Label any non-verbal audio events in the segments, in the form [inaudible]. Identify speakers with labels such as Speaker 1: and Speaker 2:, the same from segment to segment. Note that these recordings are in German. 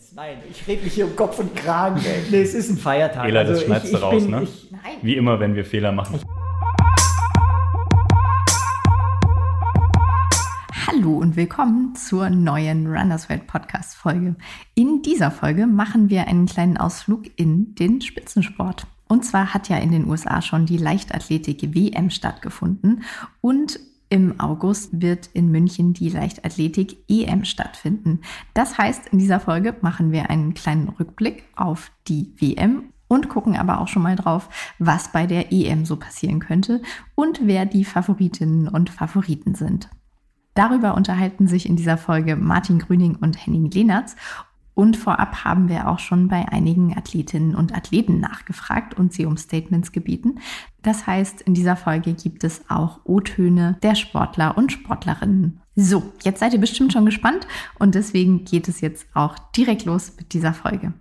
Speaker 1: Jens. Nein, ich rede mich hier um Kopf und Kragen. Ey. Nee, es ist ein Feiertag.
Speaker 2: Ela, das
Speaker 1: Also
Speaker 2: schneidest
Speaker 1: ich-
Speaker 2: du
Speaker 1: ich
Speaker 2: raus,
Speaker 1: bin-
Speaker 2: ne?
Speaker 1: Ich, nein.
Speaker 2: Wie immer, wenn wir Fehler machen.
Speaker 3: Hallo und willkommen zur neuen Runners World Podcast Folge. In dieser Folge machen wir einen kleinen Ausflug in den Spitzensport. Und zwar hat ja in den USA schon die Leichtathletik WM stattgefunden und im August wird in München die Leichtathletik EM stattfinden. Das heißt, in dieser Folge machen wir einen kleinen Rückblick auf die WM und gucken aber auch schon mal drauf, was bei der EM so passieren könnte und wer die Favoritinnen und Favoriten sind. Darüber unterhalten sich in dieser Folge Martin Grüning und Henning Lehnertz. Und vorab haben wir auch schon bei einigen Athletinnen und Athleten nachgefragt und sie um Statements gebeten. Das heißt, in dieser Folge gibt es auch O-Töne der Sportler und Sportlerinnen. So, jetzt seid ihr bestimmt schon gespannt und deswegen geht es jetzt auch direkt los mit dieser Folge.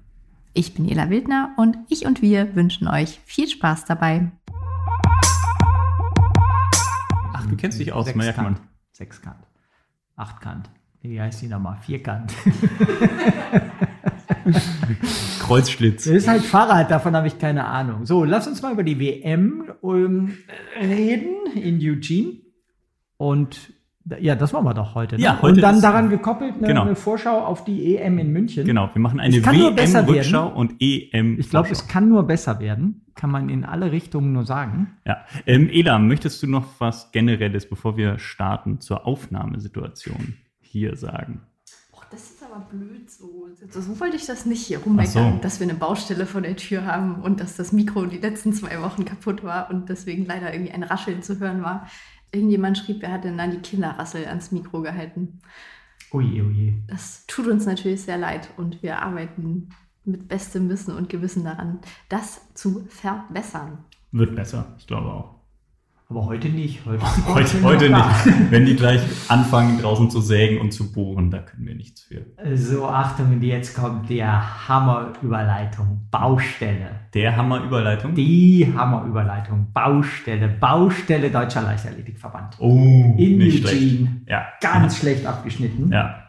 Speaker 3: Ich bin Ela Wildner und ich und wir wünschen euch viel Spaß dabei.
Speaker 2: Ach, du kennst dich aus, merkt man.
Speaker 1: Sechskant. Achtkant. Wie heißt die nochmal? Vierkant. [laughs]
Speaker 2: Kreuzschlitz.
Speaker 1: Das ist halt Fahrrad, davon habe ich keine Ahnung. So, lass uns mal über die WM ähm, reden in Eugene. Und ja, das machen wir doch heute. Ne?
Speaker 2: Ja, heute
Speaker 1: Und dann daran gekoppelt eine,
Speaker 2: Genau.
Speaker 1: eine Vorschau auf die EM in München.
Speaker 2: Genau, wir machen eine WM-Rückschau und EM.
Speaker 1: Ich glaube, es kann nur besser werden. Kann man in alle Richtungen nur sagen.
Speaker 2: Ja. Ähm, Ela, möchtest du noch was Generelles, bevor wir starten, zur Aufnahmesituation hier sagen?
Speaker 3: Och, das ist aber blöd so. So wollte ich das nicht hier rummeckern,
Speaker 2: so.
Speaker 3: dass wir eine Baustelle vor der Tür haben und dass das Mikro die letzten zwei Wochen kaputt war und deswegen leider irgendwie ein Rascheln zu hören war. Irgendjemand schrieb, wer hat denn dann die Kinderrassel ans Mikro gehalten.
Speaker 1: Oje, oje.
Speaker 3: Das tut uns natürlich sehr leid und wir arbeiten mit bestem Wissen und Gewissen daran, das zu verbessern.
Speaker 2: Wird besser, ich glaube auch.
Speaker 1: Aber heute nicht. Heute,
Speaker 2: Heute, heute nicht. [laughs] Wenn die gleich anfangen, draußen zu sägen und zu bohren, da können wir nichts für.
Speaker 1: So, Achtung, jetzt kommt der Hammerüberleitung. Baustelle.
Speaker 2: Der Hammer-Überleitung.
Speaker 1: Die Hammerüberleitung. Baustelle. Baustelle Deutscher Leichtathletikverband.
Speaker 2: Oh,
Speaker 1: In
Speaker 2: nicht
Speaker 1: Eugene.
Speaker 2: schlecht. Ja.
Speaker 1: Ganz schlecht abgeschnitten.
Speaker 2: Ja.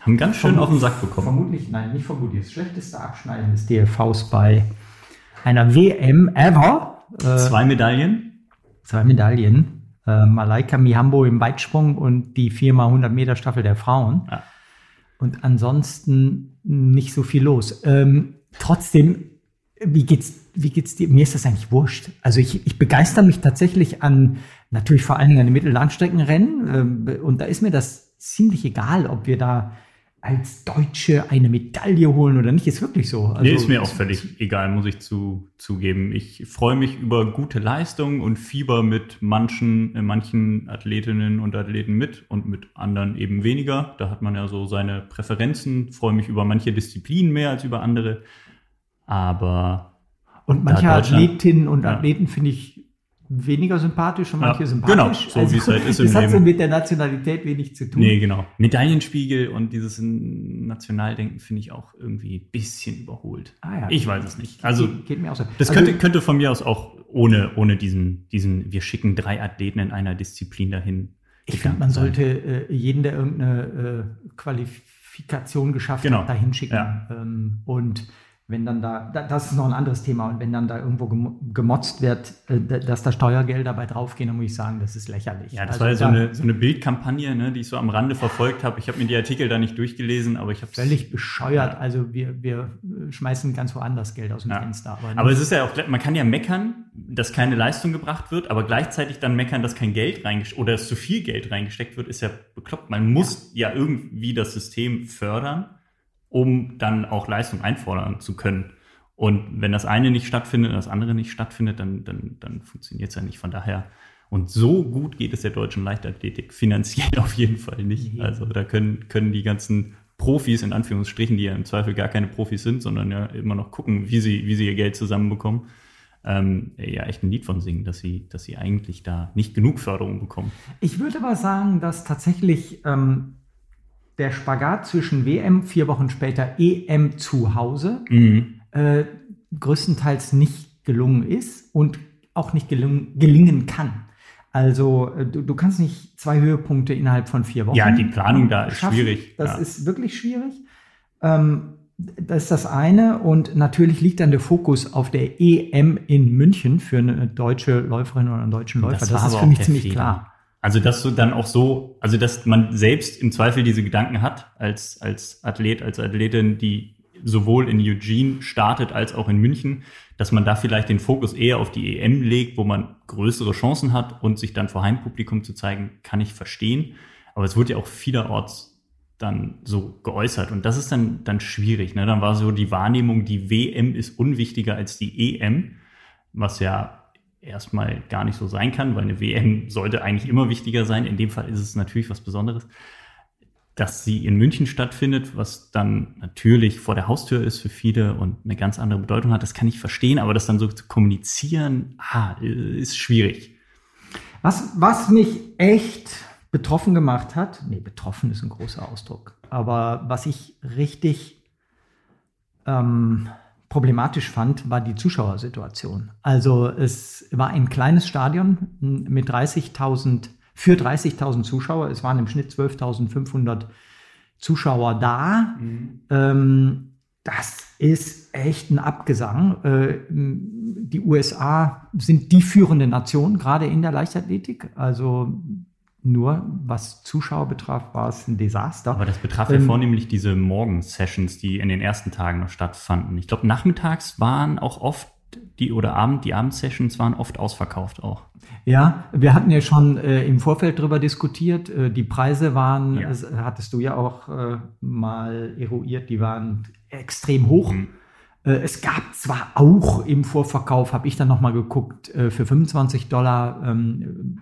Speaker 2: Haben ganz schön auf den Sack bekommen.
Speaker 1: Vermutlich, nein, nicht vermutlich. Das schlechteste Abschneiden des DLVs bei einer WM ever. Äh,
Speaker 2: Zwei Medaillen.
Speaker 1: Zwei Medaillen. Äh, Malaika Mihambo im Weitsprung und die 4x100 Meter Staffel der Frauen.
Speaker 2: Ja.
Speaker 1: Und ansonsten nicht so viel los. Ähm, trotzdem, wie geht's, wie geht's dir? Mir ist das eigentlich wurscht. Also ich, ich begeister mich tatsächlich an, natürlich vor Dingen an den Mittel-Langstreckenrennen. Ähm, und da ist mir das ziemlich egal, ob wir da als Deutsche eine Medaille holen oder nicht. Ist wirklich so. Also,
Speaker 2: nee, ist mir auch völlig egal, muss ich zu, zugeben. Ich freue mich über gute Leistungen und fieber mit manchen, äh, manchen Athletinnen und Athleten mit und mit anderen eben weniger. Da hat man ja so seine Präferenzen. Freue mich über manche Disziplinen mehr als über andere. Aber
Speaker 1: Und manche Athletinnen und
Speaker 2: Ja.
Speaker 1: Athleten finde ich weniger sympathisch und
Speaker 2: Ja,
Speaker 1: manche sympathisch.
Speaker 2: genau, so wie es halt ist im
Speaker 1: Das hat so mit der Nationalität wenig zu tun.
Speaker 2: nee, genau. Medaillenspiegel und dieses Nationaldenken finde ich auch irgendwie ein bisschen überholt.
Speaker 1: Ah, ja.
Speaker 2: Ich weiß es nicht. Also
Speaker 1: geht, geht mir auch so.
Speaker 2: Das
Speaker 1: also,
Speaker 2: könnte, könnte von mir aus auch ohne, ohne diesen, diesen, wir schicken drei Athleten in einer Disziplin dahin.
Speaker 1: ich finde, man sollte äh, jeden, der irgendeine äh, Qualifikation geschafft
Speaker 2: Genau.
Speaker 1: hat, da hinschicken.
Speaker 2: Ja.
Speaker 1: Ähm, und wenn dann da, da, das ist noch ein anderes Thema, und wenn dann da irgendwo gemo- gemotzt wird, äh, da- dass da Steuergelder dabei draufgehen, dann muss ich sagen, das ist lächerlich.
Speaker 2: Ja, das
Speaker 1: Also
Speaker 2: war ja so eine, so eine Bildkampagne, ne, die ich so am Rande verfolgt habe. Ich habe mir die Artikel da nicht durchgelesen, aber ich habe
Speaker 1: Völlig bescheuert.
Speaker 2: Ja.
Speaker 1: Also wir, wir äh, schmeißen ganz woanders Geld aus dem
Speaker 2: Ja.
Speaker 1: Fenster.
Speaker 2: Aber es ist ja auch, man kann ja meckern, dass keine Leistung gebracht wird, aber gleichzeitig dann meckern, dass kein Geld reingesteckt oder dass zu viel Geld reingesteckt wird, ist ja bekloppt. Man muss ja, irgendwie das System fördern, um dann auch Leistung einfordern zu können. Und wenn das eine nicht stattfindet und das andere nicht stattfindet, dann, dann, dann funktioniert es ja nicht. Von daher, und so gut geht es der deutschen Leichtathletik finanziell [laughs] auf jeden Fall nicht.
Speaker 1: Nee.
Speaker 2: Also da können, können die ganzen Profis in Anführungsstrichen, die ja im Zweifel gar keine Profis sind, sondern ja immer noch gucken, wie sie, wie sie ihr Geld zusammenbekommen, ähm, ja echt ein Lied von singen, dass sie, dass sie eigentlich da nicht genug Förderung bekommen.
Speaker 1: Ich würde aber sagen, dass tatsächlich ähm, der Spagat zwischen WM vier Wochen später EM zu Hause
Speaker 2: Mhm.
Speaker 1: äh, größtenteils nicht gelungen ist und auch nicht gelungen, gelingen kann. Also äh, du, du kannst nicht zwei Höhepunkte innerhalb von vier Wochen.
Speaker 2: Ja, die Planung da ist
Speaker 1: schaffen.
Speaker 2: schwierig,
Speaker 1: Das
Speaker 2: ja.
Speaker 1: ist wirklich schwierig. Ähm, das ist das eine. Und natürlich liegt dann der Fokus auf der EM in München für eine deutsche Läuferin oder einen deutschen Läufer.
Speaker 2: Das
Speaker 1: Das, ist für mich ziemlich
Speaker 2: Fehler.
Speaker 1: klar.
Speaker 2: Also, dass du dann auch so, also, dass man selbst im Zweifel diese Gedanken hat, als, als Athlet, als Athletin, die sowohl in Eugene startet als auch in München, dass man da vielleicht den Fokus eher auf die EM legt, wo man größere Chancen hat und sich dann vor Heimpublikum zu zeigen, kann ich verstehen. Aber es wurde ja auch vielerorts dann so geäußert und das ist dann, dann schwierig. Ne? Dann war so die Wahrnehmung, die WM ist unwichtiger als die EM, was ja erstmal gar nicht so sein kann, weil eine WM sollte eigentlich immer wichtiger sein. In dem Fall ist es natürlich was Besonderes. Dass sie in München stattfindet, was dann natürlich vor der Haustür ist für viele und eine ganz andere Bedeutung hat, das kann ich verstehen, aber das dann so zu kommunizieren, ah, ist schwierig.
Speaker 1: Was, was mich echt betroffen gemacht hat, nee, betroffen ist ein großer Ausdruck, aber was ich richtig ähm, problematisch fand, war die Zuschauersituation. Also es war ein kleines Stadion mit 30.000, für 30.000 Zuschauer. Es waren im Schnitt 12.500 Zuschauer da. Ähm, das ist echt ein Abgesang. Äh, die USA sind die führende Nation, gerade in der Leichtathletik. Also nur was Zuschauer betraf, war es ein Desaster.
Speaker 2: Aber das betraf ja
Speaker 1: Ähm,
Speaker 2: vornehmlich diese Morgen-Sessions, die in den ersten Tagen noch stattfanden. Ich glaube, nachmittags waren auch oft die oder Abend, die Abendsessions waren oft ausverkauft auch.
Speaker 1: Ja, wir hatten ja schon äh, im Vorfeld drüber diskutiert. Äh, die Preise waren,
Speaker 2: Ja.
Speaker 1: das hattest du ja auch äh, mal eruiert, die waren extrem hoch.
Speaker 2: Mhm.
Speaker 1: Äh, es gab zwar auch im Vorverkauf, habe ich dann nochmal geguckt, äh, für 25 Dollar ähm,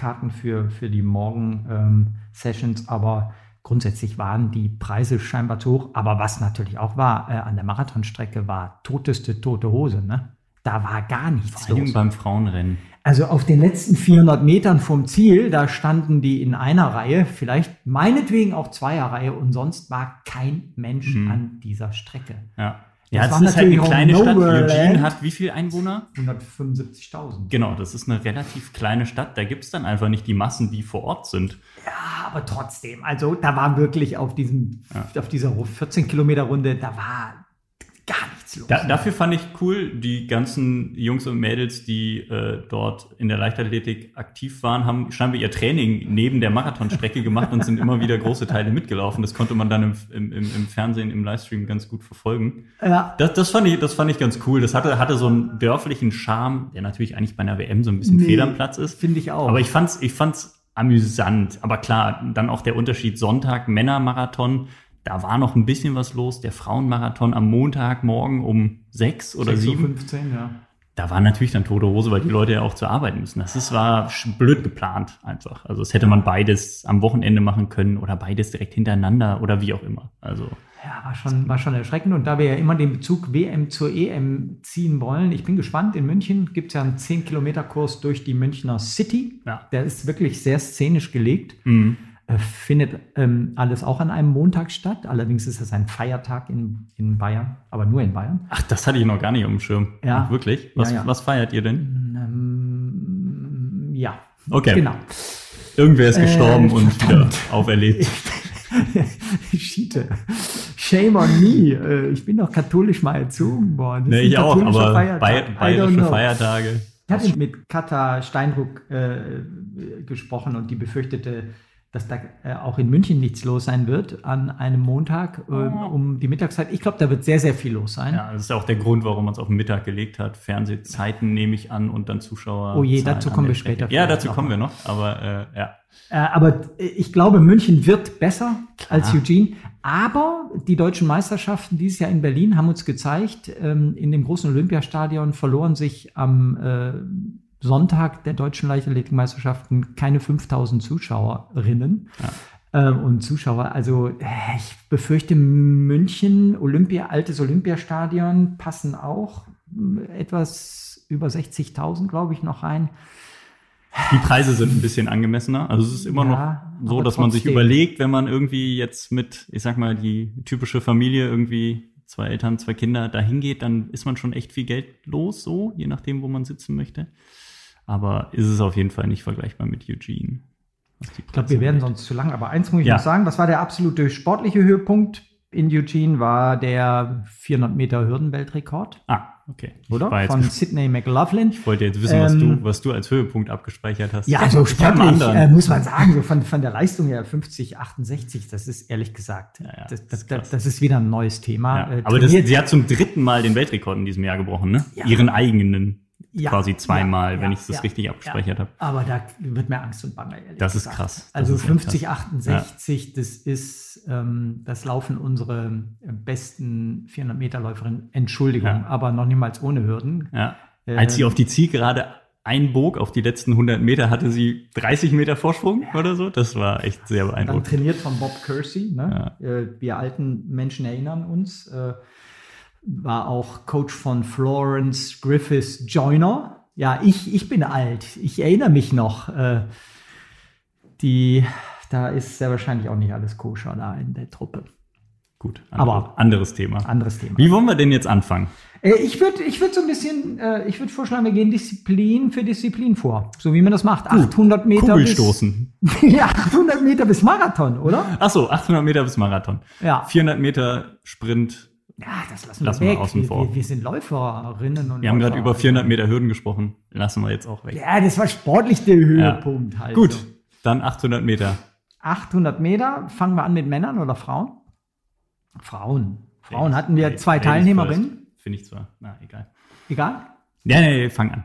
Speaker 1: Karten für, für die Morgen-Sessions, aber grundsätzlich waren die Preise scheinbar zu hoch. Aber was natürlich auch war, äh, an der Marathonstrecke war toteste tote Hose. Ne? Da war gar nichts
Speaker 2: Vor
Speaker 1: los.
Speaker 2: beim Frauenrennen.
Speaker 1: Also auf den letzten 400 Metern vom Ziel, da standen die in einer Reihe, vielleicht meinetwegen auch Zweierreihe und sonst war kein Mensch
Speaker 2: Mhm.
Speaker 1: an dieser Strecke.
Speaker 2: Ja.
Speaker 1: Das
Speaker 2: Ja, es
Speaker 1: war
Speaker 2: ist halt eine kleine Stadt. Eugene hat wie viele Einwohner?
Speaker 1: 175.000.
Speaker 2: Genau, das ist eine relativ kleine Stadt. Da gibt es dann einfach nicht die Massen, die vor Ort sind.
Speaker 1: Ja, aber trotzdem, also da war wirklich auf diesem, auf dieser 14 Kilometer Runde, da war gar nichts los.
Speaker 2: Da, dafür fand ich cool, die ganzen Jungs und Mädels, die äh, dort in der Leichtathletik aktiv waren, haben scheinbar ihr Training neben der Marathonstrecke gemacht und sind immer wieder große Teile mitgelaufen. Das konnte man dann im, im, im Fernsehen, im Livestream ganz gut verfolgen.
Speaker 1: ja,
Speaker 2: Das, das, fand ich, das fand ich ganz cool. Das hatte, hatte so einen dörflichen Charme, der natürlich eigentlich bei einer WM so ein bisschen
Speaker 1: Nee,
Speaker 2: fehl am Platz ist.
Speaker 1: finde ich auch.
Speaker 2: Aber ich fand's, ich fand's amüsant. Aber klar, dann auch der Unterschied Sonntag, Männermarathon. Da war noch ein bisschen was los. Der Frauenmarathon am Montagmorgen um sechs oder sieben.
Speaker 1: 6.15 Uhr, ja.
Speaker 2: Da war natürlich dann tote Hose, weil die Leute ja auch zur Arbeit müssen. Das ist, war blöd geplant einfach. Also es hätte man beides am Wochenende machen können oder beides direkt hintereinander oder wie auch immer. Also
Speaker 1: Ja, war schon, war schon erschreckend. Und da wir ja immer den Bezug WM zur EM ziehen wollen, ich bin gespannt. In München gibt es ja einen 10-Kilometer-Kurs durch die Münchner City.
Speaker 2: Ja.
Speaker 1: Der ist wirklich sehr szenisch gelegt.
Speaker 2: mhm.
Speaker 1: Äh, Findet ähm, alles auch an einem Montag statt. Allerdings ist es ein Feiertag in, in Bayern, aber nur in Bayern.
Speaker 2: ach, das hatte ich noch gar nicht auf dem Schirm.
Speaker 1: Ja.
Speaker 2: Ach, wirklich? Was,
Speaker 1: Ja, ja.
Speaker 2: was feiert ihr denn?
Speaker 1: Ähm, ja.
Speaker 2: Okay.
Speaker 1: Genau.
Speaker 2: Irgendwer ist gestorben
Speaker 1: Äh,
Speaker 2: und wieder auferlebt. [laughs]
Speaker 1: Schiete. Shame on me. Äh, Ich bin doch katholisch mal erzogen worden. Das
Speaker 2: Ne,
Speaker 1: ist
Speaker 2: ich auch, aber
Speaker 1: Feiertag.
Speaker 2: Bayerische. Feiertage.
Speaker 1: Ich hatte mit Katha Steinruck äh, gesprochen und die befürchtete, dass da äh, auch in München nichts los sein wird an einem Montag äh, um die Mittagszeit. Ich glaube, da wird sehr, sehr viel los sein.
Speaker 2: Ja, das ist ja auch der Grund, warum man es auf den Mittag gelegt hat. Fernsehzeiten nehme ich an und dann Zuschauer.
Speaker 1: Oh je, dazu kommen wir später.
Speaker 2: Ja, dazu
Speaker 1: noch
Speaker 2: kommen
Speaker 1: mal.
Speaker 2: wir noch, aber äh, ja.
Speaker 1: Äh, aber äh, ich glaube, München wird besser
Speaker 2: Klar.
Speaker 1: als Eugene. Aber die deutschen Meisterschaften dieses Jahr in Berlin haben uns gezeigt, ähm, in dem großen Olympiastadion verloren sich am äh, Sonntag der deutschen Leichtathletikmeisterschaften keine 5000 Zuschauerinnen. äh, und Zuschauer. Also äh, ich befürchte, München, Olympia, altes Olympiastadion passen auch äh, etwas über 60.000, glaube ich, noch rein.
Speaker 2: Die Preise sind ein bisschen angemessener. Also es ist immer
Speaker 1: Ja,
Speaker 2: noch so, dass man sich überlegt, wenn man irgendwie jetzt mit, ich sag mal, die typische Familie irgendwie zwei Eltern, zwei Kinder dahin geht, dann ist man schon echt viel Geld los, so, je nachdem, wo man sitzen möchte. Aber ist es auf jeden Fall nicht vergleichbar mit Eugene. was
Speaker 1: Ich glaube, wir werden sonst zu lang. Aber eins muss ich
Speaker 2: Ja.
Speaker 1: noch sagen, was war der absolute sportliche Höhepunkt? in Eugene war der 400 Meter Hürdenweltrekord,
Speaker 2: Ah, okay.
Speaker 1: Oder? Von [laughs] Sydney McLaughlin.
Speaker 2: Ich wollte jetzt wissen, was,
Speaker 1: Ähm,
Speaker 2: du, was du als Höhepunkt abgespeichert hast.
Speaker 1: Ja, also sportlich äh, muss man sagen, so von, von der Leistung her 50, 68, das ist ehrlich gesagt,
Speaker 2: Ja, ja,
Speaker 1: das,
Speaker 2: das
Speaker 1: das,
Speaker 2: ist
Speaker 1: das, wieder ein neues Thema.
Speaker 2: Ja,
Speaker 1: Äh,
Speaker 2: aber sie hat zum dritten Mal den Weltrekord in diesem Jahr gebrochen, ne? Ihren eigenen
Speaker 1: Ja,
Speaker 2: quasi zweimal,
Speaker 1: ja,
Speaker 2: wenn
Speaker 1: ja,
Speaker 2: ich das
Speaker 1: ja,
Speaker 2: richtig abgespeichert
Speaker 1: ja.
Speaker 2: habe.
Speaker 1: Aber da wird mir Angst und Bange, ehrlich
Speaker 2: Das ist
Speaker 1: gesagt.
Speaker 2: krass. Das
Speaker 1: Also
Speaker 2: ist echt
Speaker 1: 50,
Speaker 2: krass.
Speaker 1: 68, das ist, ähm, das laufen unsere besten 400 Meter Läuferinnen, Entschuldigung,
Speaker 2: Ja.
Speaker 1: aber noch niemals ohne Hürden.
Speaker 2: Ja.
Speaker 1: Ähm,
Speaker 2: Als sie auf die Zielgerade einbog, auf die letzten 100 Meter, hatte sie 30 Meter Vorsprung oder so. Das war echt sehr
Speaker 1: Dann
Speaker 2: beeindruckend.
Speaker 1: trainiert von Bob Kersey. Ne? Äh, wir alten Menschen erinnern uns. War auch Coach von Florence Griffiths Joyner. Ja, ich, ich bin alt. Ich erinnere mich noch. Äh, die, da ist sehr wahrscheinlich auch nicht alles koscher da in der Truppe.
Speaker 2: Gut,
Speaker 1: Aber-
Speaker 2: andere, anderes Thema.
Speaker 1: Anderes Thema.
Speaker 2: Wie wollen wir denn jetzt anfangen?
Speaker 1: Äh, ich würde ich würd so ein bisschen, äh, ich würde vorschlagen, wir gehen Disziplin für Disziplin vor. So wie man das macht. 800 Meter
Speaker 2: Kugelstoßen.
Speaker 1: Bis, [laughs] ja, 800 Meter bis Marathon, oder?
Speaker 2: Ach so, 800 Meter bis Marathon.
Speaker 1: Ja.
Speaker 2: 400 Meter Sprint.
Speaker 1: Ja, das lassen,
Speaker 2: Lassen
Speaker 1: wir
Speaker 2: wir
Speaker 1: weg.
Speaker 2: außen
Speaker 1: wir,
Speaker 2: vor.
Speaker 1: Wir, wir sind Läuferinnen und
Speaker 2: Wir haben gerade über 400 Meter Hürden gesprochen. Lassen wir jetzt auch weg.
Speaker 1: Ja, das war sportlich der Höhepunkt halt.
Speaker 2: Gut, dann 800 Meter.
Speaker 1: 800 Meter, fangen wir an mit Männern oder Frauen? Frauen. Frauen
Speaker 2: Ladies-
Speaker 1: hatten wir
Speaker 2: Ladies
Speaker 1: zwei
Speaker 2: first.
Speaker 1: Teilnehmerinnen.
Speaker 2: Finde ich zwar. Na, egal.
Speaker 1: Egal.
Speaker 2: Ja, nee, nee, fang an.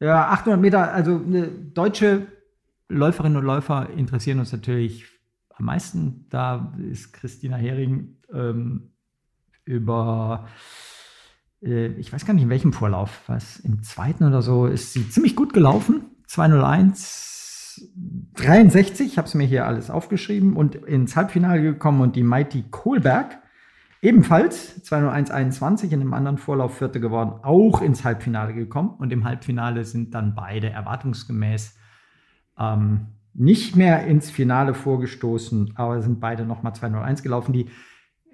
Speaker 1: Ja, 800 Meter, also eine deutsche Läuferinnen und Läufer interessieren uns natürlich am meisten. Da ist Christina Hering ähm, über, äh, ich weiß gar nicht in welchem Vorlauf, was im zweiten oder so, ist sie ziemlich gut gelaufen. 201, 63, ich habe es mir hier alles aufgeschrieben und ins Halbfinale gekommen und die Mighty Kohlberg Ebenfalls 201,21 in einem anderen Vorlauf Vierte geworden, auch ins Halbfinale gekommen. Und im Halbfinale sind dann beide erwartungsgemäß ähm, nicht mehr ins Finale vorgestoßen, aber sind beide nochmal 201 gelaufen. Die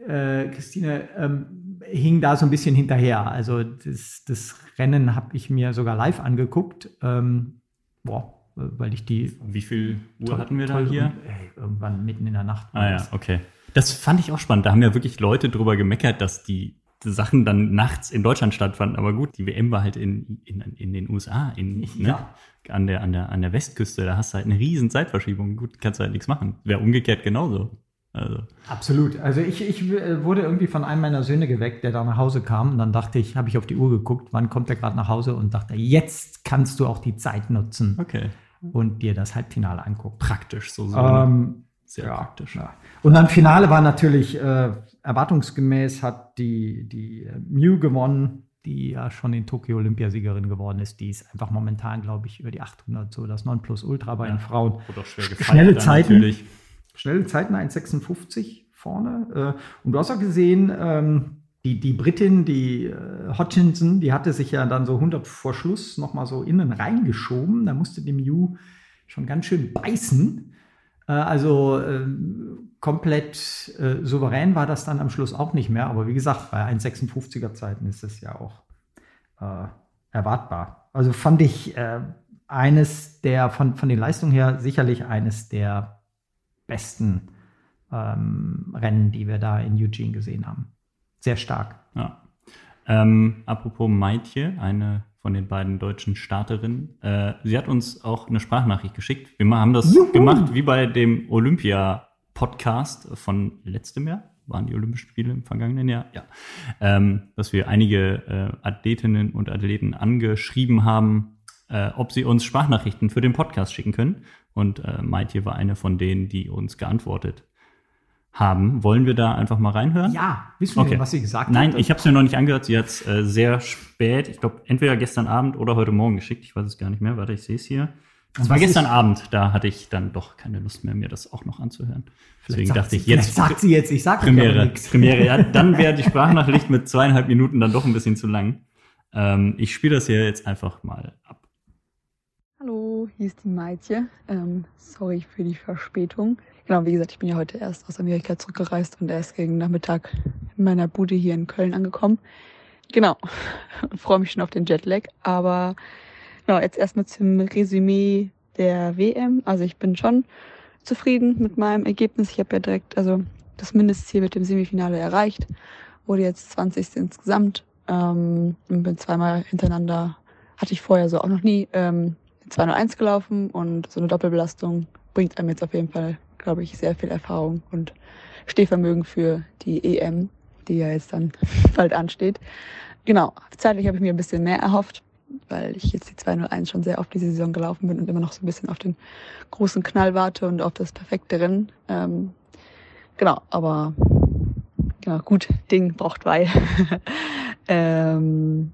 Speaker 1: äh, Christine ähm, hing da so ein bisschen hinterher. Also das, das Rennen habe ich mir sogar live angeguckt. Ähm, boah, weil ich die
Speaker 2: Wie viel Uhr
Speaker 1: toll-
Speaker 2: hatten wir da hier?
Speaker 1: Ey, irgendwann mitten in der Nacht.
Speaker 2: Ah ja, okay. Das fand ich auch spannend. Da haben ja wirklich Leute drüber gemeckert, dass die Sachen dann nachts in Deutschland stattfanden. Aber gut, die WM war halt in, in, in den USA, in, ne?
Speaker 1: Ja.
Speaker 2: an, der, an, der, an der Westküste. Da hast du halt eine riesen Zeitverschiebung. Gut, kannst du halt nichts machen. Wäre umgekehrt genauso. Also,
Speaker 1: Absolut. Also ich, ich äh, wurde irgendwie von einem meiner Söhne geweckt, der da nach Hause kam. Und dann dachte ich, habe ich auf die Uhr geguckt, wann kommt er gerade nach Hause und dachte, jetzt kannst du auch die Zeit nutzen
Speaker 2: okay.
Speaker 1: und dir das Halbfinale angucken.
Speaker 2: Praktisch so. so?
Speaker 1: Ähm,
Speaker 2: Sehr
Speaker 1: ja,
Speaker 2: praktisch.
Speaker 1: ja. Und dann Finale war natürlich äh, erwartungsgemäß hat die, die äh, Mew gewonnen, die ja schon in Tokio Olympiasiegerin geworden ist. Die ist einfach momentan, glaube ich, über die 800 so das Nonplusultra bei den Frauen.
Speaker 2: Wurde auch schwer
Speaker 1: Schnelle
Speaker 2: dann
Speaker 1: Zeiten.
Speaker 2: Natürlich.
Speaker 1: Schnelle Zeiten 1,56 vorne. Äh, und du hast auch gesehen, ähm, die, die Britin, die äh, Hutchinson, die hatte sich ja dann so 100 vor Schluss nochmal so innen reingeschoben. Da musste dem Mew schon ganz schön beißen. Äh, also ähm, komplett äh, souverän war das dann am Schluss auch nicht mehr. Aber wie gesagt, bei 1,56er Zeiten ist es ja auch äh, erwartbar. Also fand ich äh, eines der, von, von den Leistungen her, sicherlich eines der besten ähm, Rennen, die wir da in Eugene gesehen haben. Sehr stark.
Speaker 2: Ja. Ähm, apropos Maitje, eine von den beiden deutschen Starterinnen, äh, sie hat uns auch eine Sprachnachricht geschickt. Wir haben das
Speaker 1: Juhu.
Speaker 2: gemacht wie bei dem Olympia-Podcast von letztem Jahr. Waren die Olympischen Spiele im vergangenen Jahr? Ja. Ähm, dass wir einige äh, Athletinnen und Athleten angeschrieben haben, äh, ob sie uns Sprachnachrichten für den Podcast schicken können. Und äh, Maitje war eine von denen, die uns geantwortet haben. Wollen wir da einfach mal reinhören?
Speaker 1: Ja, wissen wir,
Speaker 2: Okay.
Speaker 1: denn, was sie gesagt
Speaker 2: Nein,
Speaker 1: hat?
Speaker 2: ich habe es mir noch nicht angehört. Sie hat es äh, sehr spät, ich glaube, entweder gestern Abend oder heute Morgen geschickt. Ich weiß es gar nicht mehr. Warte, ich sehe es hier. Es war gestern
Speaker 1: ist-
Speaker 2: Abend, da hatte ich dann doch keine Lust mehr, mir das auch noch anzuhören. Deswegen dachte
Speaker 1: sie,
Speaker 2: ich, jetzt
Speaker 1: sagt sie jetzt, ich sage
Speaker 2: Premiere.
Speaker 1: nichts.
Speaker 2: Premiere. Ja, [laughs] dann wäre die Sprachnachricht mit zweieinhalb Minuten dann doch ein bisschen zu lang. Ähm, ich spiele das hier jetzt einfach mal ab.
Speaker 4: Hallo, hier ist die Maitje. Ähm, sorry für die Verspätung. Genau, wie gesagt, ich bin ja heute erst aus Amerika zurückgereist und erst gegen Nachmittag in meiner Bude hier in Köln angekommen. Genau, [laughs] freue mich schon auf den Jetlag. Aber genau, jetzt erstmal zum Resümee der WM. Also ich bin schon zufrieden mit meinem Ergebnis. Ich habe ja direkt, also das Mindestziel mit dem Semifinale erreicht. Wurde jetzt 20. insgesamt. Ähm, und bin zweimal hintereinander, hatte ich vorher so auch noch nie, ähm, 201 gelaufen und so eine Doppelbelastung bringt einem jetzt auf jeden Fall, glaube ich, sehr viel Erfahrung und Stehvermögen für die EM, die ja jetzt dann [laughs] bald ansteht. Genau, zeitlich habe ich mir ein bisschen mehr erhofft, weil ich jetzt die 201 schon sehr oft diese Saison gelaufen bin und immer noch so ein bisschen auf den großen Knall warte und auf das perfekte Rennen. Ähm, genau, aber genau, gut, Ding braucht Weih. [laughs] ähm,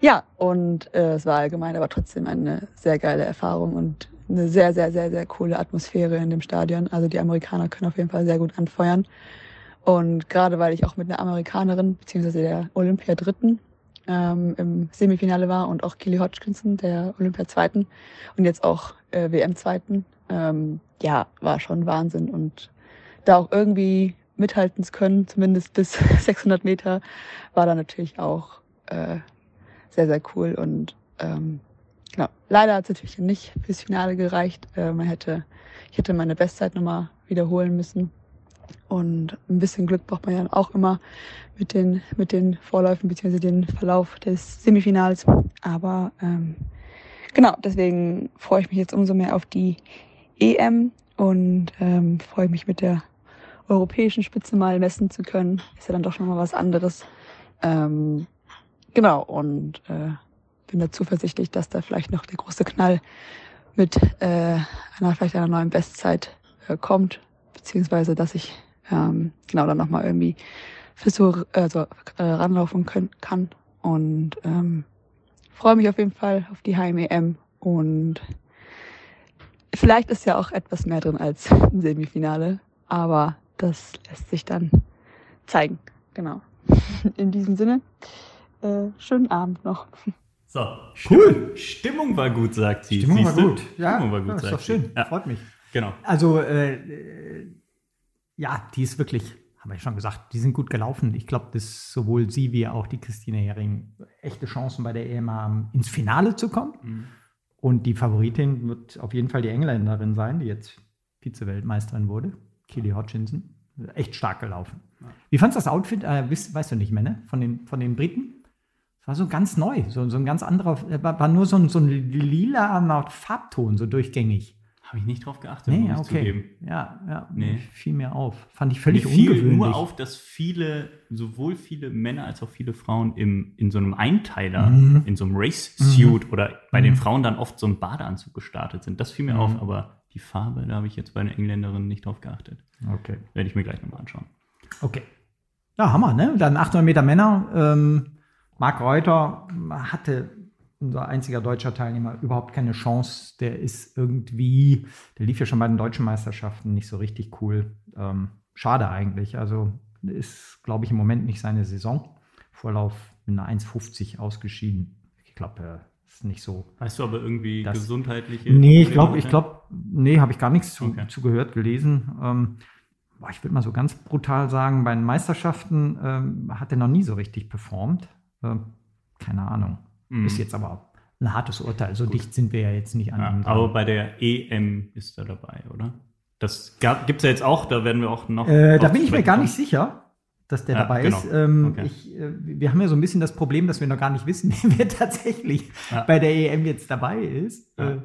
Speaker 4: ja, und äh, es war allgemein aber trotzdem eine sehr geile Erfahrung und eine sehr, sehr, sehr, sehr coole Atmosphäre in dem Stadion. Also die Amerikaner können auf jeden Fall sehr gut anfeuern. Und gerade weil ich auch mit einer Amerikanerin, beziehungsweise der Olympia-Dritten, ähm, im Semifinale war und auch Kelly Hodgkinson, der Olympia-Zweiten und jetzt auch äh, WM-Zweiten, ähm, ja, war schon Wahnsinn. Und da auch irgendwie mithalten zu können, zumindest bis [laughs] 600 Meter, war da natürlich auch äh, sehr, sehr cool. Und ähm, genau, leider hat es natürlich nicht fürs Finale gereicht. Äh, man hätte, ich hätte meine Bestzeit nochmal wiederholen müssen. Und ein bisschen Glück braucht man ja auch immer mit den, mit den Vorläufen bzw. den Verlauf des Semifinals. Aber ähm, genau, deswegen freue ich mich jetzt umso mehr auf die EM und ähm, freue mich mit der europäischen Spitze mal messen zu können. Ist ja dann doch schon mal was anderes. Ähm, genau, und äh, bin da zuversichtlich, dass da vielleicht noch der große Knall mit äh, einer vielleicht einer neuen Bestzeit äh, kommt, beziehungsweise dass ich ähm, genau dann nochmal irgendwie versuche, also äh, ranlaufen können, kann. Und ähm, freue mich auf jeden Fall auf die HMEM und vielleicht ist ja auch etwas mehr drin als im Semifinale, aber das lässt sich dann zeigen. Genau. [laughs] In diesem Sinne, äh, schönen Abend noch.
Speaker 2: So, cool. Stimmung war gut, sagt sie.
Speaker 1: Stimmung
Speaker 2: Siehste?
Speaker 1: war gut. Ja,
Speaker 2: Stimmung war gut,
Speaker 1: ja, ist
Speaker 2: sagt
Speaker 1: doch schön.
Speaker 2: Ja,
Speaker 1: Freut mich.
Speaker 2: genau.
Speaker 1: Also, äh, äh, ja, die ist wirklich, haben wir ja schon gesagt, die sind gut gelaufen. Ich glaube, dass sowohl sie wie auch die Christine Hering echte Chancen bei der EM haben, ins Finale zu kommen.
Speaker 2: Mhm.
Speaker 1: Und die Favoritin wird auf jeden Fall die Engländerin sein, die jetzt Vize-Weltmeisterin wurde, Kelly Hodgkinson. Echt stark gelaufen. Wie fandest du das Outfit? Äh, weißt, weißt du nicht mehr, ne? Von den, von den Briten? War so ganz neu, so, so ein ganz anderer, äh, war, nur so ein, so ein lila Farbton, so durchgängig.
Speaker 2: Habe ich nicht drauf geachtet,
Speaker 1: Nee,
Speaker 2: muss
Speaker 1: okay.
Speaker 2: zugeben.
Speaker 1: Ja, ja,
Speaker 2: Nee.
Speaker 1: fiel mir auf. Fand ich völlig
Speaker 2: Mir fiel
Speaker 1: ungewöhnlich.
Speaker 2: nur auf, dass viele, sowohl viele Männer als auch viele Frauen im, in so einem Einteiler,
Speaker 1: Mhm.
Speaker 2: in so einem Race-Suit oder bei den
Speaker 1: Mhm.
Speaker 2: Frauen dann oft so ein Badeanzug gestartet sind. Das fiel mir
Speaker 1: Mhm.
Speaker 2: auf, aber die Farbe, da habe ich jetzt bei einer Engländerin nicht drauf geachtet.
Speaker 1: Okay.
Speaker 2: Werde ich mir gleich nochmal anschauen.
Speaker 1: Okay. Ja, Hammer, ne? Dann 800 Meter Männer. Ähm, Marc Reuter hatte, unser einziger deutscher Teilnehmer, überhaupt keine Chance. Der ist irgendwie, der lief ja schon bei den deutschen Meisterschaften nicht so richtig cool. Ähm, schade eigentlich. Also ist, glaube ich, im Moment nicht seine Saison. Vorlauf mit einer 1,50 ausgeschieden. Ich glaube, er ist nicht so
Speaker 2: Weißt du aber irgendwie
Speaker 1: Das-
Speaker 2: gesundheitliche.
Speaker 1: Nee, ich glaube, ich glaube, nee, habe ich gar nichts zu,
Speaker 2: Okay.
Speaker 1: zu gehört, gelesen. Ähm, boah, ich würde mal so ganz brutal sagen, bei den Meisterschaften ähm, hat er noch nie so richtig performt. Ähm, keine Ahnung.
Speaker 2: Mhm.
Speaker 1: Ist jetzt aber ein hartes Urteil. So dicht sind wir ja jetzt nicht an
Speaker 2: Ja, aber bei der EM ist er dabei, oder? Das gibt es ja jetzt auch, da werden wir auch noch.
Speaker 1: Äh, da bin ich mir gar nicht sicher, dass der
Speaker 2: Ja,
Speaker 1: dabei
Speaker 2: genau.
Speaker 1: ist. Ähm,
Speaker 2: Okay.
Speaker 1: ich, äh, wir haben ja so ein bisschen das Problem, dass wir noch gar nicht wissen, [laughs] wer tatsächlich
Speaker 2: Ja.
Speaker 1: bei der EM jetzt dabei ist. Äh,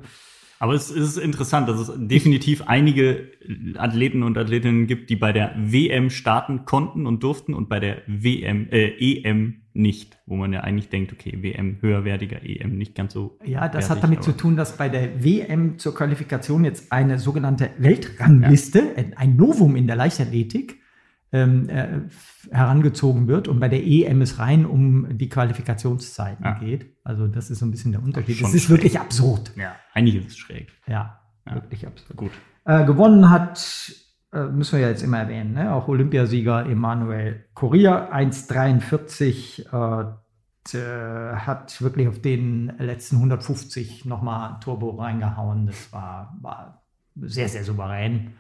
Speaker 2: Aber es ist interessant, dass es definitiv einige Athleten und Athletinnen gibt, die bei der WM starten konnten und durften und bei der WM, äh, EM nicht, wo man ja eigentlich denkt, okay, WM höherwertiger, EM nicht ganz so.
Speaker 1: Ja, das hat damit zu tun, dass bei der WM zur Qualifikation jetzt eine sogenannte Weltrangliste, ein- ein Novum in der Leichtathletik, ähm, äh, herangezogen wird und bei der EM es rein um die Qualifikationszeiten
Speaker 2: Ja.
Speaker 1: geht. Also das ist so ein bisschen der Unterschied. Das ist
Speaker 2: schräg.
Speaker 1: wirklich absurd.
Speaker 2: Ja, eigentlich ist es schräg.
Speaker 1: Ja,
Speaker 2: Ja.
Speaker 1: wirklich absurd.
Speaker 2: Gut.
Speaker 1: Äh, gewonnen hat, äh, müssen wir ja jetzt immer erwähnen, ne? auch Olympiasieger Emanuel Correa, 1,43, äh, hat wirklich auf den letzten 150 nochmal Turbo reingehauen. Das war, war sehr, sehr souverän.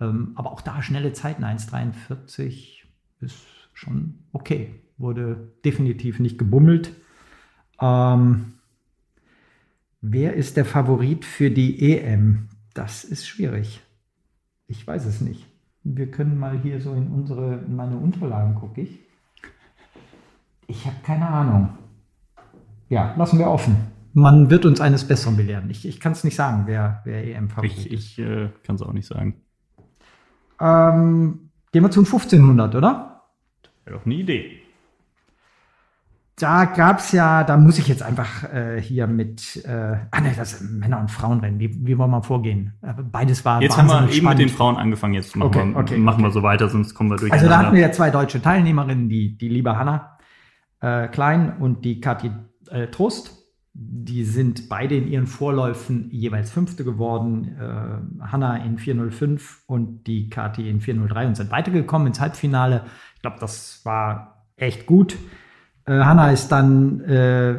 Speaker 1: Ähm, aber auch da schnelle Zeiten, 1,43 ist schon okay. Wurde definitiv nicht gebummelt. Ähm, wer ist der Favorit für die EM? Das ist schwierig. Ich weiß es nicht. Wir können mal hier so in unsere, in meine Unterlagen gucke ich. Ich habe keine Ahnung. Ja, lassen wir offen. Man wird uns eines Besseren belehren. Ich, ich kann es nicht sagen, wer, wer EM-Favorit
Speaker 2: Ich, ich äh, kann es auch nicht sagen.
Speaker 1: Ähm, gehen wir zum 1500, oder?
Speaker 2: Wäre doch eine Idee.
Speaker 1: Da gab's ja, da muss ich jetzt einfach äh, hier mit, äh, ah ne, das sind Männer- und Frauenrennen. Wie, wie wollen wir vorgehen? Äh, Beides war
Speaker 2: Jetzt haben wir eben mit den. Frauen angefangen, jetzt machen,
Speaker 1: Okay,
Speaker 2: wir,
Speaker 1: okay,
Speaker 2: machen wir
Speaker 1: okay.
Speaker 2: so weiter, sonst kommen wir durch.
Speaker 1: Also da hatten wir ja zwei deutsche Teilnehmerinnen, die, die liebe Hanna äh, Klein und die Kathi äh, Trost. Die sind beide in ihren Vorläufen jeweils Fünfte geworden. Äh, Hanna in 405 und die Kathi in 403 und sind weitergekommen ins Halbfinale. Ich glaube, das war echt gut. Äh, Hanna ist dann äh,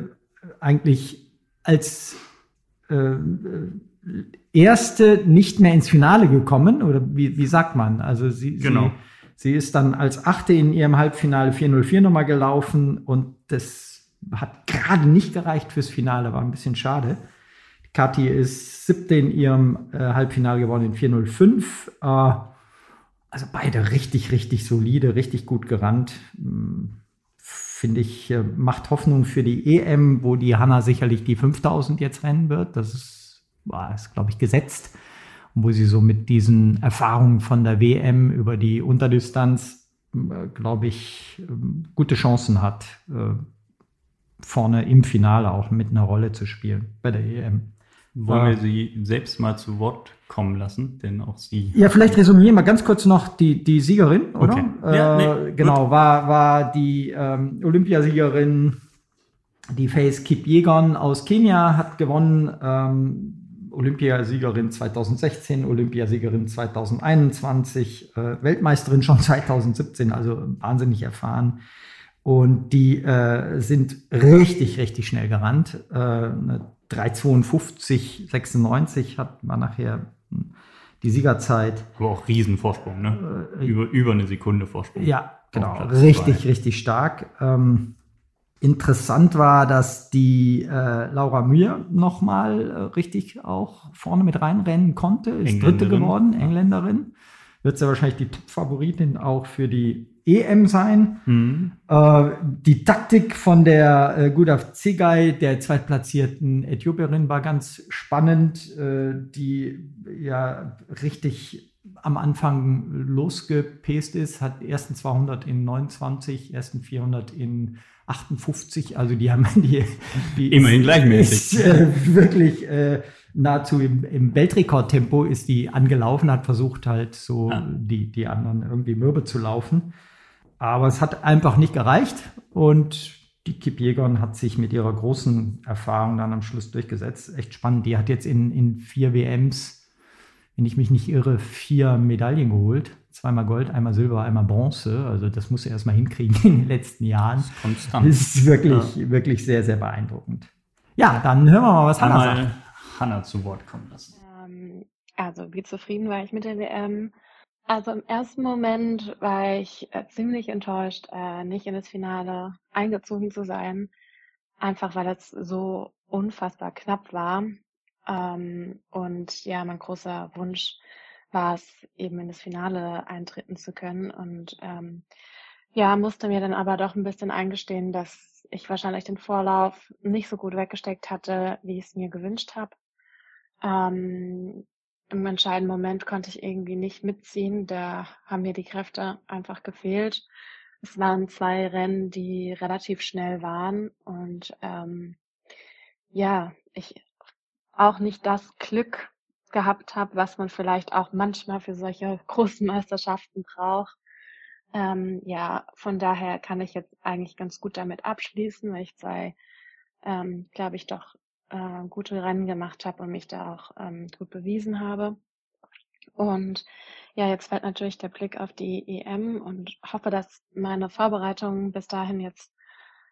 Speaker 1: eigentlich als äh, äh, erste nicht mehr ins Finale gekommen, oder wie, wie sagt man? Also sie,
Speaker 2: Genau.
Speaker 1: sie, sie ist dann als Achte in ihrem Halbfinale 404 nochmal gelaufen und das hat gerade nicht gereicht fürs Finale, war ein bisschen schade. Kathi ist siebte in ihrem äh, Halbfinale geworden in 405. Äh, also beide richtig, richtig solide, richtig gut gerannt. Hm, Finde ich, äh, macht Hoffnung für die EM, wo die Hanna sicherlich die 5000 jetzt rennen wird. Das ist, war, ist glaube ich, gesetzt. Und wo sie so mit diesen Erfahrungen von der WM über die Unterdistanz, äh, glaube ich, ähm, gute Chancen hat, äh, vorne im Finale auch mit einer Rolle zu spielen bei der EM.
Speaker 2: Wollen wir sie selbst mal zu Wort kommen lassen, denn auch sie.
Speaker 1: Ja, vielleicht resümieren wir ganz kurz noch die, die Siegerin, oder?
Speaker 2: Okay. Ja,
Speaker 1: äh,
Speaker 2: nee,
Speaker 1: genau, war, war die ähm, Olympiasiegerin, die Faith Kipyegon aus Kenia, hat gewonnen. Ähm, Olympiasiegerin 2016, Olympiasiegerin 2021, äh, Weltmeisterin schon [laughs] 2017, also wahnsinnig erfahren. Und die äh, sind richtig, richtig schnell gerannt. Äh, eine 3,52, 96 hat man nachher die Siegerzeit.
Speaker 2: Aber auch Riesenvorsprung, ne?
Speaker 1: Äh,
Speaker 2: über, über eine Sekunde Vorsprung.
Speaker 1: Ja, genau. Richtig,
Speaker 2: zwei.
Speaker 1: richtig stark. Ähm, interessant war, dass die äh, Laura Mühr nochmal äh, richtig auch vorne mit reinrennen konnte. Ist Dritte geworden, Engländerin. Wird sie wahrscheinlich die Top-Favoritin auch für die EM sein.
Speaker 2: Mhm.
Speaker 1: Äh, die Taktik von der äh, Gudaf Zigay, der zweitplatzierten Äthiopierin, war ganz spannend, äh, die ja richtig am Anfang losgepest ist, hat ersten 200 in 29, ersten 400 in 58, also die haben [laughs] die, die
Speaker 2: Immerhin
Speaker 1: ist-
Speaker 2: gleichmäßig.
Speaker 1: Ist, äh, wirklich äh, nahezu im, im Weltrekordtempo ist die angelaufen, hat versucht halt so
Speaker 2: Ah.
Speaker 1: die, die anderen irgendwie mürbe zu laufen. Aber es hat einfach nicht gereicht und die Kip Jägern hat sich mit ihrer großen Erfahrung dann am Schluss durchgesetzt. Echt spannend. Die hat jetzt in, in vier WMs, wenn ich mich nicht irre, vier Medaillen geholt. Zweimal Gold, einmal Silber, einmal Bronze. Also das muss sie erstmal hinkriegen in den letzten Jahren.
Speaker 2: Konstant.
Speaker 1: Das ist wirklich, wirklich sehr, sehr beeindruckend. Ja, dann hören wir mal, was Hannah sagt.
Speaker 2: Hanna zu Wort kommen lassen.
Speaker 5: Ähm, also, wie zufrieden war ich mit der WM? Also im ersten Moment war ich äh, ziemlich enttäuscht, äh, nicht in das Finale eingezogen zu sein, einfach weil es so unfassbar knapp war. Ähm, und ja, mein großer Wunsch war es, eben in das Finale eintreten zu können. Und ähm, ja, musste mir dann aber doch ein bisschen eingestehen, dass ich wahrscheinlich den Vorlauf nicht so gut weggesteckt hatte, wie ich es mir gewünscht habe. Ähm, Im entscheidenden Moment konnte ich irgendwie nicht mitziehen. Da haben mir die Kräfte einfach gefehlt. Es waren zwei Rennen, die relativ schnell waren und ähm, ja, ich auch nicht das Glück gehabt habe, was man vielleicht auch manchmal für solche [laughs] großen Meisterschaften braucht. Ähm, ja, von daher kann ich jetzt eigentlich ganz gut damit abschließen, weil ich zwei, ähm, glaube ich, doch äh, gute Rennen gemacht habe und mich da auch ähm, gut bewiesen habe. Und ja, jetzt fällt natürlich der Blick auf die EM und hoffe, dass meine Vorbereitung bis dahin jetzt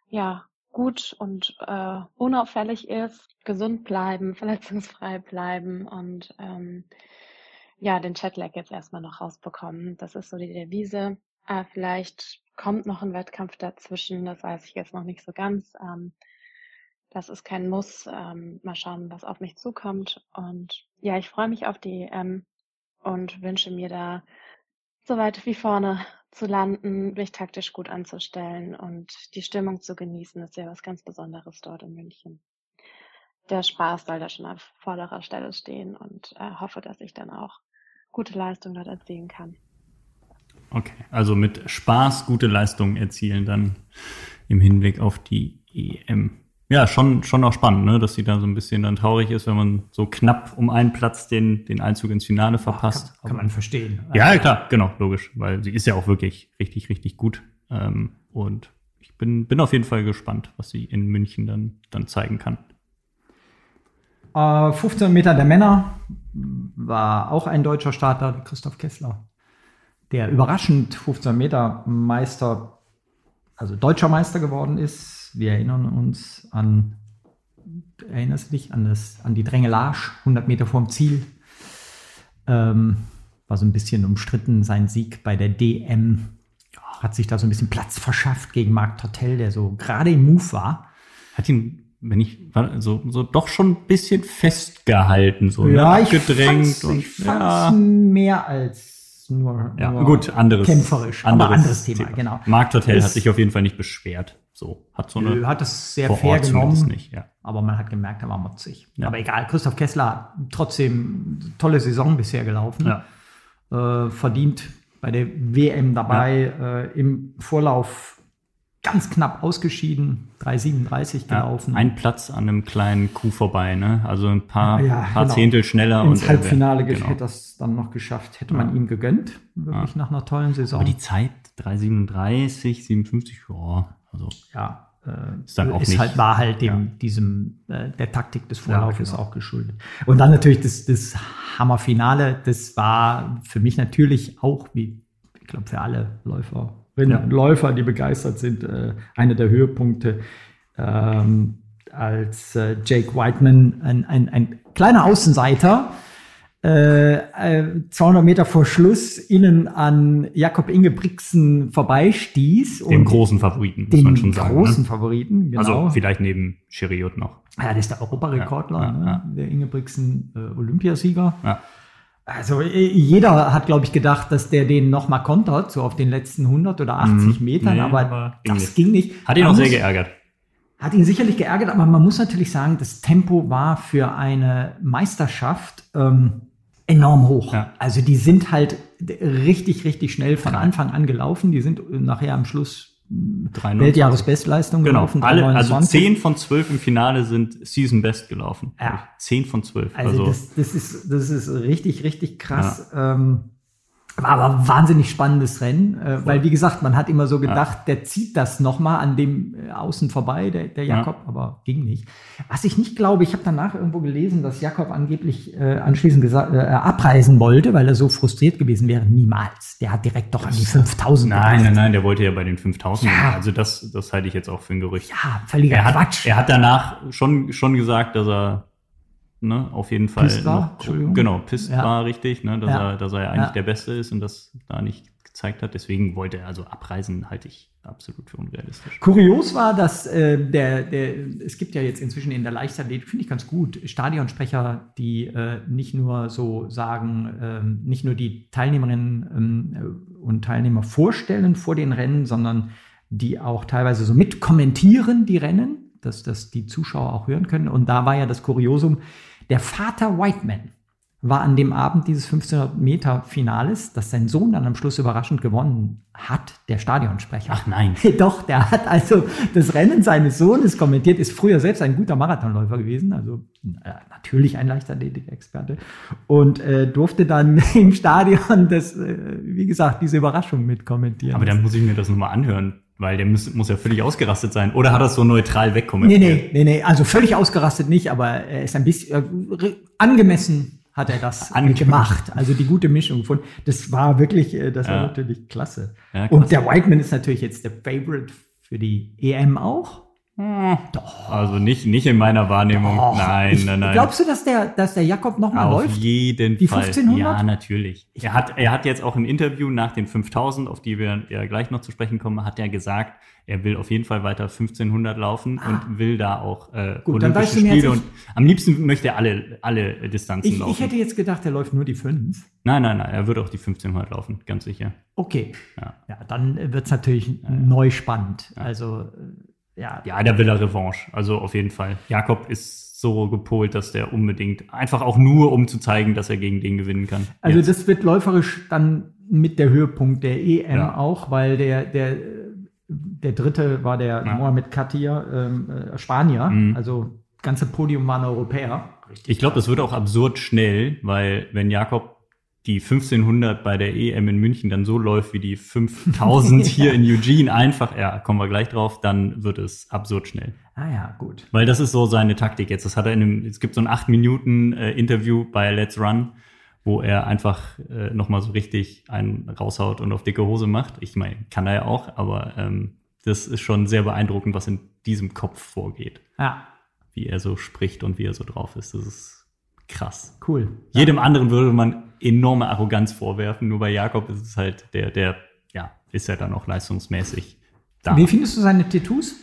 Speaker 5: ja gut und äh, unauffällig ist, gesund bleiben, [laughs] verletzungsfrei bleiben und ähm, ja, den Chatlag jetzt erstmal noch rausbekommen. Das ist so die Devise. Äh, vielleicht kommt noch ein Wettkampf dazwischen, das weiß ich jetzt noch nicht so ganz. Ähm, das ist kein Muss. Ähm, mal schauen, was auf mich zukommt. Und ja, ich freue mich auf die EM und wünsche mir da so weit wie vorne zu landen, mich taktisch gut anzustellen und die Stimmung zu genießen, ist ja was ganz Besonderes dort in München. Der Spaß soll da schon auf vorderer Stelle stehen und äh, hoffe, dass ich dann auch gute Leistung dort erzielen kann.
Speaker 2: Okay, also mit Spaß gute Leistungen erzielen dann im Hinblick auf die EM. Ja, schon, schon auch spannend, ne? dass sie da so ein bisschen dann traurig ist, wenn man so knapp um einen Platz den, den Einzug ins Finale verpasst.
Speaker 1: Kann, kann man verstehen.
Speaker 2: Ja, klar, genau, logisch, weil sie ist ja auch wirklich richtig, richtig gut. Ähm, und ich bin, bin auf jeden Fall gespannt, was sie in München dann, dann zeigen kann.
Speaker 1: Äh, 15 Meter der Männer war auch ein deutscher Starter, Christoph Kessler, der überraschend 15 Meter Meister, also deutscher Meister geworden ist wir erinnern uns an, erinnerst du dich, an, das, an die Drängelage, 100 Meter vorm Ziel. Ähm, war so ein bisschen umstritten, sein Sieg bei der DM. Hat sich da so ein bisschen Platz verschafft gegen Marc Tortel, der so gerade im Move war.
Speaker 2: Hat ihn, wenn ich, so, so doch schon ein bisschen festgehalten, so
Speaker 1: ne? ja,
Speaker 2: ne?
Speaker 1: ich gedrängt. und, ich ja. mehr als nur,
Speaker 2: ja,
Speaker 1: nur
Speaker 2: gut, anderes,
Speaker 1: kämpferisch,
Speaker 2: anderes,
Speaker 1: aber anderes Thema,
Speaker 2: Thema.
Speaker 1: genau.
Speaker 2: Marc Hotel hat sich auf jeden Fall nicht beschwert. So, hat so eine.
Speaker 1: Hat es sehr fair genommen,
Speaker 2: nicht, ja.
Speaker 1: aber man hat gemerkt, er war motzig.
Speaker 2: Ja.
Speaker 1: Aber egal, Christoph Kessler trotzdem tolle Saison bisher gelaufen.
Speaker 2: Ja.
Speaker 1: Äh, verdient bei der WM dabei, äh, im Vorlauf ganz knapp ausgeschieden, 3,37 gelaufen.
Speaker 2: Ein Platz an einem kleinen Kuh vorbei, ne? Also ein paar, paar
Speaker 1: genau.
Speaker 2: Zehntel schneller.
Speaker 1: Ins
Speaker 2: und
Speaker 1: Halbfinale
Speaker 2: genau.
Speaker 1: hätte das dann noch geschafft, hätte man ihm gegönnt, wirklich nach einer tollen Saison.
Speaker 2: Aber die Zeit 3,37, 57, ja, also.
Speaker 1: Ja, äh,
Speaker 2: ist, dann auch
Speaker 1: ist
Speaker 2: nicht,
Speaker 1: halt, war halt dem, diesem, äh, der Taktik des Vorlaufes genau. auch geschuldet. Und dann natürlich das, das Hammerfinale, das war für mich natürlich auch, wie ich glaube für alle Läufer ja. Läufer, die begeistert sind, äh, einer der Höhepunkte, ähm, als äh, Jake Whiteman, ein, ein, ein kleiner Außenseiter, äh, 200 Meter vor Schluss innen an Jakob Ingebrigtsen vorbeistieß.
Speaker 2: Dem großen Favoriten,
Speaker 1: muss man schon sagen. Dem großen ne? Favoriten,
Speaker 2: genau. Also vielleicht neben Cheriot noch.
Speaker 1: Ja, der ist der Europarekordler,
Speaker 2: ja,
Speaker 1: ne?
Speaker 2: ja.
Speaker 1: der Ingebrigtsen äh, Olympiasieger.
Speaker 2: Ja.
Speaker 1: Also jeder hat, glaube ich, gedacht, dass der den noch mal kontert, so auf den letzten 100 oder 80
Speaker 2: Mhm.
Speaker 1: Metern,
Speaker 2: Nee,
Speaker 1: aber,
Speaker 2: aber ging
Speaker 1: das
Speaker 2: nicht.
Speaker 1: ging nicht.
Speaker 2: Hat ihn auch sehr geärgert.
Speaker 1: Hat ihn sicherlich geärgert, aber man muss natürlich sagen, das Tempo war für eine Meisterschaft ähm, enorm hoch.
Speaker 2: Ja.
Speaker 1: Also die sind halt richtig, richtig schnell von. Anfang an gelaufen. Die sind nachher am Schluss
Speaker 2: 3,29.
Speaker 1: Weltjahresbestleistung
Speaker 2: Genau,
Speaker 1: gelaufen.
Speaker 2: alle, also
Speaker 1: 3,29.
Speaker 2: 10 von 12 im Finale sind Season Best gelaufen.
Speaker 1: Ja.
Speaker 2: 10 von 12.
Speaker 1: Also,
Speaker 2: Also,
Speaker 1: das, das, ist, das ist richtig, richtig krass. Ähm, war aber ein wahnsinnig spannendes Rennen, äh, weil wie gesagt, man hat immer so gedacht, der zieht das nochmal an dem äh, Außen vorbei, der, der
Speaker 2: Ja.
Speaker 1: Jakob, aber ging nicht. Was ich nicht glaube, ich habe danach irgendwo gelesen, dass Jakob angeblich äh, anschließend gesagt, äh, abreisen wollte, weil er so frustriert gewesen wäre. Niemals. Der hat direkt doch an die 5000
Speaker 2: nein,
Speaker 1: gedacht.
Speaker 2: nein, nein, der wollte ja bei den 5000.
Speaker 1: Ja.
Speaker 2: Also das, das halte ich jetzt auch für ein Gerücht.
Speaker 1: Ja, völliger
Speaker 2: er hat,
Speaker 1: Quatsch.
Speaker 2: Er hat danach schon, schon gesagt, dass er ne, auf jeden Fall
Speaker 1: Pisst war?
Speaker 2: noch, genau, pisst
Speaker 1: Ja.
Speaker 2: war richtig, ne, dass,
Speaker 1: Ja.
Speaker 2: er, dass er eigentlich
Speaker 1: Ja.
Speaker 2: der Beste ist und das da nicht gezeigt hat. Deswegen wollte er also abreisen, halte ich absolut für unrealistisch.
Speaker 1: Kurios war, dass äh, der, der, es gibt ja jetzt inzwischen in der Leichtathletik, finde ich ganz gut, Stadionsprecher, die äh, nicht nur so sagen, ähm, nicht nur die Teilnehmerinnen ähm, und Teilnehmer vorstellen vor den Rennen, sondern die auch teilweise so mitkommentieren die Rennen, dass, dass die Zuschauer auch hören können. Und da war ja das Kuriosum, der Vater Whiteman war an dem Abend dieses 1500 Meter Finales, das sein Sohn dann am Schluss überraschend gewonnen hat, der Stadionsprecher.
Speaker 2: Ach nein. [laughs]
Speaker 1: Doch, der hat also das Rennen seines Sohnes kommentiert, ist früher selbst ein guter Marathonläufer gewesen, also äh, natürlich ein Leichtathletik-Experte und äh, durfte dann [laughs] im Stadion das, äh, wie gesagt, diese Überraschung mit kommentieren.
Speaker 2: Aber dann muss ich mir das nochmal anhören, weil der muss, muss ja völlig ausgerastet sein. Oder hat er es so neutral
Speaker 1: nee,
Speaker 2: wegkommentiert?
Speaker 1: nee, nee, nee, also völlig ausgerastet nicht, aber er ist ein bisschen äh, angemessen hat er das
Speaker 2: Angemessen.
Speaker 1: gemacht. Also die gute Mischung gefunden. Das war wirklich, äh, das war
Speaker 2: Ja.
Speaker 1: natürlich klasse.
Speaker 2: Ja,
Speaker 1: Und
Speaker 2: krass.
Speaker 1: der Whiteman ist natürlich jetzt der Favorite für die EM auch.
Speaker 2: Doch. Also nicht, nicht in meiner Wahrnehmung.
Speaker 1: Doch.
Speaker 2: Nein,
Speaker 1: Ich-
Speaker 2: nein, nein.
Speaker 1: Glaubst du, dass der, dass der Jakob nochmal
Speaker 2: Auf
Speaker 1: läuft?
Speaker 2: jeden
Speaker 1: Die
Speaker 2: Fall.
Speaker 1: 1500?
Speaker 2: Ja, natürlich. Er hat, er hat jetzt auch im Interview nach den 5000, auf die wir ja gleich noch zu sprechen kommen, hat er gesagt, er will auf jeden Fall weiter 1500 laufen und will da auch äh,
Speaker 1: Ah. Gut, dann weißt du mir
Speaker 2: Spiele
Speaker 1: jetzt
Speaker 2: und am liebsten möchte er alle, alle Distanzen
Speaker 1: Ich,
Speaker 2: laufen.
Speaker 1: ich hätte jetzt gedacht, er läuft nur die 5.
Speaker 2: nein, nein, nein, er wird auch die 1500 laufen, ganz sicher.
Speaker 1: Okay.
Speaker 2: Ja.
Speaker 1: Ja, dann wird es natürlich neu spannend. Also, äh, ja.
Speaker 2: Ja, da will er Revanche. Also auf jeden Fall. Jakob ist so gepolt, dass der unbedingt, einfach auch nur, um zu zeigen, dass er gegen den gewinnen kann.
Speaker 1: Also
Speaker 2: Jetzt.
Speaker 1: das wird läuferisch dann mit der Höhepunkt der EM
Speaker 2: Ja.
Speaker 1: auch, weil der, der, der dritte war der
Speaker 2: Ja.
Speaker 1: Mohamed Katir, ähm, äh, Spanier.
Speaker 2: Mhm.
Speaker 1: Also ganze Podium waren Europäer.
Speaker 2: Ich glaube, das wird auch absurd schnell, weil wenn Jakob die 1500 bei der EM in München dann so läuft wie die 5000 [laughs] hier in Eugene, einfach, ja, kommen wir gleich drauf, dann wird es absurd schnell.
Speaker 1: Ah ja, gut.
Speaker 2: Weil das ist so seine Taktik jetzt. Das hat er in einem, es gibt so ein 8 Minuten äh, Interview bei Let's Run, wo er einfach äh, nochmal so richtig einen raushaut und auf dicke Hose macht. Ich meine, kann er ja auch, aber ähm, das ist schon sehr beeindruckend, was in diesem Kopf vorgeht.
Speaker 1: Ja,
Speaker 2: Wie er so spricht und wie er so drauf ist. Das ist krass.
Speaker 1: cool.
Speaker 2: Jedem anderen würde man enorme Arroganz vorwerfen, nur bei Jakob ist es halt der, der, ja, ist ja dann auch leistungsmäßig da.
Speaker 1: Wie findest du seine Tattoos?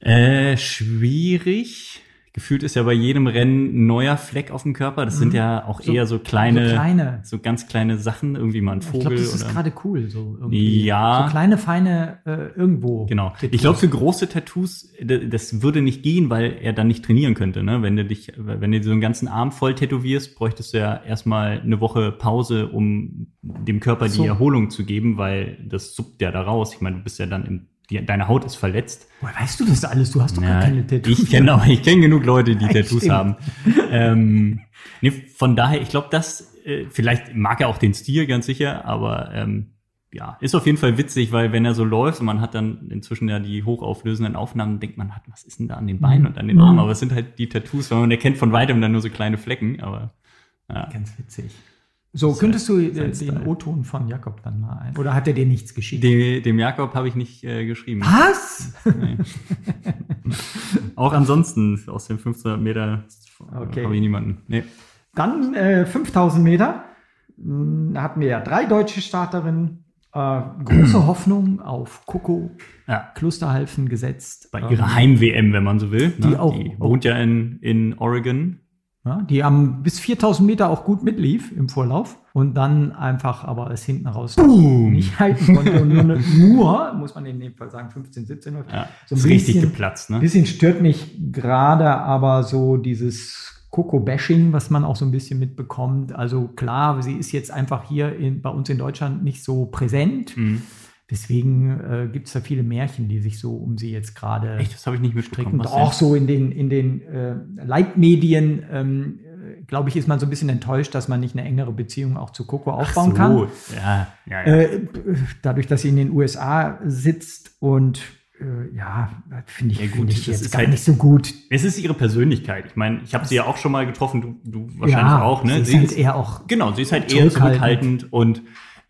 Speaker 2: Äh, schwierig. Gefühlt ist ja bei jedem Rennen ein neuer Fleck auf dem Körper. Das sind ja auch
Speaker 1: Mhm. So-
Speaker 2: eher so kleine,
Speaker 1: so kleine.
Speaker 2: so ganz kleine Sachen, irgendwie mal ein
Speaker 1: Ich
Speaker 2: Vogel
Speaker 1: glaube, das ist gerade cool. So, irgendwie.
Speaker 2: Ja.
Speaker 1: so kleine, feine äh, irgendwo.
Speaker 2: Genau.
Speaker 1: Tattoos.
Speaker 2: Ich glaube, für große Tattoos, das würde nicht gehen, weil er dann nicht trainieren könnte. Ne? Wenn du dich, wenn du so einen ganzen Arm voll tätowierst, bräuchtest du ja erstmal eine Woche Pause, um dem Körper
Speaker 1: So.
Speaker 2: die Erholung zu geben, weil das suppt ja da raus. Ich meine, du bist ja dann im, die, deine Haut ist verletzt.
Speaker 1: Woher weißt du das alles? Du hast doch gar keine Tattoos.
Speaker 2: ich kenne auch, ich kenne genug Leute, die [laughs]
Speaker 1: Ja,
Speaker 2: Tattoos
Speaker 1: stimmt.
Speaker 2: haben. ähm, nee, von daher, ich glaube, das, äh, vielleicht mag er auch den Stil ganz sicher, aber ähm, ja, ist auf jeden Fall witzig, weil wenn er so läuft und man hat dann inzwischen ja die hochauflösenden Aufnahmen, denkt man, hat, was ist denn da an den Beinen und an den
Speaker 1: Mhm.
Speaker 2: Armen? Aber es sind halt die Tattoos, weil man erkennt von weitem dann nur so kleine Flecken, aber ja.
Speaker 1: Ganz witzig. So, könntest du äh, den
Speaker 2: Style.
Speaker 1: O-Ton von Jakob dann mal ein? Oder hat er dir nichts geschickt?
Speaker 2: Dem, dem Jakob habe ich nicht äh, geschrieben.
Speaker 1: Was?
Speaker 2: Nee. auch ansonsten aus den 1500 Meter
Speaker 1: Okay.
Speaker 2: habe ich niemanden. Nee.
Speaker 1: Dann äh, 5000 Meter. Hm, Da hatten wir ja drei deutsche Starterinnen. Äh, große [clears throat] Hoffnung auf Coco
Speaker 2: Ja.
Speaker 1: Klusterhalfen gesetzt.
Speaker 2: Bei
Speaker 1: Ähm,
Speaker 2: ihrer Heim-WM, wenn man so will.
Speaker 1: die
Speaker 2: ne?
Speaker 1: auch-
Speaker 2: die wohnt ja in, in Oregon.
Speaker 1: Ja, die am bis 4000 Meter auch gut mitlief im Vorlauf und dann einfach aber es hinten raus nicht halten konnte und nur, nur, [laughs] muss man in dem Fall sagen, 15, 17 läuft.
Speaker 2: Ja,
Speaker 1: So ein
Speaker 2: ist richtig
Speaker 1: bisschen-
Speaker 2: geplatzt,
Speaker 1: Ein
Speaker 2: ne?
Speaker 1: bisschen stört mich gerade aber so dieses Coco-Bashing, was man auch so ein bisschen mitbekommt. Also klar, sie ist jetzt einfach hier in, bei uns in Deutschland nicht so präsent.
Speaker 2: Mhm.
Speaker 1: Deswegen äh, gibt es da viele Märchen, die sich so um sie jetzt gerade
Speaker 2: Echt, das habe ich nicht mitbekommen.
Speaker 1: stricken.
Speaker 2: Was
Speaker 1: Auch so in den, in den äh, Leitmedien, ähm, äh, glaube ich, ist man so ein bisschen enttäuscht, dass man nicht eine engere Beziehung auch zu Coco aufbauen
Speaker 2: so.
Speaker 1: kann.
Speaker 2: Ja, ja, ja.
Speaker 1: Äh, dadurch, dass sie in den USA sitzt und äh, ja, finde ich,
Speaker 2: Ja, gut,
Speaker 1: finde ich jetzt gar
Speaker 2: halt-
Speaker 1: nicht so gut.
Speaker 2: es ist ihre Persönlichkeit. Ich meine, ich habe sie ja auch schon mal getroffen, du, du wahrscheinlich auch, ne?
Speaker 1: Sie ist halt eher auch
Speaker 2: Genau, sie ist halt eher
Speaker 1: zurückhaltend
Speaker 2: und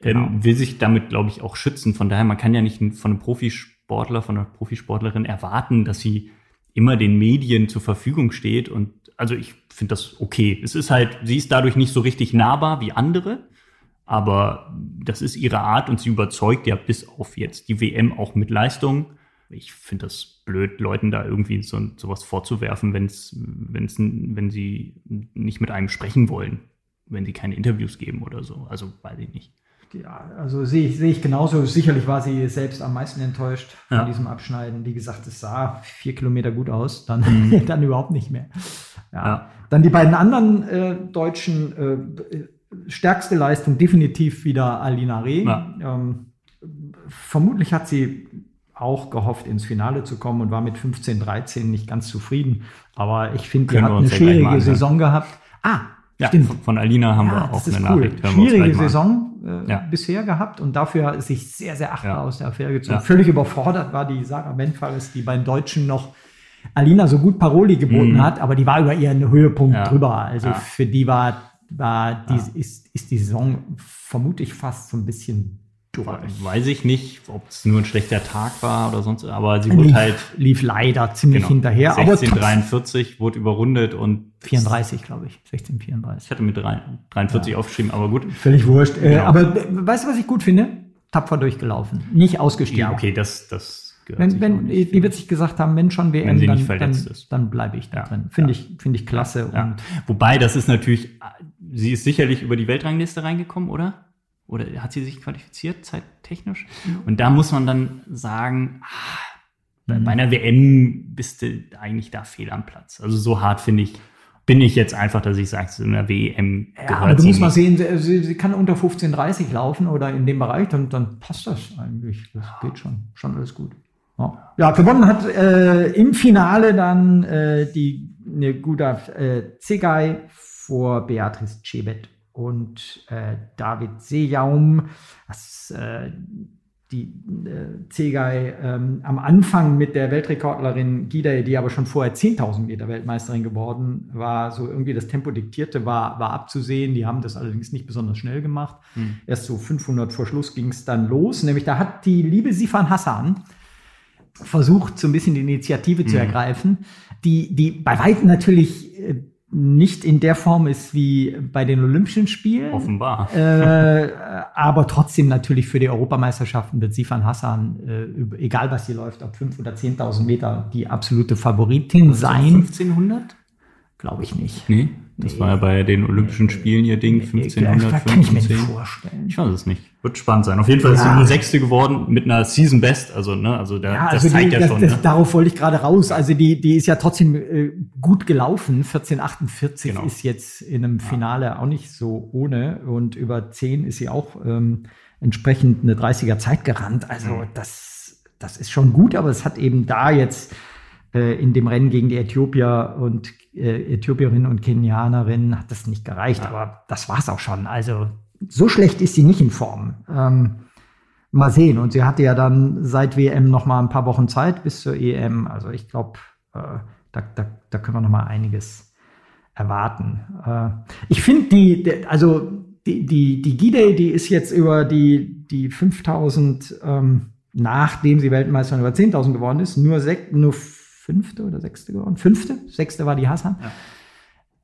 Speaker 1: Genau.
Speaker 2: ähm, will sich damit, glaube ich, auch schützen. Von daher, man kann ja nicht von einem Profisportler, von einer Profisportlerin erwarten, dass sie immer den Medien zur Verfügung steht. Und also ich finde das okay. Es ist halt, sie ist dadurch nicht so richtig nahbar wie andere, aber das ist ihre Art und sie überzeugt ja bis auf jetzt die WM auch mit Leistung. Ich finde das blöd, Leuten da irgendwie so sowas vorzuwerfen, wenn's, wenn's, wenn sie nicht mit einem sprechen wollen, wenn sie keine Interviews geben oder so. Also weiß ich nicht.
Speaker 1: Ja, also sehe ich, sehe ich genauso. Sicherlich war sie selbst am meisten enttäuscht von
Speaker 2: Ja.
Speaker 1: diesem Abschneiden. Wie gesagt, es sah vier Kilometer gut aus, dann, [laughs] dann überhaupt nicht mehr. Ja.
Speaker 2: Mhm. Ja.
Speaker 1: Dann die beiden anderen äh, Deutschen, äh, stärkste Leistung definitiv wieder Alina Reh.
Speaker 2: Ja.
Speaker 1: Ähm, vermutlich hat sie auch gehofft, ins Finale zu kommen und war mit 15, 13 nicht ganz zufrieden. Aber ich finde,
Speaker 2: Können
Speaker 1: hat eine schwierige. Saison gehabt. Ah,
Speaker 2: Ja,
Speaker 1: stimmt.
Speaker 2: von, von Alina haben
Speaker 1: Ja,
Speaker 2: wir auch eine
Speaker 1: cool.
Speaker 2: Nachricht.
Speaker 1: Schwierige. Saison äh,
Speaker 2: Ja.
Speaker 1: bisher gehabt und dafür sich sehr, sehr achtbar
Speaker 2: Ja.
Speaker 1: aus der Affäre gezogen.
Speaker 2: Ja.
Speaker 1: Völlig überfordert war die Sarah Benfares, die beim Deutschen noch Alina so gut Paroli geboten
Speaker 2: Mhm.
Speaker 1: hat, aber die war über ihren Höhepunkt drüber. Also für die war, war die, ist, ist die Saison vermutlich fast so ein bisschen
Speaker 2: Weiß ich nicht, ob es nur ein schlechter Tag war oder sonst, aber sie wurde
Speaker 1: lief,
Speaker 2: halt
Speaker 1: lief leider ziemlich
Speaker 2: genau,
Speaker 1: hinterher. aber
Speaker 2: 1643 wurde überrundet und
Speaker 1: 34, glaube ich. 1634.
Speaker 2: ich hatte mit drei- 43 aufgeschrieben, aber gut.
Speaker 1: Völlig wurscht. Äh,
Speaker 2: Genau.
Speaker 1: aber äh, weißt du, was ich gut finde? Tapfer durchgelaufen. Nicht ausgestiegen.
Speaker 2: Ja, okay, das, das gehört
Speaker 1: Wenn, wenn,
Speaker 2: nicht.
Speaker 1: wie wird sich gesagt haben, wenn schon WM,
Speaker 2: Wenn
Speaker 1: dann, dann,
Speaker 2: ist.
Speaker 1: dann bleibe ich da
Speaker 2: Ja,
Speaker 1: drin. Finde
Speaker 2: ja.
Speaker 1: ich, finde ich klasse.
Speaker 2: Ja. Wobei, das ist natürlich, sie ist sicherlich über die Weltrangliste reingekommen, oder? Oder hat sie sich qualifiziert, zeittechnisch? Und da muss man dann sagen, ah, bei,
Speaker 1: Mhm.
Speaker 2: bei einer WM bist du eigentlich da fehl am Platz. Also so hart finde ich, bin ich jetzt einfach, dass ich sage, zu einer WM
Speaker 1: Ja,
Speaker 2: gehört
Speaker 1: aber du musst mal sehen, sie, sie, kann unter 15,30 laufen oder in dem Bereich, dann, dann passt das eigentlich. Das geht schon. Schon alles gut. Ja, ja gewonnen hat äh, im Finale dann äh, die ne, Guda äh, Zegay vor Beatrice Cebet und äh, David Sejaum. Das, äh, die äh, Zegay ähm, am Anfang mit der Weltrekordlerin Gidey, die aber schon vorher 10.000 Meter Weltmeisterin geworden war, so irgendwie das Tempo diktierte, war, war abzusehen. Die haben das allerdings nicht besonders schnell gemacht.
Speaker 2: Hm.
Speaker 1: Erst so 500 vor Schluss ging es dann los. Nämlich da hat die liebe Sifan Hassan versucht, so ein bisschen die Initiative zu
Speaker 2: Mhm.
Speaker 1: ergreifen, die, die bei weitem natürlich äh, nicht in der Form ist wie bei den Olympischen Spielen.
Speaker 2: Offenbar.
Speaker 1: Äh, aber trotzdem natürlich für die Europameisterschaften wird Sifan Hassan, äh, egal was hier läuft, ob 5.000 oder 10.000 Meter, die absolute Favoritin sein.
Speaker 2: 1500?
Speaker 1: Glaube ich nicht.
Speaker 2: Nee, das
Speaker 1: Nee.
Speaker 2: war ja bei den Olympischen Spielen ihr Ding, 1500,
Speaker 1: Das kann ich mir nicht
Speaker 2: 15.
Speaker 1: vorstellen.
Speaker 2: Ich weiß es nicht. Wird spannend sein. Auf jeden Fall ist sie
Speaker 1: Ja.
Speaker 2: nur Sechste geworden mit einer Season Best. Also, ne, also da,
Speaker 1: Ja,
Speaker 2: das
Speaker 1: also
Speaker 2: zeigt
Speaker 1: die,
Speaker 2: ja
Speaker 1: das,
Speaker 2: schon.
Speaker 1: das,
Speaker 2: ne?
Speaker 1: darauf wollte ich gerade raus. Also die, die ist ja trotzdem äh, gut gelaufen. 1448
Speaker 2: Genau.
Speaker 1: ist jetzt in einem Finale auch nicht so ohne. Und über 10 ist sie auch ähm, entsprechend eine 30er Zeit gerannt. Also
Speaker 2: Mhm.
Speaker 1: das, das ist schon gut, aber es hat eben da jetzt in dem Rennen gegen die Äthiopier und äh, Äthiopierinnen und Kenianerinnen hat das nicht gereicht. Aber das war's auch schon. Also so schlecht ist sie nicht in Form. Ähm, Mal sehen. Und sie hatte ja dann seit WM noch mal ein paar Wochen Zeit bis zur EM. Also ich glaube, äh, da, da, da können wir noch mal einiges erwarten. Äh, ich finde die, also die, die, die Gide, die ist jetzt über die, die 5000, ähm, nachdem sie Weltmeisterin über 10.000 geworden ist, nur, sech, nur fünfte oder sechste geworden. Fünfte? Sechste war die Hassan.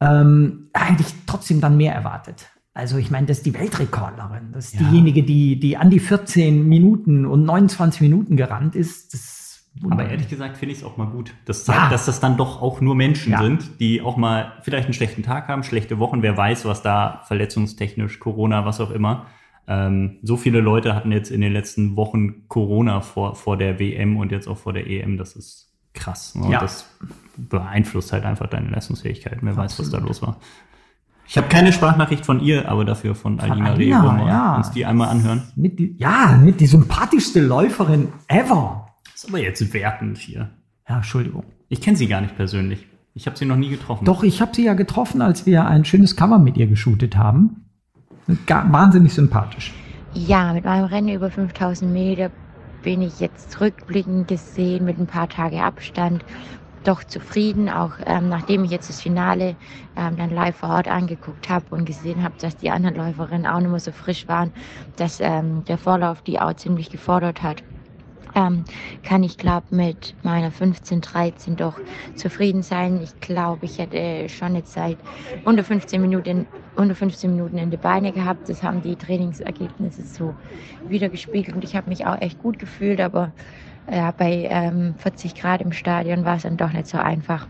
Speaker 1: Ähm, hätte ich trotzdem dann mehr erwartet. Also ich meine, das ist die Weltrekordlerin. Das ist
Speaker 2: Ja.
Speaker 1: diejenige, die, die an die 14 Minuten und 29 Minuten gerannt ist. Das
Speaker 2: Aber ehrlich gesagt finde ich es auch mal gut. Das zeigt,
Speaker 1: Ja.
Speaker 2: dass das dann doch auch nur Menschen
Speaker 1: Ja.
Speaker 2: sind, die auch mal vielleicht einen schlechten Tag haben, schlechte Wochen. Wer weiß, was da verletzungstechnisch, Corona, was auch immer. Ähm, so viele Leute hatten jetzt in den letzten Wochen Corona vor, vor der WM und jetzt auch vor der EM. Das ist krass. Ne? Und
Speaker 1: Ja.
Speaker 2: das beeinflusst halt einfach deine Leistungsfähigkeit. Wer weiß, was da los war. Ich habe keine Sprachnachricht von ihr, aber dafür von, Alina Reh.
Speaker 1: Alina,
Speaker 2: Wollen wir
Speaker 1: ja.
Speaker 2: uns die einmal anhören?
Speaker 1: Mit die, ja, mit die sympathischste Läuferin ever.
Speaker 2: Das ist aber jetzt wertend hier.
Speaker 1: Ja, Entschuldigung.
Speaker 2: Ich kenne sie gar nicht persönlich. Ich habe sie noch nie getroffen.
Speaker 1: Doch, ich habe sie ja getroffen, als wir ein schönes Cover mit ihr geshootet haben. Gar, wahnsinnig sympathisch.
Speaker 6: Ja, mit meinem Rennen über 5000 Meter bin ich jetzt rückblickend gesehen mit ein paar Tage Abstand doch zufrieden, auch ähm, nachdem ich jetzt das Finale ähm, dann live vor Ort angeguckt habe und gesehen habe, dass die anderen Läuferinnen auch nicht mehr so frisch waren, dass ähm, der Vorlauf die auch ziemlich gefordert hat. Ähm, kann ich glaube mit meiner 15, 13 doch zufrieden sein. Ich glaube, ich hätte schon eine Zeit unter 15 Minuten, unter 15 Minuten in die Beine gehabt. Das haben die Trainingsergebnisse so wiedergespiegelt und ich habe mich auch echt gut gefühlt, aber ja, bei ähm, 40 Grad im Stadion war es dann doch nicht so einfach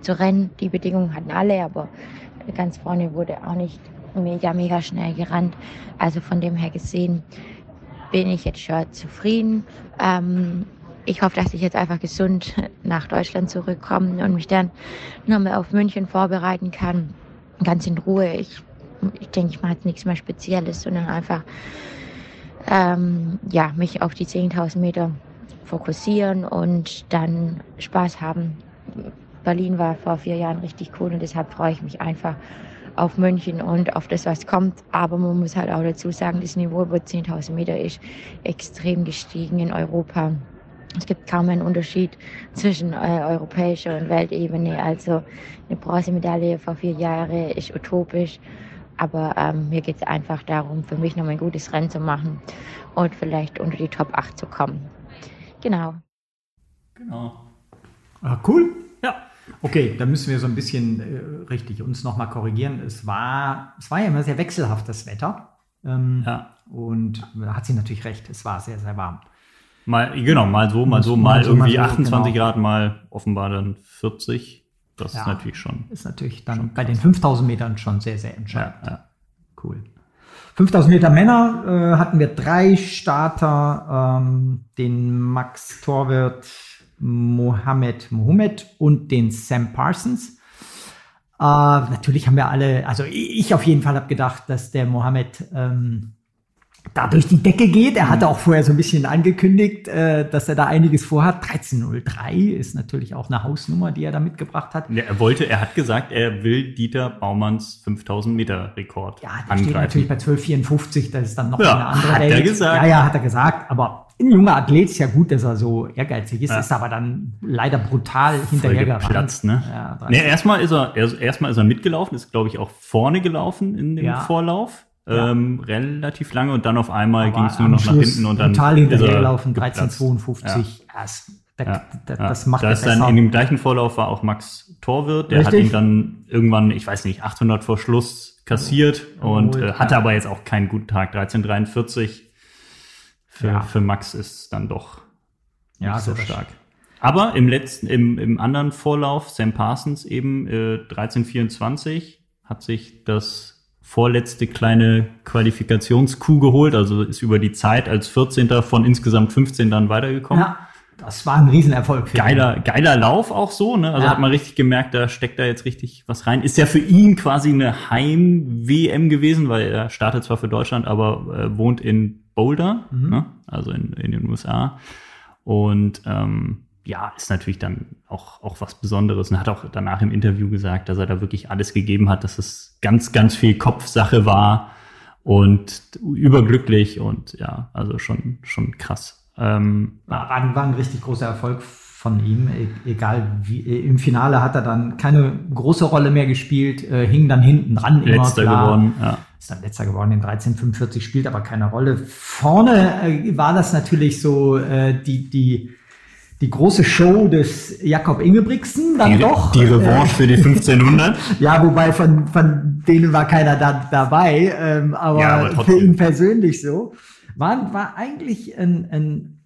Speaker 6: zu rennen. Die Bedingungen hatten alle, aber ganz vorne wurde auch nicht mega, mega schnell gerannt. Also von dem her gesehen bin ich jetzt schon zufrieden. Ähm, ich hoffe, dass ich jetzt einfach gesund nach Deutschland zurückkomme und mich dann nochmal auf München vorbereiten kann. Ganz in Ruhe. Ich, ich denke, ich mache jetzt nichts mehr Spezielles, sondern einfach ähm, ja, mich auf die 10.000 Meter fokussieren und dann Spaß haben. Berlin war vor vier Jahren richtig cool und deshalb freue ich mich einfach auf München und auf das, was kommt. Aber man muss halt auch dazu sagen, das Niveau über 10.000 Meter ist extrem gestiegen in Europa. Es gibt kaum einen Unterschied zwischen äh, europäischer und Weltebene. Also eine Bronzemedaille vor vier Jahren ist utopisch. Aber ähm, mir geht es einfach darum, für mich nochmal ein gutes Rennen zu machen und vielleicht unter die Top 8 zu kommen. Genau.
Speaker 2: Genau.
Speaker 1: Ah, cool. Okay, da müssen wir so ein bisschen äh, richtig uns nochmal korrigieren. Es war, es war ja immer sehr wechselhaft, das Wetter. Ähm,
Speaker 2: Ja.
Speaker 1: Und da hat sie natürlich recht, es war sehr, sehr warm.
Speaker 2: Mal, genau, mal so, mal so,
Speaker 1: Mal
Speaker 2: mal
Speaker 1: so, mal
Speaker 2: irgendwie
Speaker 1: so,
Speaker 2: 28
Speaker 1: genau.
Speaker 2: Grad, mal offenbar dann 40. Das
Speaker 1: Ja.
Speaker 2: ist natürlich schon.
Speaker 1: Ist natürlich dann bei den 5000 Metern schon sehr, sehr entscheidend.
Speaker 2: Ja, ja.
Speaker 1: Cool. 5000 Meter Männer äh, hatten wir drei Starter, ähm, den Max Torwirt, Mohamed Mohamed und den Sam Parsons. Äh, natürlich haben wir alle, also ich auf jeden Fall habe gedacht, dass der Mohamed ähm, da durch die Decke geht. Er hatte auch vorher so ein bisschen angekündigt, äh, dass er da einiges vorhat. 13.03 ist natürlich auch eine Hausnummer, die er da mitgebracht hat.
Speaker 2: Ja, Er wollte, er hat gesagt, er will Dieter Baumanns 5000 Meter Rekord
Speaker 1: Ja, der steht natürlich
Speaker 2: angreifen.
Speaker 1: bei 12,54, das ist dann noch
Speaker 2: Ja,
Speaker 1: eine andere
Speaker 2: hat er
Speaker 1: Welt.
Speaker 2: gesagt.
Speaker 1: Ja, ja, hat er gesagt. Aber ein junger Athlet ist ja gut, dass er so ehrgeizig ist,
Speaker 2: Ja.
Speaker 1: ist aber dann leider brutal hinterhergerannt.
Speaker 2: ne?
Speaker 1: Ja, 30.
Speaker 2: Nee, erstmal ist er, er erstmal ist er mitgelaufen, ist glaube ich auch vorne gelaufen in dem
Speaker 1: Ja.
Speaker 2: Vorlauf.
Speaker 1: Ja.
Speaker 2: Ähm, relativ lange und dann auf einmal ging es nur noch nach
Speaker 1: Schluss
Speaker 2: hinten und dann er
Speaker 1: hinterhergelaufen,
Speaker 2: geplatzt.
Speaker 1: 13,52. Ja. das, da,
Speaker 2: Ja,
Speaker 1: da,
Speaker 2: ja.
Speaker 1: das macht
Speaker 2: da ist dann in dem gleichen Vorlauf war auch Max Torwirt, der hat
Speaker 1: Richtig.
Speaker 2: ihn dann irgendwann, ich weiß nicht, 800 vor Schluss kassiert und
Speaker 1: Jawohl,
Speaker 2: äh, hatte
Speaker 1: ja.
Speaker 2: aber jetzt auch keinen guten Tag. 13:43 für,
Speaker 1: Ja.
Speaker 2: für Max ist dann doch
Speaker 1: Ja,
Speaker 2: nicht so
Speaker 1: also
Speaker 2: stark. Aber im letzten, im, im anderen Vorlauf, Sam Parsons eben äh, 13:24 hat sich das vorletzte kleine Qualifikationskuh geholt, also ist über die Zeit als 14. von insgesamt 15 dann weitergekommen.
Speaker 1: Ja, das war ein Riesenerfolg. für ihn.
Speaker 2: Geiler, geiler Lauf auch so, ne? Also
Speaker 1: Ja.
Speaker 2: hat man richtig gemerkt, da steckt da jetzt richtig was rein. Ist ja für ihn quasi eine Heim-WM gewesen, weil er startet zwar für Deutschland, aber äh, wohnt in Boulder,
Speaker 1: Mhm.
Speaker 2: ne? also in, in den USA. Und ähm, ja, ist natürlich dann auch, auch was Besonderes. Und hat auch danach im Interview gesagt, dass er da wirklich alles gegeben hat, dass es ganz, ganz viel Kopfsache war und überglücklich und ja, also schon, schon krass. Ähm,
Speaker 1: War, war, ein- richtig großer Erfolg von ihm. E egal wie. Im Finale hat er dann keine große Rolle mehr gespielt, äh, hing dann hinten dran immer
Speaker 2: letzter
Speaker 1: klar.
Speaker 2: geworden, ja.
Speaker 1: Ist dann letzter geworden in 1345, spielt aber keine Rolle. Vorne äh, war das natürlich so äh, die, die, die große Show des Jakob Ingebrigtsen, dann
Speaker 2: Die,
Speaker 1: doch.
Speaker 2: die Revanche für die [laughs] 1500.
Speaker 1: Äh, ja, wobei von, von denen war keiner da, dabei, ähm, aber,
Speaker 2: Ja, aber
Speaker 1: für ihn persönlich so. War, war eigentlich ein, ein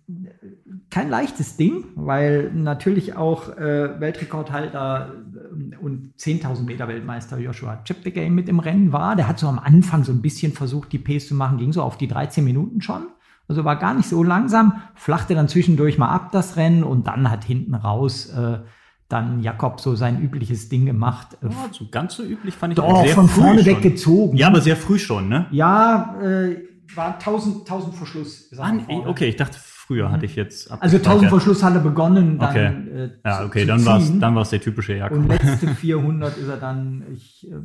Speaker 1: kein leichtes Ding, weil natürlich auch äh, Weltrekordhalter ähm, und 10.000 Meter Weltmeister Joshua Cheptegei mit im Rennen war. Der hat so am Anfang so ein bisschen versucht, die Pace zu machen, ging so auf die 13 Minuten schon. Also war gar nicht so langsam, flachte dann zwischendurch mal ab das Rennen und dann hat hinten raus äh, dann Jakob so sein übliches Ding gemacht.
Speaker 2: Ja, so ganz so üblich fand ich
Speaker 1: Doch,
Speaker 2: sehr
Speaker 1: von
Speaker 2: früh
Speaker 1: vorne weggezogen.
Speaker 2: Ja, aber sehr früh schon, ne?
Speaker 1: Ja, äh, war 1000, 1000 vor Schluss. er
Speaker 2: Ah, okay, ich dachte früher hatte ich jetzt.
Speaker 1: Also 1000 vor. Schluss hat er begonnen, dann
Speaker 2: Okay.
Speaker 1: äh,
Speaker 2: Ja, okay,
Speaker 1: zu
Speaker 2: dann war es dann war's der typische Jakob.
Speaker 1: Und letzte [laughs] 400 ist er dann ich, äh,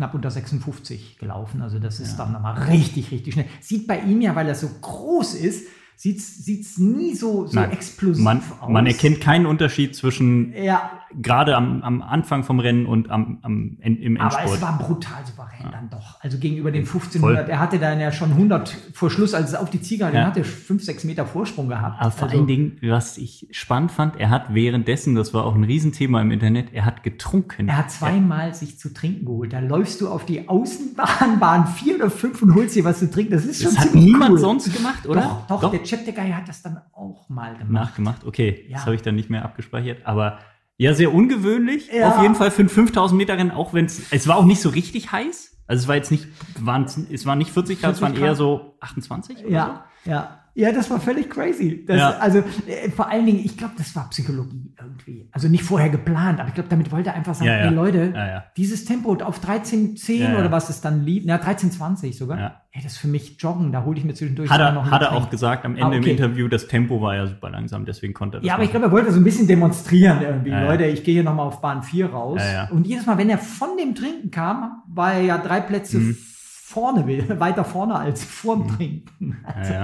Speaker 1: knapp unter 56 gelaufen. Also das ist dann nochmal richtig, richtig schnell. Sieht bei ihm ja, weil er so groß ist, sieht's sieht's nie so, so
Speaker 2: Nein,
Speaker 1: explosiv
Speaker 2: man,
Speaker 1: aus.
Speaker 2: man erkennt keinen Unterschied zwischen
Speaker 1: Ja,
Speaker 2: gerade am, am Anfang vom Rennen und am, am im
Speaker 1: aber
Speaker 2: Endsport.
Speaker 1: es war brutal souverän dann doch. Also gegenüber den 1500, er hatte dann ja schon 100 vor Schluss, als es auf die Ziege
Speaker 2: Ja.
Speaker 1: hatte, 5, 6 Meter Vorsprung gehabt.
Speaker 2: Aber vor
Speaker 1: also,
Speaker 2: allen Dingen, was ich spannend fand, er hat währenddessen, das war auch ein Riesenthema im Internet, er hat getrunken.
Speaker 1: Er hat zweimal sich zu trinken geholt. Da läufst du auf die Außenbahn, Bahn 4 oder 5 und holst dir was zu trinken. Das ist schon
Speaker 2: das hat
Speaker 1: ziemlich
Speaker 2: niemand
Speaker 1: cool.
Speaker 2: sonst gemacht, oder?
Speaker 1: Doch, doch, der Cheptegei hat das dann auch mal gemacht.
Speaker 2: nachgemacht. Okay,
Speaker 1: Ja.
Speaker 2: das habe ich dann nicht mehr abgespeichert. Aber ja, sehr ungewöhnlich.
Speaker 1: Ja.
Speaker 2: Auf jeden Fall für ein 5000 Meter Rennen, auch wenn es, es war auch nicht so richtig heiß. Also es war jetzt nicht, waren, es waren nicht 40 Grad, es waren
Speaker 1: 40
Speaker 2: eher so 28 oder
Speaker 1: Ja, ja. Ja, das war völlig crazy. Das,
Speaker 2: Ja.
Speaker 1: Also äh, vor allen Dingen, ich glaube, das war Psychologie irgendwie. Also nicht vorher geplant, aber ich glaube, damit wollte er einfach sagen,
Speaker 2: Ja, ja.
Speaker 1: ey Leute,
Speaker 2: Ja, ja.
Speaker 1: dieses Tempo auf 13,10
Speaker 2: Ja, ja.
Speaker 1: oder was es dann lief, na 13,20 sogar.
Speaker 2: Ja.
Speaker 1: Ey, das ist für mich Joggen, da hole ich mir zwischendurch.
Speaker 2: Hat er,
Speaker 1: noch
Speaker 2: hat er auch gesagt am Ende
Speaker 1: Ah, okay.
Speaker 2: im Interview, das Tempo war ja super langsam, deswegen konnte er das
Speaker 1: Ja, aber ich glaube, er wollte so ein bisschen demonstrieren irgendwie.
Speaker 2: Ja, ja.
Speaker 1: Leute, ich gehe hier nochmal auf Bahn 4 raus.
Speaker 2: Ja, ja.
Speaker 1: Und jedes Mal, wenn er von dem Trinken kam, war er ja drei Plätze
Speaker 2: Mhm.
Speaker 1: vorne, will- [laughs] weiter vorne als vorm Trinken. Also,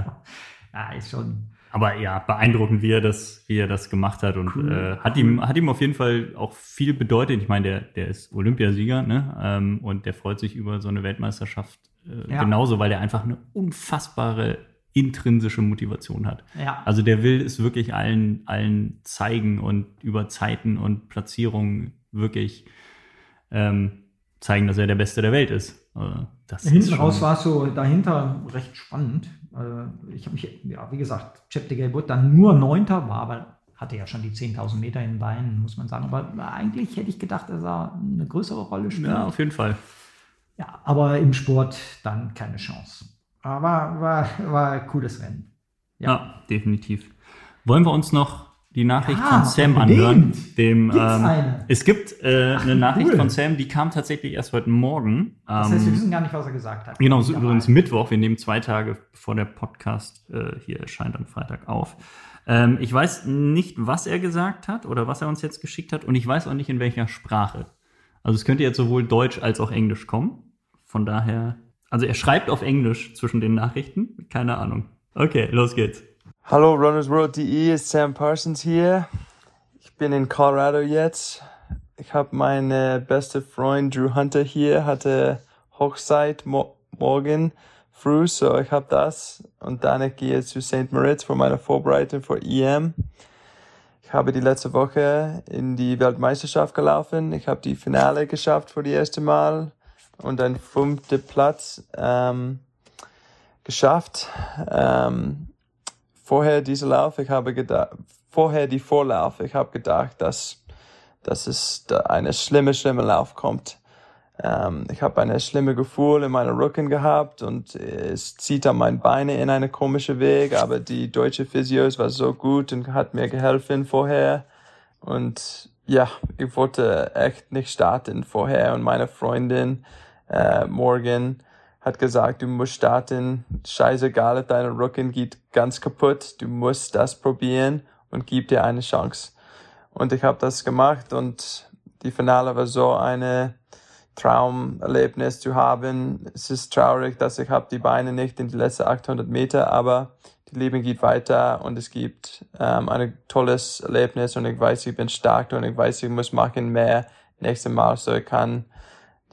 Speaker 1: ja. ist schon.
Speaker 2: aber ja, beeindruckend, wie er das, wie er das gemacht hat und
Speaker 1: Cool.
Speaker 2: äh, hat ihm, hat ihm auf jeden Fall auch viel bedeutet. Ich meine, der, der ist Olympiasieger, ne? Ähm, und der freut sich über so eine Weltmeisterschaft äh,
Speaker 1: Ja.
Speaker 2: genauso, weil der einfach eine unfassbare intrinsische Motivation hat.
Speaker 1: Ja.
Speaker 2: Also der will es wirklich allen, allen zeigen und über Zeiten und Platzierungen wirklich ähm, zeigen, dass er der Beste der Welt ist. Also
Speaker 1: Hinten raus war es so dahinter recht spannend. Äh, Ich habe mich, ja, wie gesagt, Cheptegei Wood dann nur Neunter war, aber hatte ja schon die 10.000 Meter in den Beinen, muss man sagen. Aber eigentlich hätte ich gedacht, dass er eine größere Rolle spielt.
Speaker 2: Ja, auf jeden Fall.
Speaker 1: Ja, aber im Sport dann keine Chance. Aber war, war ein cooles Rennen.
Speaker 2: Ja, definitiv. Wollen wir uns noch die Nachricht
Speaker 1: Ja,
Speaker 2: von Sam anhören? Dem,
Speaker 1: Gibt's
Speaker 2: ähm,
Speaker 1: eine?
Speaker 2: Es gibt äh, eine Nachricht
Speaker 1: cool.
Speaker 2: von Sam, die kam tatsächlich erst heute Morgen.
Speaker 1: Das heißt, wir
Speaker 2: Ähm,
Speaker 1: wissen gar nicht, was er gesagt hat.
Speaker 2: Genau, so übrigens Mittwoch. Wir nehmen zwei Tage bevor der Podcast äh, hier erscheint am Freitag auf. Ähm, ich weiß nicht, was er gesagt hat oder was er uns jetzt geschickt hat und ich weiß auch nicht, in welcher Sprache. Also es könnte jetzt sowohl Deutsch als auch Englisch kommen. Von daher, also er schreibt auf Englisch zwischen den Nachrichten. Keine Ahnung. Okay, los geht's.
Speaker 7: Hallo RunnersWorld.de, Sam Parsons hier. Ich bin in Colorado jetzt. Ich habe meine beste Freund Drew Hunter hier, hatte Hochzeit mo morgen früh, so ich habe das. Und dann ich gehe zu St. Moritz für meine Vorbereitung für EM. Ich habe die letzte Woche in die Weltmeisterschaft gelaufen. Ich habe die Finale geschafft für die erste Mal und ein fünfter Platz ähm, geschafft. Ähm, vorher diese Lauf, ich habe gedacht, vorher die Vorlauf, ich habe gedacht, dass, dass es da eine schlimme, schlimme Lauf kommt. Ähm, ich habe eine schlimme Gefühl in meiner Rücken gehabt und es zieht an meine Beine in eine komische Weg, aber die deutsche Physios war so gut und hat mir geholfen vorher. Und ja, ich wollte echt nicht starten vorher und meine Freundin äh, Morgan hat gesagt, du musst starten, scheißegal, dein Rücken geht ganz kaputt, du musst das probieren und gib dir eine Chance. Und ich habe das gemacht und die Finale war so eine Traumerlebnis zu haben. Es ist traurig, dass ich habe die Beine nicht in die letzten 800 Meter, aber die Leben geht weiter und es gibt ähm, ein tolles Erlebnis und ich weiß, ich bin stark und ich weiß, ich muss machen mehr nächstes Mal, so ich kann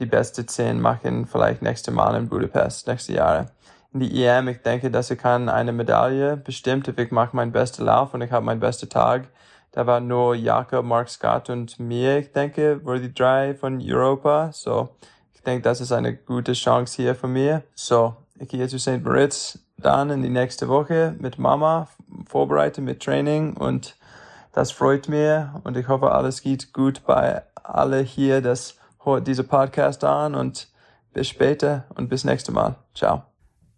Speaker 7: die beste 10 machen, vielleicht nächste Mal in Budapest, nächste Jahre. In die EM, ich denke, dass ich kann eine Medaille bestimmt, ich mache meinen besten Lauf und ich habe meinen besten Tag. Da war nur Jakob, Mark Scott und mir, ich denke, were die drei von Europa. So, ich denke, das ist eine gute Chance hier für mir. So, ich gehe zu St. Moritz dann in die nächste Woche mit Mama, vorbereite mit Training und das freut mir und ich hoffe, alles geht gut bei alle hier, das hört diese Podcast an und bis später und bis nächste Mal. Ciao.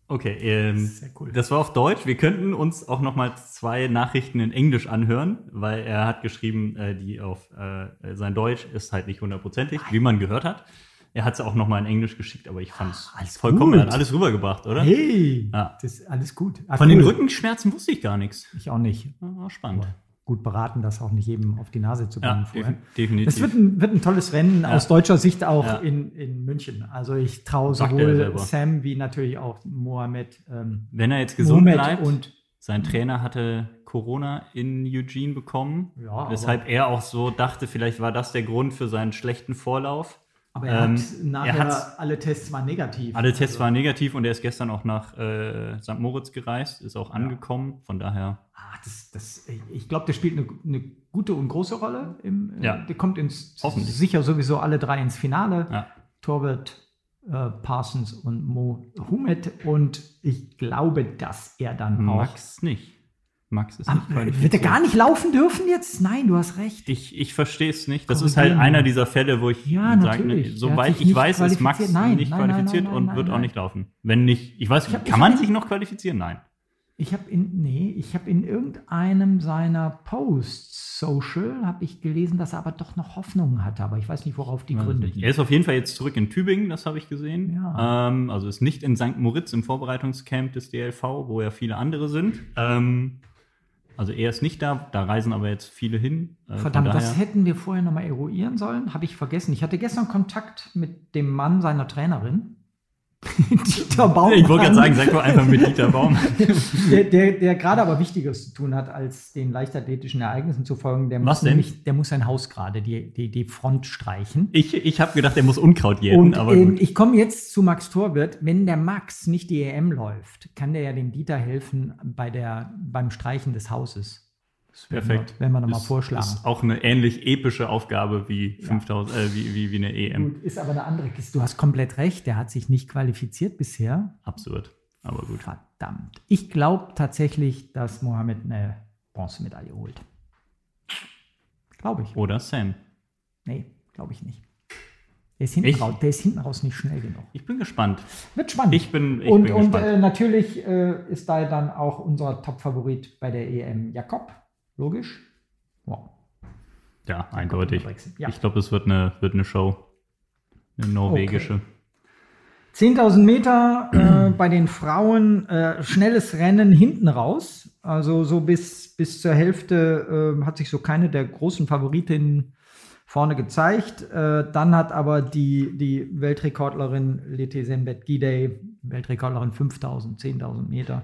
Speaker 2: Okay, ähm,
Speaker 1: Sehr cool.
Speaker 2: das war auf Deutsch. Wir könnten uns auch noch mal zwei Nachrichten in Englisch anhören, weil er hat geschrieben, äh, die auf äh, sein Deutsch ist halt nicht hundertprozentig, wie man gehört hat. Er hat es auch noch mal in Englisch geschickt, aber ich fand es
Speaker 1: Alles
Speaker 2: vollkommen,
Speaker 1: gut.
Speaker 2: er hat alles rübergebracht, oder?
Speaker 1: Hey,
Speaker 2: Ja.
Speaker 1: das ist alles gut. Ah,
Speaker 2: Von den
Speaker 1: cool.
Speaker 2: Rückenschmerzen wusste ich gar nichts.
Speaker 1: Ich auch nicht.
Speaker 2: War spannend.
Speaker 1: Gut beraten, das auch nicht jedem auf die Nase zu bringen
Speaker 2: Ja,
Speaker 1: vorher.
Speaker 2: defi- definitiv.
Speaker 1: Es wird ein, wird ein tolles Rennen
Speaker 2: Ja.
Speaker 1: aus deutscher Sicht auch
Speaker 2: Ja.
Speaker 1: in, in München. Also ich traue sowohl. Sam wie natürlich auch Mohamed. Ähm,
Speaker 2: Wenn er jetzt gesund
Speaker 1: Mohamed
Speaker 2: bleibt
Speaker 1: und
Speaker 2: sein Trainer hatte Corona in Eugene bekommen, weshalb er auch so dachte, vielleicht war das der Grund für seinen schlechten Vorlauf.
Speaker 1: Aber er
Speaker 2: Ähm,
Speaker 1: hat nachher
Speaker 2: er
Speaker 1: alle Tests waren negativ.
Speaker 2: Alle Tests
Speaker 1: Also,
Speaker 2: waren negativ und er ist gestern auch nach äh, St. Moritz gereist, ist auch angekommen. Von daher,
Speaker 1: ah, das, das, ich glaube, der spielt eine, eine gute und große Rolle. Im, äh,
Speaker 2: Ja.
Speaker 1: Der kommt ins, sicher sowieso alle drei ins Finale.
Speaker 2: ja.
Speaker 1: Torwart, äh, Parsons und Mo Humet. Und ich glaube, dass er dann auch.
Speaker 2: Max nicht. Max ist
Speaker 1: Ah,
Speaker 2: nicht qualifiziert.
Speaker 1: wird er gar nicht laufen dürfen jetzt? Nein, du hast recht.
Speaker 2: Ich, ich verstehe es nicht. Das ist halt einer dieser Fälle, wo ich
Speaker 1: Ja,
Speaker 2: sage, ne, soweit ich weiß, ist Max.
Speaker 1: Nein,
Speaker 2: nicht
Speaker 1: nein,
Speaker 2: qualifiziert
Speaker 1: nein,
Speaker 2: und
Speaker 1: nein,
Speaker 2: wird
Speaker 1: nein,
Speaker 2: auch nicht laufen. Wenn nicht, ich weiß,
Speaker 1: Ich hab-
Speaker 2: kann
Speaker 1: ich
Speaker 2: man sich noch qualifizieren? Nein.
Speaker 1: Ich habe in, nee, ich habe in irgendeinem seiner Posts Social habe ich gelesen, dass er aber doch noch Hoffnungen hatte, aber ich weiß nicht, worauf die gründeten.
Speaker 2: Er ist auf jeden Fall jetzt zurück in Tübingen, das habe ich gesehen.
Speaker 1: Ja.
Speaker 2: Ähm, also ist nicht in St. Moritz im Vorbereitungscamp des DLV, wo ja viele andere sind. Ähm, also er ist nicht da, da reisen aber jetzt viele hin. Äh,
Speaker 1: Verdammt, das hätten wir vorher noch mal eruieren sollen, habe ich vergessen. Ich hatte gestern Kontakt mit dem Mann seiner Trainerin. Dieter Baumann.
Speaker 2: Ich wollte gerade sagen, sag doch einfach mit Dieter Baumann. [laughs]
Speaker 1: der, der, der gerade aber Wichtigeres zu tun hat, als den leichtathletischen Ereignissen zu folgen. Der
Speaker 2: Was
Speaker 1: muss
Speaker 2: denn?
Speaker 1: nämlich, der muss sein Haus gerade, die, die, die Front streichen.
Speaker 2: Ich, ich habe gedacht, er muss Unkraut jäten,
Speaker 1: Und
Speaker 2: aber
Speaker 1: ähm,
Speaker 2: gut.
Speaker 1: ich komme jetzt zu Max Torwirt. Wenn der Max nicht die EM läuft, kann der ja dem Dieter helfen bei der, beim Streichen des Hauses. Das
Speaker 2: Perfekt.
Speaker 1: Werden wir nochmal vorschlagen.
Speaker 2: Ist auch eine ähnlich epische Aufgabe wie 5000, äh, wie, wie, wie eine EM.
Speaker 1: Gut, ist aber eine andere Kiste. Du hast komplett recht. Der hat sich nicht qualifiziert bisher.
Speaker 2: Absurd. Aber gut.
Speaker 1: Verdammt. Ich glaube tatsächlich, dass Mohammed eine Bronzemedaille holt. Glaube ich.
Speaker 2: Oder Sam.
Speaker 1: Nee, glaube ich nicht. Der ist, hinten
Speaker 2: Ich-
Speaker 1: raus, der ist hinten raus nicht schnell genug.
Speaker 2: Ich bin gespannt.
Speaker 1: Wird spannend.
Speaker 2: Ich bin, ich
Speaker 1: und
Speaker 2: bin
Speaker 1: und
Speaker 2: gespannt.
Speaker 1: äh, natürlich äh, ist da dann auch unser Top-Favorit bei der EM Jakob. Logisch. Wow.
Speaker 2: ja, eindeutig.
Speaker 1: Ja.
Speaker 2: Ich glaube, es wird eine, wird eine Show. Eine norwegische.
Speaker 1: 10.000 Meter äh, [clears throat] bei den Frauen, äh, schnelles Rennen hinten raus. Also so bis, bis zur Hälfte äh, hat sich so keine der großen Favoritinnen vorne gezeigt. Äh, dann hat aber die, die Weltrekordlerin Lete Sembet Gidey, Weltrekordlerin 5.000, 10.000 Meter,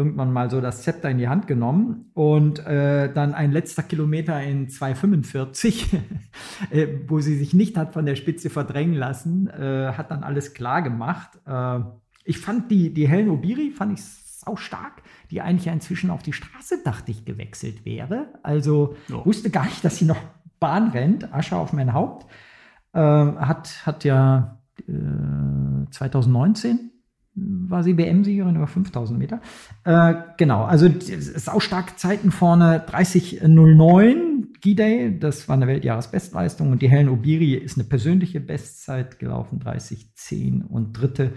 Speaker 1: irgendwann mal so das Zepter in die Hand genommen und äh, dann ein letzter Kilometer in 2,45, [laughs] äh, wo sie sich nicht hat von der Spitze verdrängen lassen, äh, hat dann alles klar gemacht. Äh, ich fand die, die Helen Obiri, fand ich sau stark, die eigentlich ja inzwischen auf die Straße, dachte ich, gewechselt wäre. Also
Speaker 2: Ja.
Speaker 1: wusste gar nicht, dass sie noch Bahn rennt, Asche auf mein Haupt. Ähm, hat, hat ja äh, 2019 war sie WM-Siegerin über 5000 Meter. Äh, genau, also sau starke Zeiten vorne, 30.09 Gidey, das war eine Weltjahresbestleistung. Und die Helen Obiri ist eine persönliche Bestzeit gelaufen, 30.10 und dritte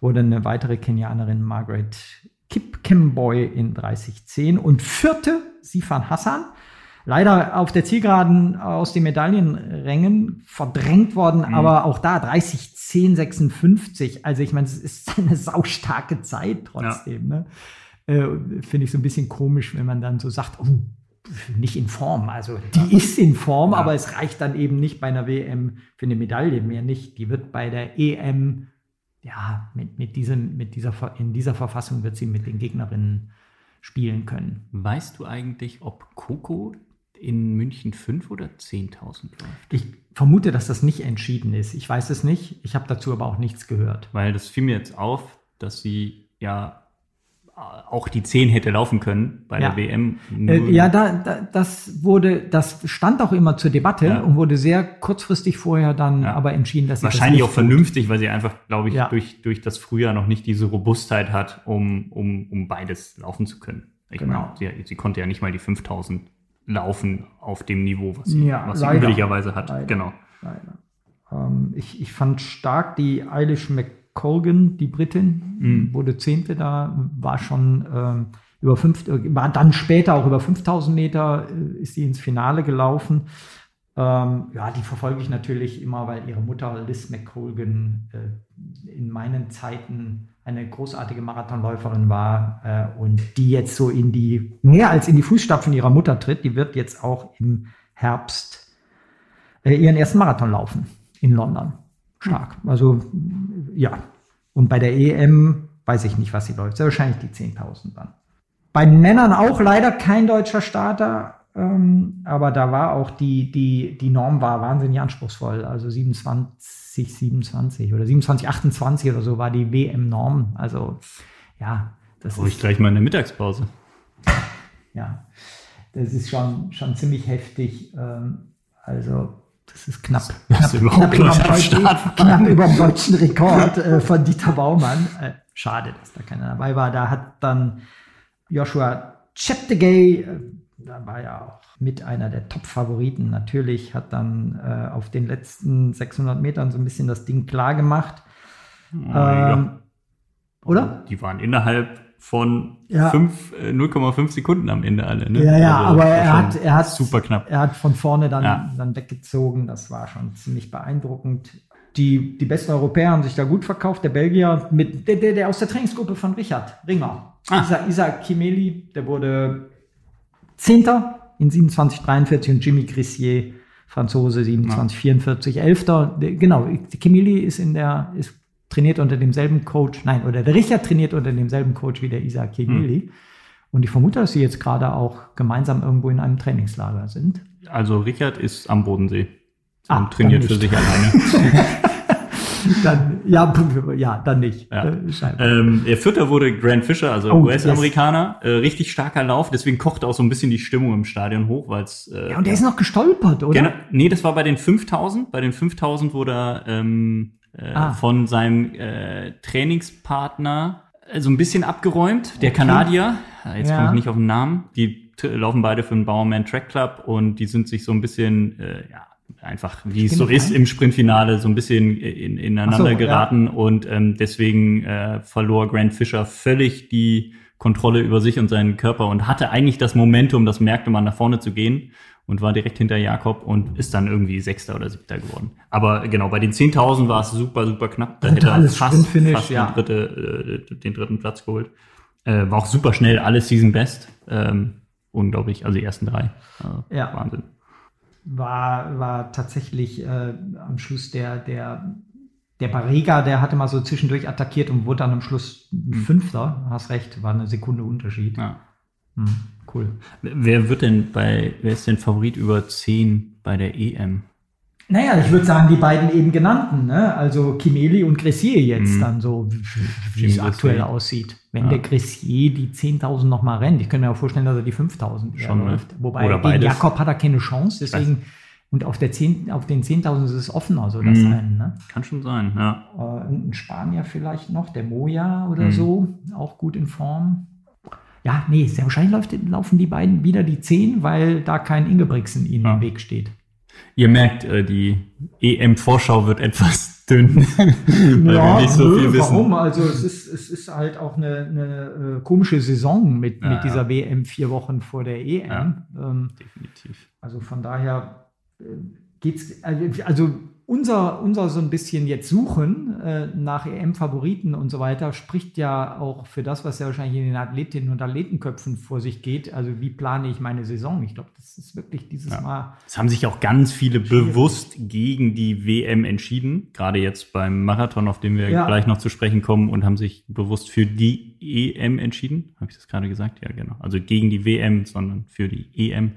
Speaker 1: wurde eine weitere Kenianerin, Margaret Kip Kimboy in 30.10 und vierte Sifan Hassan, leider auf der Zielgeraden aus den Medaillenrängen verdrängt worden, aber auch da 30, 10, 56. Also ich meine, es ist [laughs] eine saustarke Zeit trotzdem. Ne? Äh, Finde ich so ein bisschen komisch, wenn man dann so sagt, oh, nicht in Form. Also die ist in Form,
Speaker 2: Ja.
Speaker 1: aber es reicht dann eben nicht bei einer WM für eine Medaille mehr nicht. Die wird bei der EM, ja, mit, mit diesem, mit dieser, in dieser Verfassung wird sie mit den Gegnerinnen spielen können.
Speaker 2: Weißt du eigentlich, ob Coco in München 5 oder 10.000 läuft?
Speaker 1: Ich vermute, dass das nicht entschieden ist. Ich weiß es nicht. Ich habe dazu aber auch nichts gehört.
Speaker 2: Weil das fiel mir jetzt auf, dass sie ja äh, auch die 10 hätte laufen können bei
Speaker 1: Ja.
Speaker 2: der WM.
Speaker 1: Äh, ja, da, da, das wurde, das stand auch immer zur Debatte
Speaker 2: Ja.
Speaker 1: und wurde sehr kurzfristig vorher dann
Speaker 2: Ja.
Speaker 1: aber entschieden, dass sie
Speaker 2: Wahrscheinlich
Speaker 1: das
Speaker 2: auch
Speaker 1: tut.
Speaker 2: vernünftig, weil sie einfach, glaube ich, durch, durch das Frühjahr noch nicht diese Robustheit hat, um, um, um beides laufen zu können. Ich
Speaker 1: Genau.
Speaker 2: meine, sie, sie konnte ja nicht mal die 5000 laufen auf dem Niveau, was sie,
Speaker 1: Ja,
Speaker 2: was sie üblicherweise hat.
Speaker 1: Leider.
Speaker 2: Genau.
Speaker 1: Leider. Ähm, ich, ich fand stark die Eilish McColgan, die Britin,
Speaker 2: Mhm.
Speaker 1: wurde Zehnte da, war schon ähm, über fünf, äh, war dann später auch über 5000 Meter, äh, ist sie ins Finale gelaufen. Ähm, ja, die verfolge ich natürlich immer, weil ihre Mutter Liz McColgan äh, in meinen Zeiten eine großartige Marathonläuferin war äh, und die jetzt so in die, mehr als in die Fußstapfen ihrer Mutter tritt. Die wird jetzt auch im Herbst äh, ihren ersten Marathon laufen in London. Stark. Also ja. Und bei der EM weiß ich nicht, was sie läuft. Sehr wahrscheinlich die 10.000 dann. Bei Männern auch leider kein deutscher Starter, ähm, aber da war auch die, die, die Norm war wahnsinnig anspruchsvoll. Also 27, 27 oder 27, 28 oder so war die WM-Norm. Also ja, das
Speaker 2: Brauche ich
Speaker 1: ist,
Speaker 2: gleich mal eine Mittagspause.
Speaker 1: ja, das ist schon, schon ziemlich heftig. Ähm, also das ist knapp. Knapp,
Speaker 2: überhaupt
Speaker 1: knapp, knapp über dem deutschen Rekord äh, von Dieter Baumann. Äh, schade, dass da keiner dabei war. Da hat dann Joshua Cheptegei, äh, da war ja auch mit einer der Top-Favoriten natürlich, hat dann äh, auf den letzten 600 Metern so ein bisschen das Ding klar gemacht.
Speaker 2: Oh,
Speaker 1: Ähm, Oder?
Speaker 2: Die waren innerhalb von
Speaker 1: Ja.
Speaker 2: fünf, äh, 0,5 Sekunden am Ende alle. Ne?
Speaker 1: Ja, ja,
Speaker 2: Also,
Speaker 1: aber er hat, er hat
Speaker 2: super knapp.
Speaker 1: Er hat von vorne dann,
Speaker 2: Ja.
Speaker 1: dann weggezogen. Das war schon ziemlich beeindruckend. Die, die besten Europäer haben sich da gut verkauft. Der Belgier mit der, der, der aus der Trainingsgruppe von Richard Ringer,
Speaker 2: Ah.
Speaker 1: Isa, Isa Kimeli, der wurde Zehnter in 27,43 und Jimmy Grissier, Franzose, 27,44, Elfter. Der- Genau, Kimeli ist in der, ist trainiert unter demselben Coach, nein, oder der Richard trainiert unter demselben Coach wie der Isaac Kegeli. Hm. Und ich vermute, dass sie jetzt gerade auch gemeinsam irgendwo in einem Trainingslager sind.
Speaker 2: Also Richard ist am Bodensee ah, und trainiert für sich alleine. [laughs] [laughs]
Speaker 1: dann, ja, [laughs] ja, dann nicht. Ja. Äh,
Speaker 2: ähm, der Vierter wurde Grant Fisher, also oh, US-Amerikaner. Yes. Äh, richtig starker Lauf, deswegen kocht auch so ein bisschen die Stimmung im Stadion hoch, weil es.
Speaker 1: Äh, ja, und der ja, ist noch gestolpert, oder? Genau,
Speaker 2: nee, das war bei den 5000. Bei den 5000 wurde er ähm, äh, ah. von seinem äh, Trainingspartner äh, so ein bisschen abgeräumt, der okay. Kanadier. Jetzt ja. komme ich nicht auf den Namen. Die laufen beide für den Bauerman Track Club und die sind sich so ein bisschen, äh, ja, einfach, wie es so ist im Sprintfinale, so ein bisschen in, ineinander so, geraten ja. und ähm, deswegen äh, verlor Grant Fischer völlig die Kontrolle über sich und seinen Körper und hatte eigentlich das Momentum, das merkte man, nach vorne zu gehen und war direkt hinter Jakob und ist dann irgendwie Sechster oder Siebter geworden. Aber genau, bei den 10.000 war es super, super knapp. Da hätte er fast, fast ja. den, dritte, äh, den dritten Platz geholt. Äh, war auch super schnell, alles Season Best. Ähm, unglaublich, also die ersten drei.
Speaker 1: Äh, ja. Wahnsinn war, war tatsächlich äh, am Schluss der, der, der Barriga, der hatte mal so zwischendurch attackiert und wurde dann am Schluss mhm. Fünfter. Hast recht, war eine Sekunde Unterschied. Ja.
Speaker 2: Hm, cool. Wer wird denn bei, wer ist denn Favorit über 10 bei der EM?
Speaker 1: Naja, ich würde sagen, die beiden eben genannten, ne? also Kimeli und Gressier jetzt mhm. dann so, wie es aktuell aussieht. Wenn ja. der Gressier die 10.000 nochmal rennt, ich könnte mir auch vorstellen, dass er die 5.000 schon ne? läuft. Wobei Oder gegen Jakob hat er keine Chance, deswegen, und auf, der 10, auf den 10.000 ist es offener, so das mhm. Rennen. Ne?
Speaker 2: Kann schon sein, ja.
Speaker 1: Äh, ein Spanier vielleicht noch, der Moja oder mhm. so, auch gut in Form. Ja, nee, sehr wahrscheinlich läuft, laufen die beiden wieder die 10, weil da kein Ingebrigtsen ihnen ja. im Weg steht.
Speaker 2: Ihr merkt, äh, die EM-Vorschau wird etwas [laughs] dünn, weil
Speaker 1: ja, wir nicht so viel wissen. Warum? Also es ist, es ist halt auch eine, eine äh, komische Saison mit, ja, mit dieser. WM vier Wochen vor der EM. Ja, ähm, definitiv. Also von daher äh, geht's, also, also unser, unser so ein bisschen jetzt Suchen äh, nach EM-Favoriten und so weiter spricht ja auch für das, was ja wahrscheinlich in den Athletinnen und Athletenköpfen vor sich geht. Also wie plane ich meine Saison? Ich glaube, das ist wirklich dieses ja. Mal.
Speaker 2: Es haben sich auch ganz viele bewusst gegen die WM entschieden, gerade jetzt beim Marathon, auf dem wir ja. gleich noch zu sprechen kommen, und haben sich bewusst für die EM entschieden. Habe ich das gerade gesagt? Ja, genau. Also gegen die WM, sondern für die EM.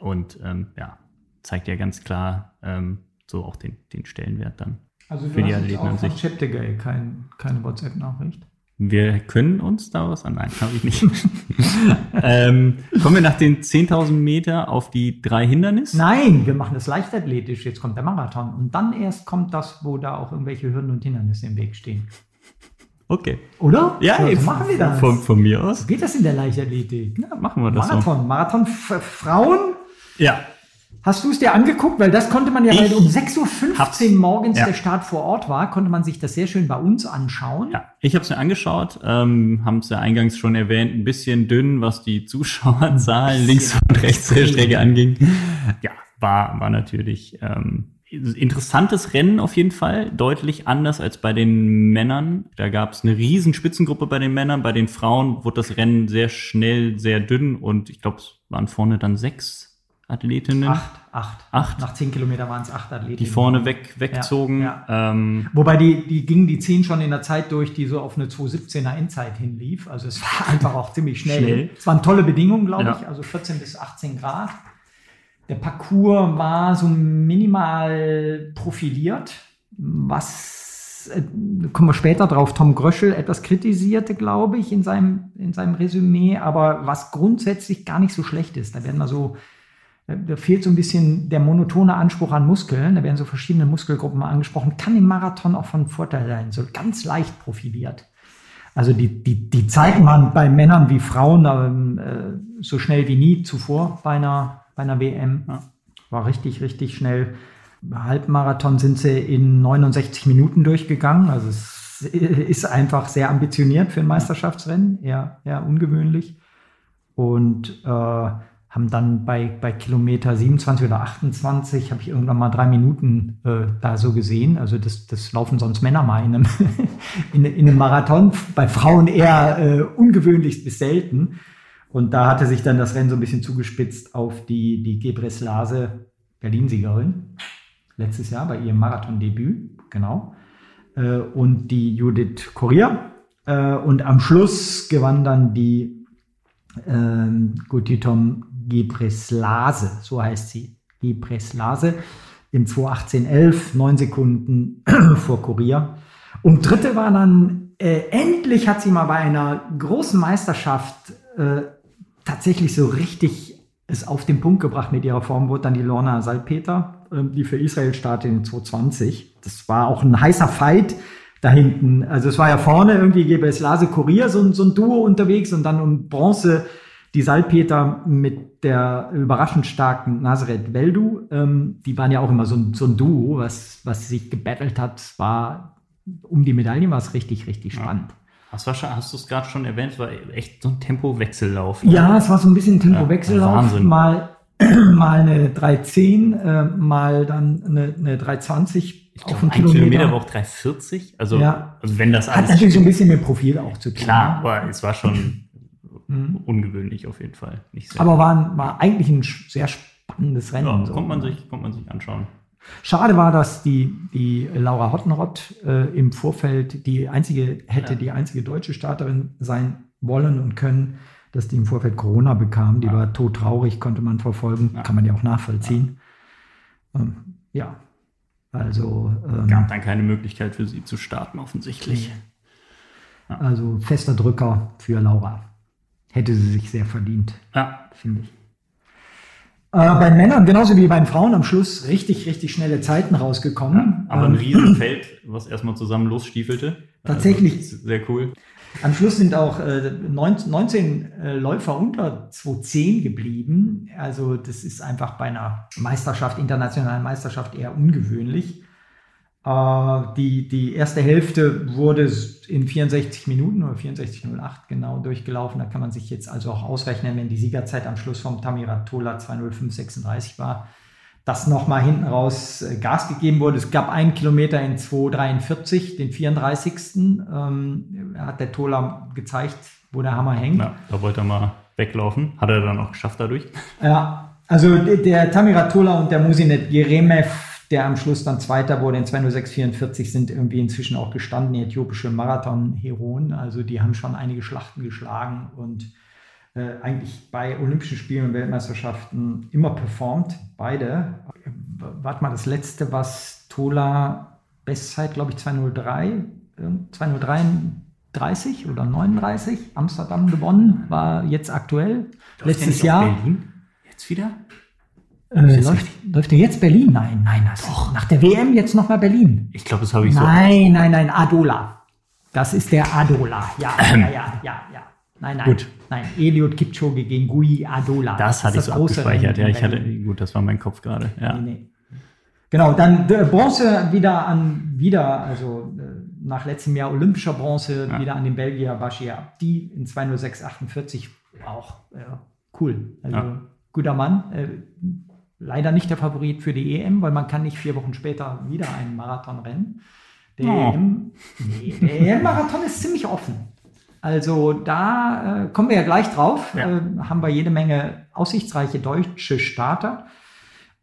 Speaker 2: Und ähm, ja, zeigt ja ganz klar, ähm, so auch den, den Stellenwert dann
Speaker 1: also für die Athleten an sich. Chaptegay kein, keine WhatsApp-Nachricht.
Speaker 2: Wir können uns da was an. Nein, habe ich nicht. [laughs] ähm, kommen wir nach den 10.000 Meter auf die drei Hindernisse?
Speaker 1: Nein, wir machen das leichtathletisch. Jetzt kommt der Marathon. Und dann erst kommt das, wo da auch irgendwelche Hürden und Hindernisse im Weg stehen.
Speaker 2: Okay.
Speaker 1: Oder?
Speaker 2: Ja, so, jetzt machen wir das. Von, von, mir aus.
Speaker 1: So geht das in der Leichtathletik?
Speaker 2: Ja, machen wir das
Speaker 1: Marathon.
Speaker 2: So.
Speaker 1: Marathon Frauen?
Speaker 2: Ja.
Speaker 1: Hast du es dir angeguckt? Weil das konnte man ja, ich weil um 6.15 Uhr morgens ja. der Start vor Ort war, konnte man sich das sehr schön bei uns anschauen.
Speaker 2: Ja, ich habe es mir angeschaut, ähm, haben es ja eingangs schon erwähnt, ein bisschen dünn, was die Zuschauerzahlen links und rechts der Strecke anging. Ja, war, war natürlich ähm, interessantes Rennen auf jeden Fall, deutlich anders als bei den Männern. Da gab es eine riesen Spitzengruppe bei den Männern, bei den Frauen wurde das Rennen sehr schnell, sehr dünn und ich glaube, es waren vorne dann sechs Athletinnen.
Speaker 1: Acht, acht. acht. Nach zehn Kilometern waren es acht Athletinnen.
Speaker 2: Die vorne weg, wegzogen. Ja,
Speaker 1: ja. Ähm, Wobei die, die gingen die zehn schon in der Zeit durch, die so auf eine 217er Endzeit hinlief. Also es war [laughs] einfach auch ziemlich schnell. schnell. Es waren tolle Bedingungen, glaube ja. ich, also 14 bis 18 Grad. Der Parcours war so minimal profiliert, was äh, kommen wir später drauf, Tom Gröschel etwas kritisierte, glaube ich, in seinem, in seinem Resümee, aber was grundsätzlich gar nicht so schlecht ist. Da werden wir so da fehlt so ein bisschen der monotone Anspruch an Muskeln. Da werden so verschiedene Muskelgruppen mal angesprochen. Kann im Marathon auch von Vorteil sein. So ganz leicht profiliert. Also die, die, die zeigt man bei Männern wie Frauen ähm, äh, so schnell wie nie zuvor bei einer, bei einer WM. Ja. War richtig, richtig schnell. Halbmarathon sind sie in 69 Minuten durchgegangen. Also es ist einfach sehr ambitioniert für ein Meisterschaftsrennen. Eher, eher ungewöhnlich. Und äh, haben dann bei, bei Kilometer 27 oder 28, habe ich irgendwann mal drei Minuten äh, da so gesehen. Also das, das laufen sonst Männer mal in einem, [laughs] in, in einem Marathon, bei Frauen eher äh, ungewöhnlich bis selten. Und da hatte sich dann das Rennen so ein bisschen zugespitzt auf die, die Gebres Lase, Berlin-Siegerin, letztes Jahr bei ihrem Marathon-Debüt, genau. äh, und die Judith Corrier. Äh, und am Schluss gewann dann die ähm, Gutitom Gebreslase, so heißt sie, Gebreslase, im 2.18.11, neun Sekunden vor Corrier. Und dritte war dann, äh, endlich hat sie mal bei einer großen Meisterschaft äh, tatsächlich so richtig es auf den Punkt gebracht mit ihrer Form, wurde dann die Lorna Salpeter, äh, die für Israel startet in 2020. Das war auch ein heißer Fight da hinten. Also es war ja vorne irgendwie GBS Lase Kurier, so, so ein Duo unterwegs und dann um Bronze die Salpeter mit der überraschend starken Nazareth Veldu. Ähm, die waren ja auch immer so ein, so ein Duo, was, was sich gebettelt hat. War um die Medaillen war es richtig, richtig spannend. Ja.
Speaker 2: Das war schon, hast du es gerade schon erwähnt, es war echt so ein Tempowechsellauf.
Speaker 1: Ja, es war so ein bisschen ein Tempowechsellauf. Ja, mal, [clears throat] mal eine 310, äh, mal dann eine, eine 320
Speaker 2: ich auf einen Kilometer. Kilometer war auch 340. Also,
Speaker 1: ja.
Speaker 2: also wenn das
Speaker 1: alles. Hat natürlich so ein bisschen mit Profil auch zu tun.
Speaker 2: Klar, aber es war schon [clears throat] mhm. ungewöhnlich auf jeden Fall.
Speaker 1: aber war, war eigentlich ein sehr spannendes Rennen.
Speaker 2: Ja, so. kommt, man sich, kommt man sich anschauen.
Speaker 1: Schade war, dass die, die Laura Hottenrott äh, im Vorfeld die einzige, hätte ja. die einzige deutsche Starterin sein wollen und können, dass die im Vorfeld Corona bekam. Die ja. war todtraurig, konnte man verfolgen, ja. kann man ja auch nachvollziehen. Ähm, ja, also.
Speaker 2: Ähm, Gab dann keine Möglichkeit für sie zu starten, offensichtlich.
Speaker 1: Also fester Drücker für Laura. Hätte sie sich sehr verdient,
Speaker 2: ja.
Speaker 1: finde ich. Äh, bei Männern genauso wie bei den Frauen am Schluss richtig, richtig schnelle Zeiten rausgekommen.
Speaker 2: Ja, aber ein ähm, Riesenfeld, was erstmal zusammen losstiefelte.
Speaker 1: Tatsächlich.
Speaker 2: Also, sehr cool.
Speaker 1: Am Schluss sind auch äh, 19, 19 äh, Läufer unter 210 geblieben. Also das ist einfach bei einer Meisterschaft, internationalen Meisterschaft eher ungewöhnlich. Äh, die, die erste Hälfte wurde in 64 Minuten oder 64,08 genau durchgelaufen. Da kann man sich jetzt also auch ausrechnen, wenn die Siegerzeit am Schluss vom Tamirat Tola 205,36 war, dass nochmal hinten raus äh, Gas gegeben wurde. Es gab einen Kilometer in 2,43, den 34. Ähm, hat der Tola gezeigt, wo der Hammer hängt. Ja,
Speaker 2: da wollte er mal weglaufen. Hat er dann auch geschafft dadurch.
Speaker 1: Ja, also der Tamirat Tola und der Musinet Jeremev der am Schluss dann Zweiter wurde in 206,44, sind irgendwie inzwischen auch gestandene äthiopische Marathon-Heroen. Also die haben schon einige Schlachten geschlagen und äh, eigentlich bei Olympischen Spielen und Weltmeisterschaften immer performt. Beide. Warte mal, das letzte, was Tola Bestzeit, glaube ich, 203, 203 oder 39 Amsterdam gewonnen, war jetzt aktuell. Letztes Jahr.
Speaker 2: Berlin? Jetzt wieder?
Speaker 1: Äh, läuft, läuft denn jetzt Berlin? Nein, nein, das Doch. nach der WM jetzt nochmal Berlin.
Speaker 2: Ich glaube, das habe ich
Speaker 1: nein, so. Nein, nein, nein, Adola. Das ist der Adola. Ja, ja, ja, ja, ja. Nein, nein. Gut. Nein, Eliud Kipchoge gegen Gui Adola.
Speaker 2: Das, das hatte ich so abgespeichert. Ja, ich hatte, gut, das war mein Kopf gerade. Ja. Nee, nee.
Speaker 1: Genau, dann äh, Bronze wieder an, wieder, also äh, nach letztem Jahr olympischer Bronze, ja. wieder an den Belgier Bashir Abdi in 206,48. Auch äh, cool. Also ja. guter Mann. Äh, leider nicht der Favorit für die EM, weil man kann nicht vier Wochen später wieder einen Marathon rennen. Der oh. EM, nee, der EM-Marathon ist ziemlich offen. Also da äh, kommen wir ja gleich drauf. Ja. Äh, haben wir jede Menge aussichtsreiche deutsche Starter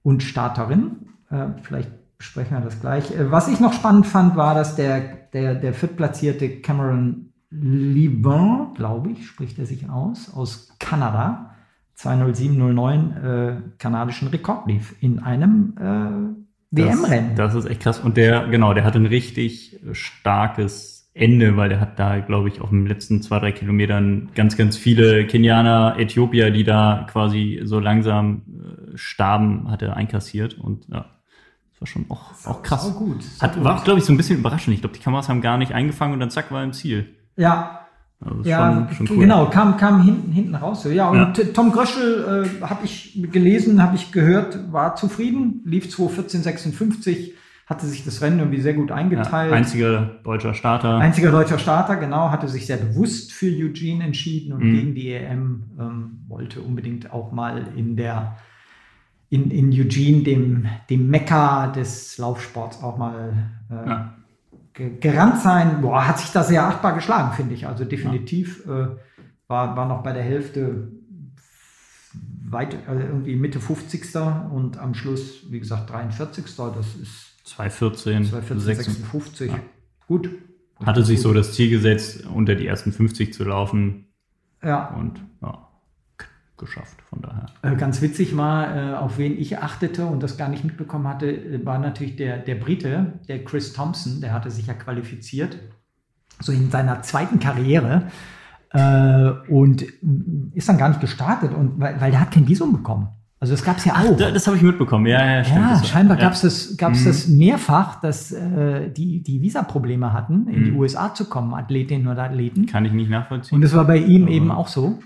Speaker 1: und Starterinnen. Äh, vielleicht besprechen wir das gleich. Äh, was ich noch spannend fand, war, dass der, der, der viertplatzierte Cameron Livin, glaube ich, spricht er sich aus, aus Kanada, 20709 äh, kanadischen Rekord lief in einem äh, WM-Rennen.
Speaker 2: Das, das, ist echt krass. Und der, genau, der hat ein richtig starkes Ende, weil der hat da, glaube ich, auf den letzten zwei, drei Kilometern ganz, ganz viele Kenianer, Äthiopier, die da quasi so langsam äh, starben, hat er einkassiert. Und ja, das war schon auch, auch krass.
Speaker 1: Auch gut.
Speaker 2: Hat, war auch, glaube ich, so ein bisschen überraschend. Ich glaube, die Kameras haben gar nicht eingefangen und dann zack, war im Ziel.
Speaker 1: Ja, also ja, schon, schon cool. genau, kam, kam hinten, hinten raus. Ja, und ja. Tom Gröschel äh, habe ich gelesen, habe ich gehört, war zufrieden, lief 2.14.56, hatte sich das Rennen irgendwie sehr gut eingeteilt.
Speaker 2: Ja, einziger deutscher Starter.
Speaker 1: Einziger deutscher Starter, genau, hatte sich sehr bewusst für Eugene entschieden und mhm. gegen die EM, ähm, wollte unbedingt auch mal in der in, in Eugene, dem, dem Mekka des Laufsports, auch mal äh, ja gerannt sein, boah, hat sich da sehr achtbar geschlagen, finde ich. Also definitiv äh, war, war noch bei der Hälfte weit, also irgendwie Mitte 50. und am Schluss, wie gesagt, 43. Das ist
Speaker 2: 214,
Speaker 1: 214 56. Ja. gut.
Speaker 2: Hatte sich so das Ziel gesetzt, unter die ersten 50 zu laufen
Speaker 1: Ja.
Speaker 2: und ja, geschafft von daher.
Speaker 1: Äh, Ganz witzig war, äh, auf wen ich achtete und das gar nicht mitbekommen hatte, äh, war natürlich der, der Brite, der Chris Thompson, der hatte sich ja qualifiziert, so in seiner zweiten Karriere und ist dann gar nicht gestartet, und, weil, weil der hat kein Visum bekommen. Also das gab es ja auch.
Speaker 2: Da- Das habe ich mitbekommen, ja, ja, stimmt.
Speaker 1: Ja, scheinbar gab es das, gab's
Speaker 2: Mhm.
Speaker 1: das mehrfach, dass äh, die, die Visaprobleme hatten, in die
Speaker 2: Mhm.
Speaker 1: USA zu kommen, Athletinnen oder Athleten.
Speaker 2: Kann ich nicht nachvollziehen.
Speaker 1: Und das war bei ihm eben auch so.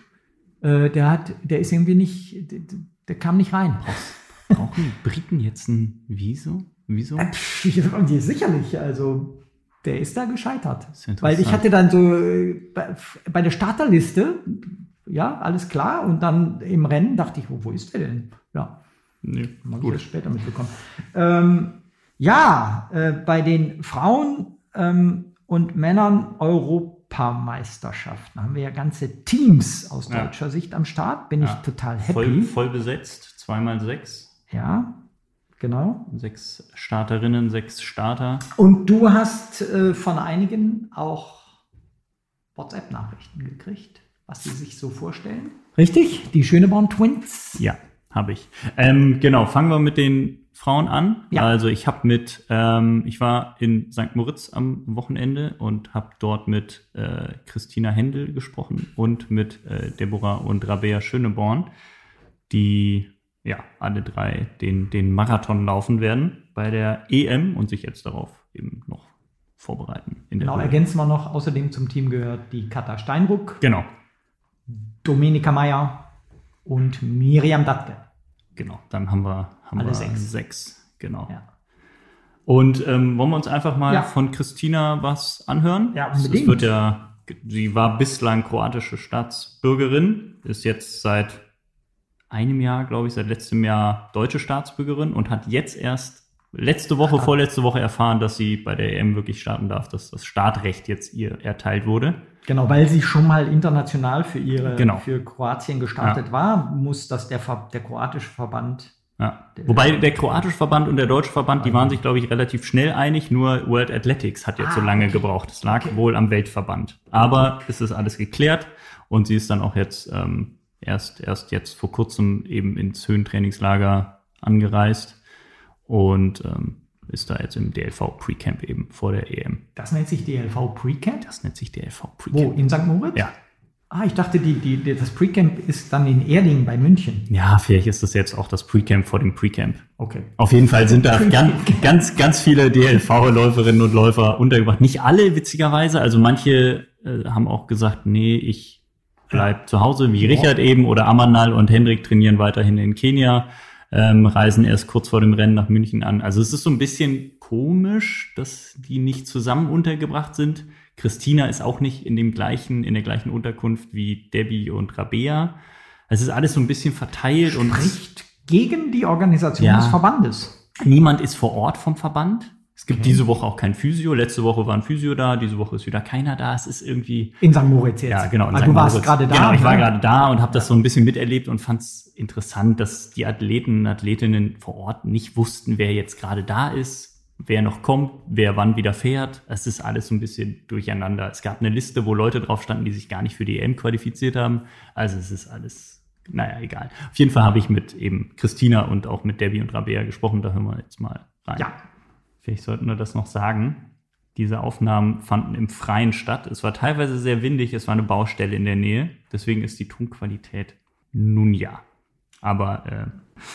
Speaker 1: Äh, der hat, der ist irgendwie nicht, der, der kam nicht rein.
Speaker 2: Brauchen Briten jetzt ein Visum? Wieso?
Speaker 1: Äh, die sicherlich, also der ist da gescheitert.
Speaker 2: ist.
Speaker 1: Weil ich hatte dann so äh, bei, bei der Starterliste, ja, alles klar. Und dann im Rennen dachte ich, wo, wo ist der denn? Ja,
Speaker 2: Nee,
Speaker 1: ich
Speaker 2: gut.
Speaker 1: erst später mitbekommen. Ähm, ja, äh, bei den Frauen ähm, und Männern Europameisterschaften haben wir ja ganze Teams aus
Speaker 2: Ja.
Speaker 1: deutscher Sicht am Start. Bin
Speaker 2: Ja.
Speaker 1: ich total happy.
Speaker 2: Voll, voll besetzt, zweimal sechs.
Speaker 1: Ja, genau.
Speaker 2: Sechs Starterinnen, sechs Starter.
Speaker 1: Und du hast äh, von einigen auch WhatsApp-Nachrichten gekriegt, was sie sich so vorstellen. Richtig? Die Schöneborn Twins.
Speaker 2: Ja, habe ich. Ähm, genau, fangen wir mit den Frauen an.
Speaker 1: Ja.
Speaker 2: Also ich habe mit, ähm, ich war in St. Moritz am Wochenende und habe dort mit äh, Christina Händel gesprochen und mit äh, Deborah und Rabea Schöneborn, die ja alle drei den, den Marathon laufen werden bei der EM und sich jetzt darauf eben noch vorbereiten.
Speaker 1: Genau,
Speaker 2: Höhe.
Speaker 1: ergänzen wir noch, außerdem zum Team gehört die Katha Steinruck,
Speaker 2: Genau,
Speaker 1: Dominika Meyer und Miriam Dattke.
Speaker 2: Genau. Dann haben wir, haben
Speaker 1: Alle
Speaker 2: wir
Speaker 1: sechs.
Speaker 2: sechs. Genau.
Speaker 1: Ja.
Speaker 2: Und ähm, wollen wir uns einfach mal
Speaker 1: Ja.
Speaker 2: von Christina was anhören?
Speaker 1: Ja, unbedingt.
Speaker 2: Es wird ja, sie war bislang kroatische Staatsbürgerin, ist jetzt seit einem Jahr, glaube ich, seit letztem Jahr deutsche Staatsbürgerin und hat jetzt erst letzte Woche,
Speaker 1: Ah.
Speaker 2: vorletzte Woche erfahren, dass sie bei der EM wirklich starten darf, dass das Startrecht jetzt ihr erteilt wurde.
Speaker 1: Genau, weil sie schon mal international für ihre
Speaker 2: Genau.
Speaker 1: für Kroatien gestartet war, muss das der, der kroatische Verband
Speaker 2: Ja. Wobei der kroatische Verband und der deutsche Verband, die waren sich, glaube ich, relativ schnell einig, nur World Athletics hat jetzt so
Speaker 1: Ah,
Speaker 2: lange
Speaker 1: okay.
Speaker 2: gebraucht. Es lag wohl am Weltverband. Aber es ist alles geklärt und sie ist dann auch jetzt ähm, erst, erst jetzt vor kurzem eben ins Höhentrainingslager angereist und ähm, ist da jetzt im DLV Pre-Camp eben vor der EM.
Speaker 1: Das nennt sich DLV Pre-Camp.
Speaker 2: Das nennt sich DLV
Speaker 1: Wo?
Speaker 2: Pre-Camp.
Speaker 1: In St. Moritz?
Speaker 2: Ja.
Speaker 1: Ah, ich dachte, die, die, die, das Pre-Camp ist dann in Erding bei München.
Speaker 2: Ja, vielleicht ist das jetzt auch das Pre-Camp vor dem Pre-Camp.
Speaker 1: Okay.
Speaker 2: Auf jeden Fall sind da ganz, ganz, ganz viele DLV-Läuferinnen und Läufer untergebracht. Nicht alle, witzigerweise. Also manche äh, haben auch gesagt, nee, ich bleib zu Hause, wie Richard eben, oder Amanal und Hendrik trainieren weiterhin in Kenia, ähm, reisen erst kurz vor dem Rennen nach München an. Also es ist so ein bisschen komisch, dass die nicht zusammen untergebracht sind. Christina ist auch nicht in dem gleichen, in der gleichen Unterkunft wie Debbie und Rabea. Es ist alles so ein bisschen verteilt und
Speaker 1: Spricht gegen die Organisation
Speaker 2: Ja.
Speaker 1: des Verbandes.
Speaker 2: Niemand ist vor Ort vom Verband. Es gibt
Speaker 1: Okay.
Speaker 2: diese Woche auch kein Physio. Letzte Woche war ein Physio da, diese Woche ist wieder keiner da. Es ist irgendwie.
Speaker 1: In St. Moritz jetzt.
Speaker 2: Ja, genau. in
Speaker 1: Ah,
Speaker 2: St.
Speaker 1: du warst
Speaker 2: Moritz.
Speaker 1: gerade da.
Speaker 2: Genau, ich war gerade da und habe das so ein bisschen miterlebt und fand es interessant, dass die Athleten und Athletinnen vor Ort nicht wussten, wer jetzt gerade da ist, wer noch kommt, wer wann wieder fährt. Es ist alles so ein bisschen durcheinander. Es gab eine Liste, wo Leute drauf standen, die sich gar nicht für die EM qualifiziert haben. Also es ist alles, naja, egal. Auf jeden Fall habe ich mit eben Christina und auch mit Debbie und Rabea gesprochen. Da hören wir jetzt mal rein.
Speaker 1: Ja.
Speaker 2: Vielleicht sollten wir das noch sagen. Diese Aufnahmen fanden im Freien statt. Es war teilweise sehr windig, es war eine Baustelle in der Nähe. Deswegen ist die Tonqualität nun ja. Aber äh,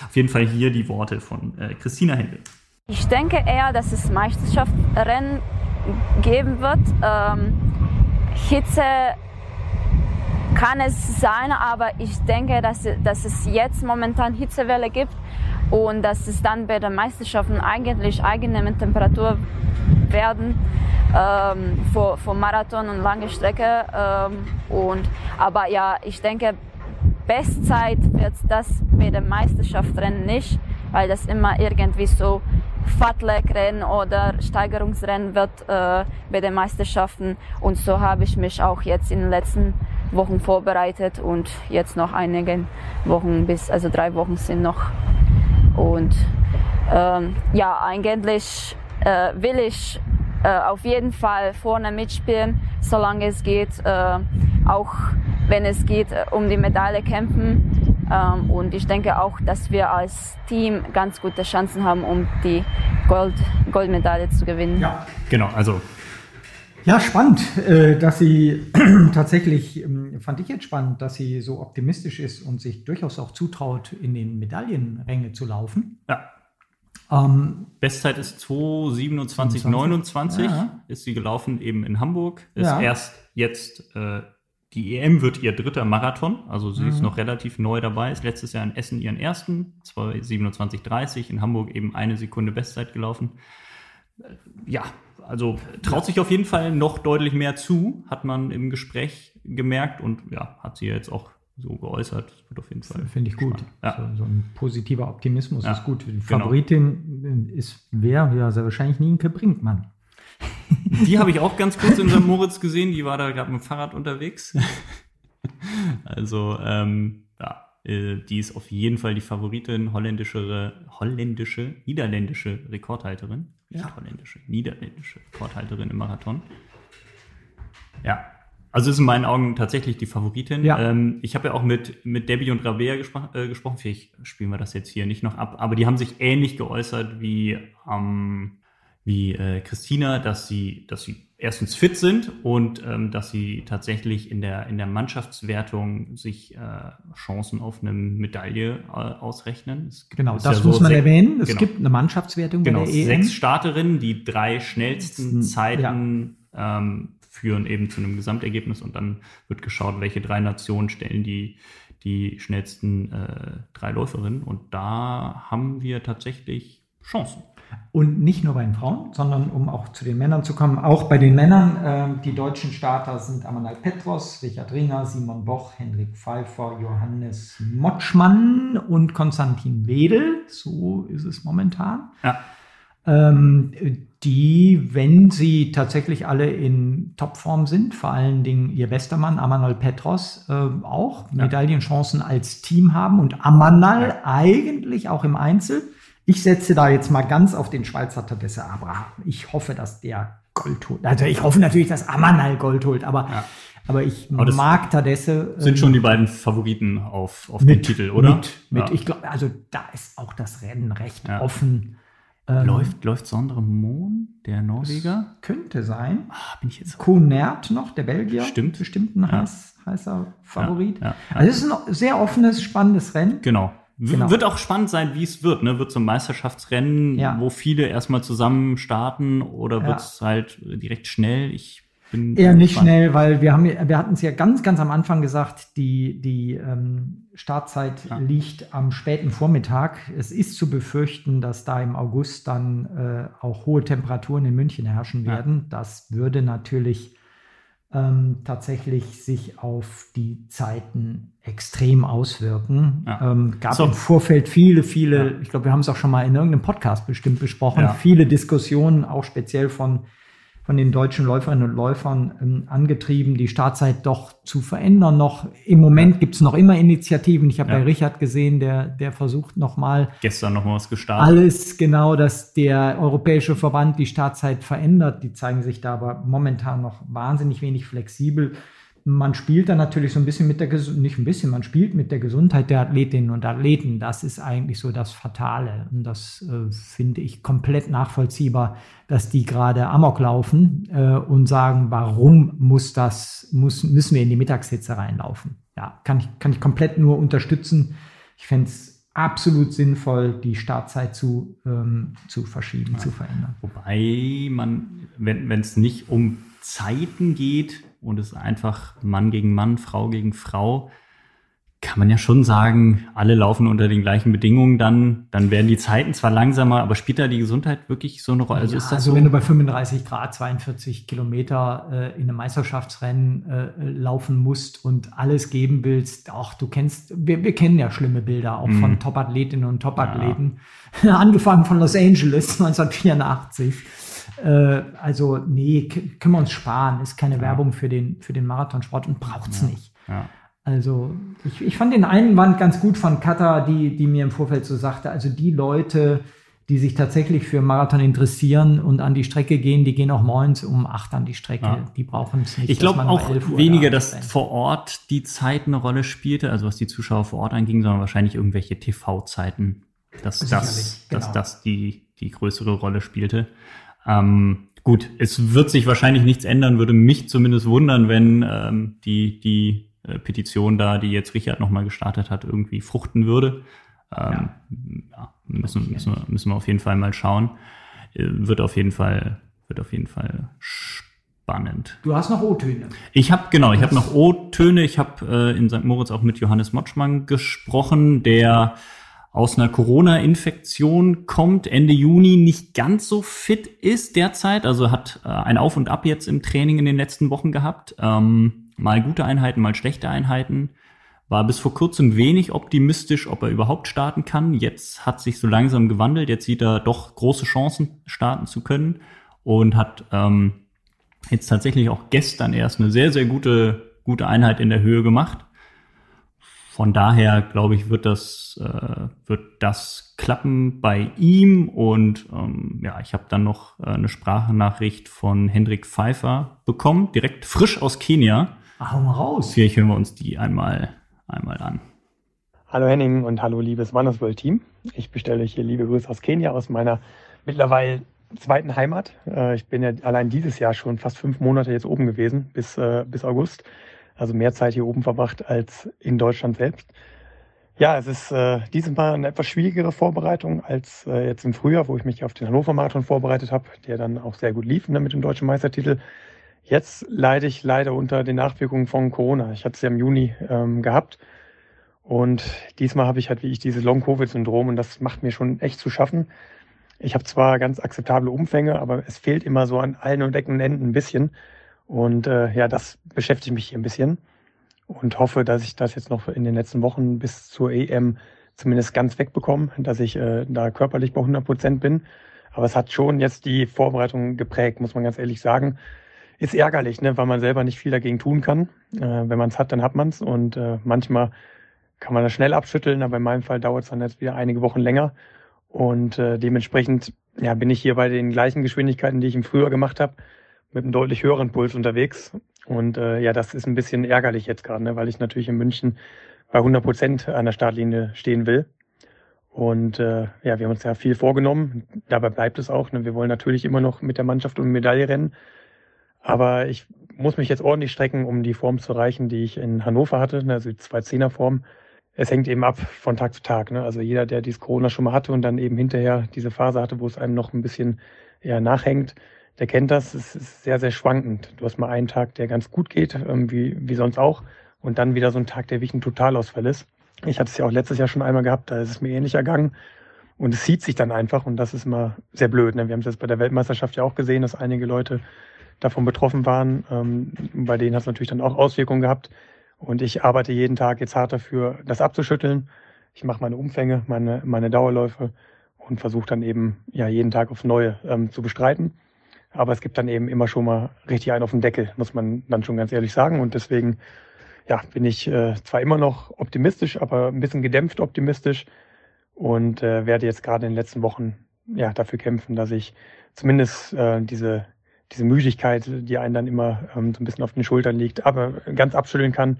Speaker 2: auf jeden Fall hier die Worte von äh, Christina Händel.
Speaker 8: Ich denke eher, dass es Meisterschaftsrennen geben wird. Ähm, Hitze kann es sein, aber ich denke, dass, dass es jetzt momentan Hitzewelle gibt und dass es dann bei den Meisterschaften eigentlich angenehme Temperatur werden ähm, für, für Marathon und lange Strecke. Ähm, und, aber ja, ich denke, Bestzeit wird das bei den Meisterschaftsrennen nicht, weil das immer irgendwie so Fatleg-Rennen oder Steigerungsrennen wird äh, bei den Meisterschaften. Und so habe ich mich auch jetzt in den letzten Wochen vorbereitet und jetzt noch einige Wochen bis, also drei Wochen sind noch. Und ähm, ja, eigentlich äh, will ich äh, auf jeden Fall vorne mitspielen, solange es geht, äh, auch wenn es geht äh, um die Medaille kämpfen. Ähm, und ich denke auch, dass wir als Team ganz gute Chancen haben, um die Gold, Goldmedaille zu gewinnen.
Speaker 2: Ja, genau. Also
Speaker 1: ja, spannend, äh, dass sie tatsächlich, ähm, fand ich jetzt spannend, dass sie so optimistisch ist und sich durchaus auch zutraut, in den Medaillenränge zu laufen.
Speaker 2: Ja. Ähm, Bestzeit ist 2,27,29 ja. ist sie gelaufen eben in Hamburg. Ist ja. erst jetzt, äh, die EM wird ihr dritter Marathon, also sie mhm. ist noch relativ neu dabei. Ist letztes Jahr in Essen ihren ersten, 2,27,30, in Hamburg eben eine Sekunde Bestzeit gelaufen. Äh, ja, also traut sich auf jeden Fall noch deutlich mehr zu, hat man im Gespräch gemerkt und ja, hat sie jetzt auch so geäußert. Das wird auf jeden Fall.
Speaker 1: Finde ich gut. Ja. So, so, ein positiver Optimismus ja, ist gut. Die genau. Favoritin genau. ist wer? Ja, sehr wahrscheinlich Nienke Brinkmann.
Speaker 2: Die habe ich auch ganz kurz in St. Moritz gesehen. Die war da gerade mit dem Fahrrad unterwegs. [laughs] Also, ähm, äh, die ist auf jeden Fall die Favoritin, holländische, holländische, niederländische Rekordhalterin. Nicht ja. holländische, niederländische Rekordhalterin im Marathon. Ja, also ist in meinen Augen tatsächlich die Favoritin. Ja. Ähm, ich habe ja auch mit, mit Debbie und Rabea gespro äh, gesprochen. Vielleicht spielen wir das jetzt hier nicht noch ab. Aber die haben sich ähnlich geäußert wie, ähm, wie äh, Christina, dass sie, dass sie erstens fit sind und ähm, dass sie tatsächlich in der, in der Mannschaftswertung sich äh, Chancen auf eine Medaille äh, ausrechnen.
Speaker 1: Genau, das ja muss so man erwähnen. Es genau. gibt eine Mannschaftswertung
Speaker 2: genau, bei der EM. Sechs Starterinnen, die drei schnellsten Zeiten ja. ähm, führen eben zu einem Gesamtergebnis und dann wird geschaut, welche drei Nationen stellen die die schnellsten äh, drei Läuferinnen und da haben wir tatsächlich Chancen.
Speaker 1: Und nicht nur bei den Frauen, sondern um auch zu den Männern zu kommen, auch bei den Männern. Äh, die deutschen Starter sind Amanal Petros, Richard Ringer, Simon Boch, Henrik Pfeiffer, Johannes Motschmann und Konstantin Wedel. So ist es momentan. Ja. Ähm, die, wenn sie tatsächlich alle in Topform sind, vor allen Dingen ihr Westermann, Amanal Petros, äh, auch ja. Medaillenchancen als Team haben und Amanal ja. eigentlich auch im Einzel ich setze da jetzt mal ganz auf den Schweizer Tadesse Abraham. Ich hoffe, dass der Gold holt. Also ich hoffe natürlich, dass Amanal Gold holt, aber, ja. aber ich aber mag Tadesse.
Speaker 2: Sind ähm, schon die beiden Favoriten auf, auf mit, den Titel, oder?
Speaker 1: Mit, mit. Ja. ich glaube, also da ist auch das Rennen recht ja. offen.
Speaker 2: Ähm, läuft, läuft Sondre Mohn, der Norweger?
Speaker 1: Könnte sein.
Speaker 2: Ah, bin ich jetzt.
Speaker 1: Kunert noch, der Belgier.
Speaker 2: Stimmt.
Speaker 1: Bestimmt ein heiß, heißer Favorit. Also es ist ein sehr offenes, spannendes Rennen.
Speaker 2: Genau. Genau. Wird auch spannend sein, wie es wird. Ne? Wird ein Meisterschaftsrennen, ja. wo viele erstmal zusammen starten oder wird es halt direkt schnell? Ich bin
Speaker 1: eher nicht gespannt. schnell, weil wir haben, wir hatten es ja ganz, ganz am Anfang gesagt, die die ähm, Startzeit ja. liegt am späten Vormittag. Es ist zu befürchten, dass da im August dann äh, auch hohe Temperaturen in München herrschen werden. Das würde natürlich ähm, tatsächlich sich auf die Zeiten extrem auswirken. Ja. Ähm, gab so. im Vorfeld viele, viele, ja. ich glaube, wir haben es auch schon mal in irgendeinem Podcast bestimmt besprochen, ja. viele Diskussionen, auch speziell von von den deutschen Läuferinnen und Läufern ähm, angetrieben, die Startzeit doch zu verändern. Noch im Moment gibt es noch immer Initiativen. Ich habe ja. bei Richard gesehen, der, der versucht nochmal
Speaker 2: gestern noch mal was gestartet.
Speaker 1: Alles genau, dass der Europäische Verband die Startzeit verändert. Die zeigen sich da aber momentan noch wahnsinnig wenig flexibel man spielt dann natürlich so ein bisschen mit der, nicht ein bisschen, man spielt mit der Gesundheit der Athletinnen und Athleten. Das ist eigentlich so das Fatale. Und das äh, finde ich komplett nachvollziehbar, dass die gerade Amok laufen äh, und sagen, warum muss das, muss, müssen wir in die Mittagshitze reinlaufen? Ja, kann ich, kann ich komplett nur unterstützen. Ich fände es absolut sinnvoll, die Startzeit zu, ähm, zu verschieben, ja. zu verändern.
Speaker 2: Wobei man, wenn es nicht um Zeiten geht, und es ist einfach Mann gegen Mann, Frau gegen Frau, kann man ja schon sagen, alle laufen unter den gleichen Bedingungen dann, dann werden die Zeiten zwar langsamer, aber spielt da die Gesundheit wirklich so eine Rolle?
Speaker 1: Also, ja, ist das also so? wenn du bei 35 Grad 42 Kilometer äh, in einem Meisterschaftsrennen äh, laufen musst und alles geben willst, auch du kennst, wir, wir kennen ja schlimme Bilder auch mhm. von Top-Athletinnen und Top-Athleten, ja. [laughs] angefangen von Los Angeles [laughs] 1984 äh, also, nee, können wir uns sparen. Ist keine ja. Werbung für den, für den Marathonsport und braucht es ja. nicht. Ja. Also, ich, ich fand den Einwand ganz gut von Kata, die, die mir im Vorfeld so sagte, also die Leute, die sich tatsächlich für Marathon interessieren und an die Strecke gehen, die gehen auch morgens um acht an die Strecke. Ja. Die brauchen es nicht.
Speaker 2: Ich glaube auch weniger, da dass sein. vor Ort die Zeit eine Rolle spielte, also was die Zuschauer vor Ort anging, sondern wahrscheinlich irgendwelche TV-Zeiten, dass das, genau. dass das die, die größere Rolle spielte. Ähm, gut, es wird sich wahrscheinlich nichts ändern, würde mich zumindest wundern, wenn ähm, die, die äh, Petition da, die jetzt Richard nochmal gestartet hat, irgendwie fruchten würde. Ähm, ja. ja. müssen, müssen, wir, müssen wir auf jeden Fall mal schauen. Äh, wird auf jeden Fall, wird auf jeden Fall spannend.
Speaker 1: Du hast noch O-Töne.
Speaker 2: Ich habe genau, ich habe noch O-Töne. Ich habe äh, in St. Moritz auch mit Johannes Motschmann gesprochen, der aus einer Corona-Infektion kommt, Ende Juni nicht ganz so fit ist derzeit, also hat äh, ein Auf und Ab jetzt im Training in den letzten Wochen gehabt. Ähm, mal gute Einheiten, mal schlechte Einheiten. War bis vor kurzem wenig optimistisch, ob er überhaupt starten kann. Jetzt hat sich so langsam gewandelt. Jetzt sieht er doch große Chancen, starten zu können und hat ähm, jetzt tatsächlich auch gestern erst eine sehr, sehr gute, gute Einheit in der Höhe gemacht von daher glaube ich, wird das, äh, wird das klappen bei ihm. Und ähm, ja, ich habe dann noch äh, eine Sprachnachricht von Hendrik Pfeiffer bekommen, direkt frisch aus Kenia.
Speaker 1: Ach, hau mal raus.
Speaker 2: Vielleicht hören wir uns die einmal, einmal an.
Speaker 9: Hallo Henning und hallo liebes Mannesworld Team. Ich bestelle euch hier liebe Grüße aus Kenia, aus meiner mittlerweile zweiten Heimat. Äh, ich bin ja allein dieses Jahr schon fast fünf Monate jetzt oben gewesen, bis, äh, bis August also mehr Zeit hier oben verbracht als in Deutschland selbst. Ja, es ist äh, dieses Mal eine etwas schwierigere Vorbereitung als äh, jetzt im Frühjahr, wo ich mich auf den Hannover Marathon vorbereitet habe, der dann auch sehr gut lief ne, mit dem deutschen Meistertitel. Jetzt leide ich leider unter den Nachwirkungen von Corona. Ich hatte es ja im Juni ähm, gehabt und diesmal habe ich halt wie ich dieses Long-Covid-Syndrom und das macht mir schon echt zu schaffen. Ich habe zwar ganz akzeptable Umfänge, aber es fehlt immer so an allen und Ecken und Enden ein bisschen. Und äh, ja, das beschäftigt mich hier ein bisschen und hoffe, dass ich das jetzt noch in den letzten Wochen bis zur EM zumindest ganz wegbekomme, dass ich äh, da körperlich bei 100 Prozent bin. Aber es hat schon jetzt die Vorbereitung geprägt, muss man ganz ehrlich sagen. Ist ärgerlich, ne, weil man selber nicht viel dagegen tun kann. Äh, wenn man es hat, dann hat man es. Und äh, manchmal kann man das schnell abschütteln, aber in meinem Fall dauert es dann jetzt wieder einige Wochen länger. Und äh, dementsprechend ja, bin ich hier bei den gleichen Geschwindigkeiten, die ich im Frühjahr gemacht habe, mit einem deutlich höheren Puls unterwegs. Und äh, ja, das ist ein bisschen ärgerlich jetzt gerade, ne, weil ich natürlich in München bei 100 Prozent an der Startlinie stehen will. Und äh, ja, wir haben uns ja viel vorgenommen. Dabei bleibt es auch. Ne? Wir wollen natürlich immer noch mit der Mannschaft um Medaille rennen. Aber ich muss mich jetzt ordentlich strecken, um die Form zu erreichen, die ich in Hannover hatte, ne? also die 210er Form. Es hängt eben ab von Tag zu Tag. Ne? Also jeder, der dieses Corona schon mal hatte und dann eben hinterher diese Phase hatte, wo es einem noch ein bisschen ja, nachhängt, der kennt das, es ist sehr, sehr schwankend. Du hast mal einen Tag, der ganz gut geht, ähm, wie, wie sonst auch, und dann wieder so ein Tag, der wie ein Totalausfall ist. Ich hatte es ja auch letztes Jahr schon einmal gehabt, da ist es mir ähnlich ergangen. Und es zieht sich dann einfach und das ist immer sehr blöd. Ne? Wir haben es jetzt bei der Weltmeisterschaft ja auch gesehen, dass einige Leute davon betroffen waren. Ähm, bei denen hat es natürlich dann auch Auswirkungen gehabt. Und ich arbeite jeden Tag jetzt hart dafür, das abzuschütteln. Ich mache meine Umfänge, meine, meine Dauerläufe und versuche dann eben ja jeden Tag aufs Neue ähm, zu bestreiten. Aber es gibt dann eben immer schon mal richtig einen auf den Deckel, muss man dann schon ganz ehrlich sagen. Und deswegen ja, bin ich äh, zwar immer noch optimistisch, aber ein bisschen gedämpft optimistisch und äh, werde jetzt gerade in den letzten Wochen ja, dafür kämpfen, dass ich zumindest äh, diese, diese Müdigkeit, die einen dann immer ähm, so ein bisschen auf den Schultern liegt, aber ganz abschütteln kann.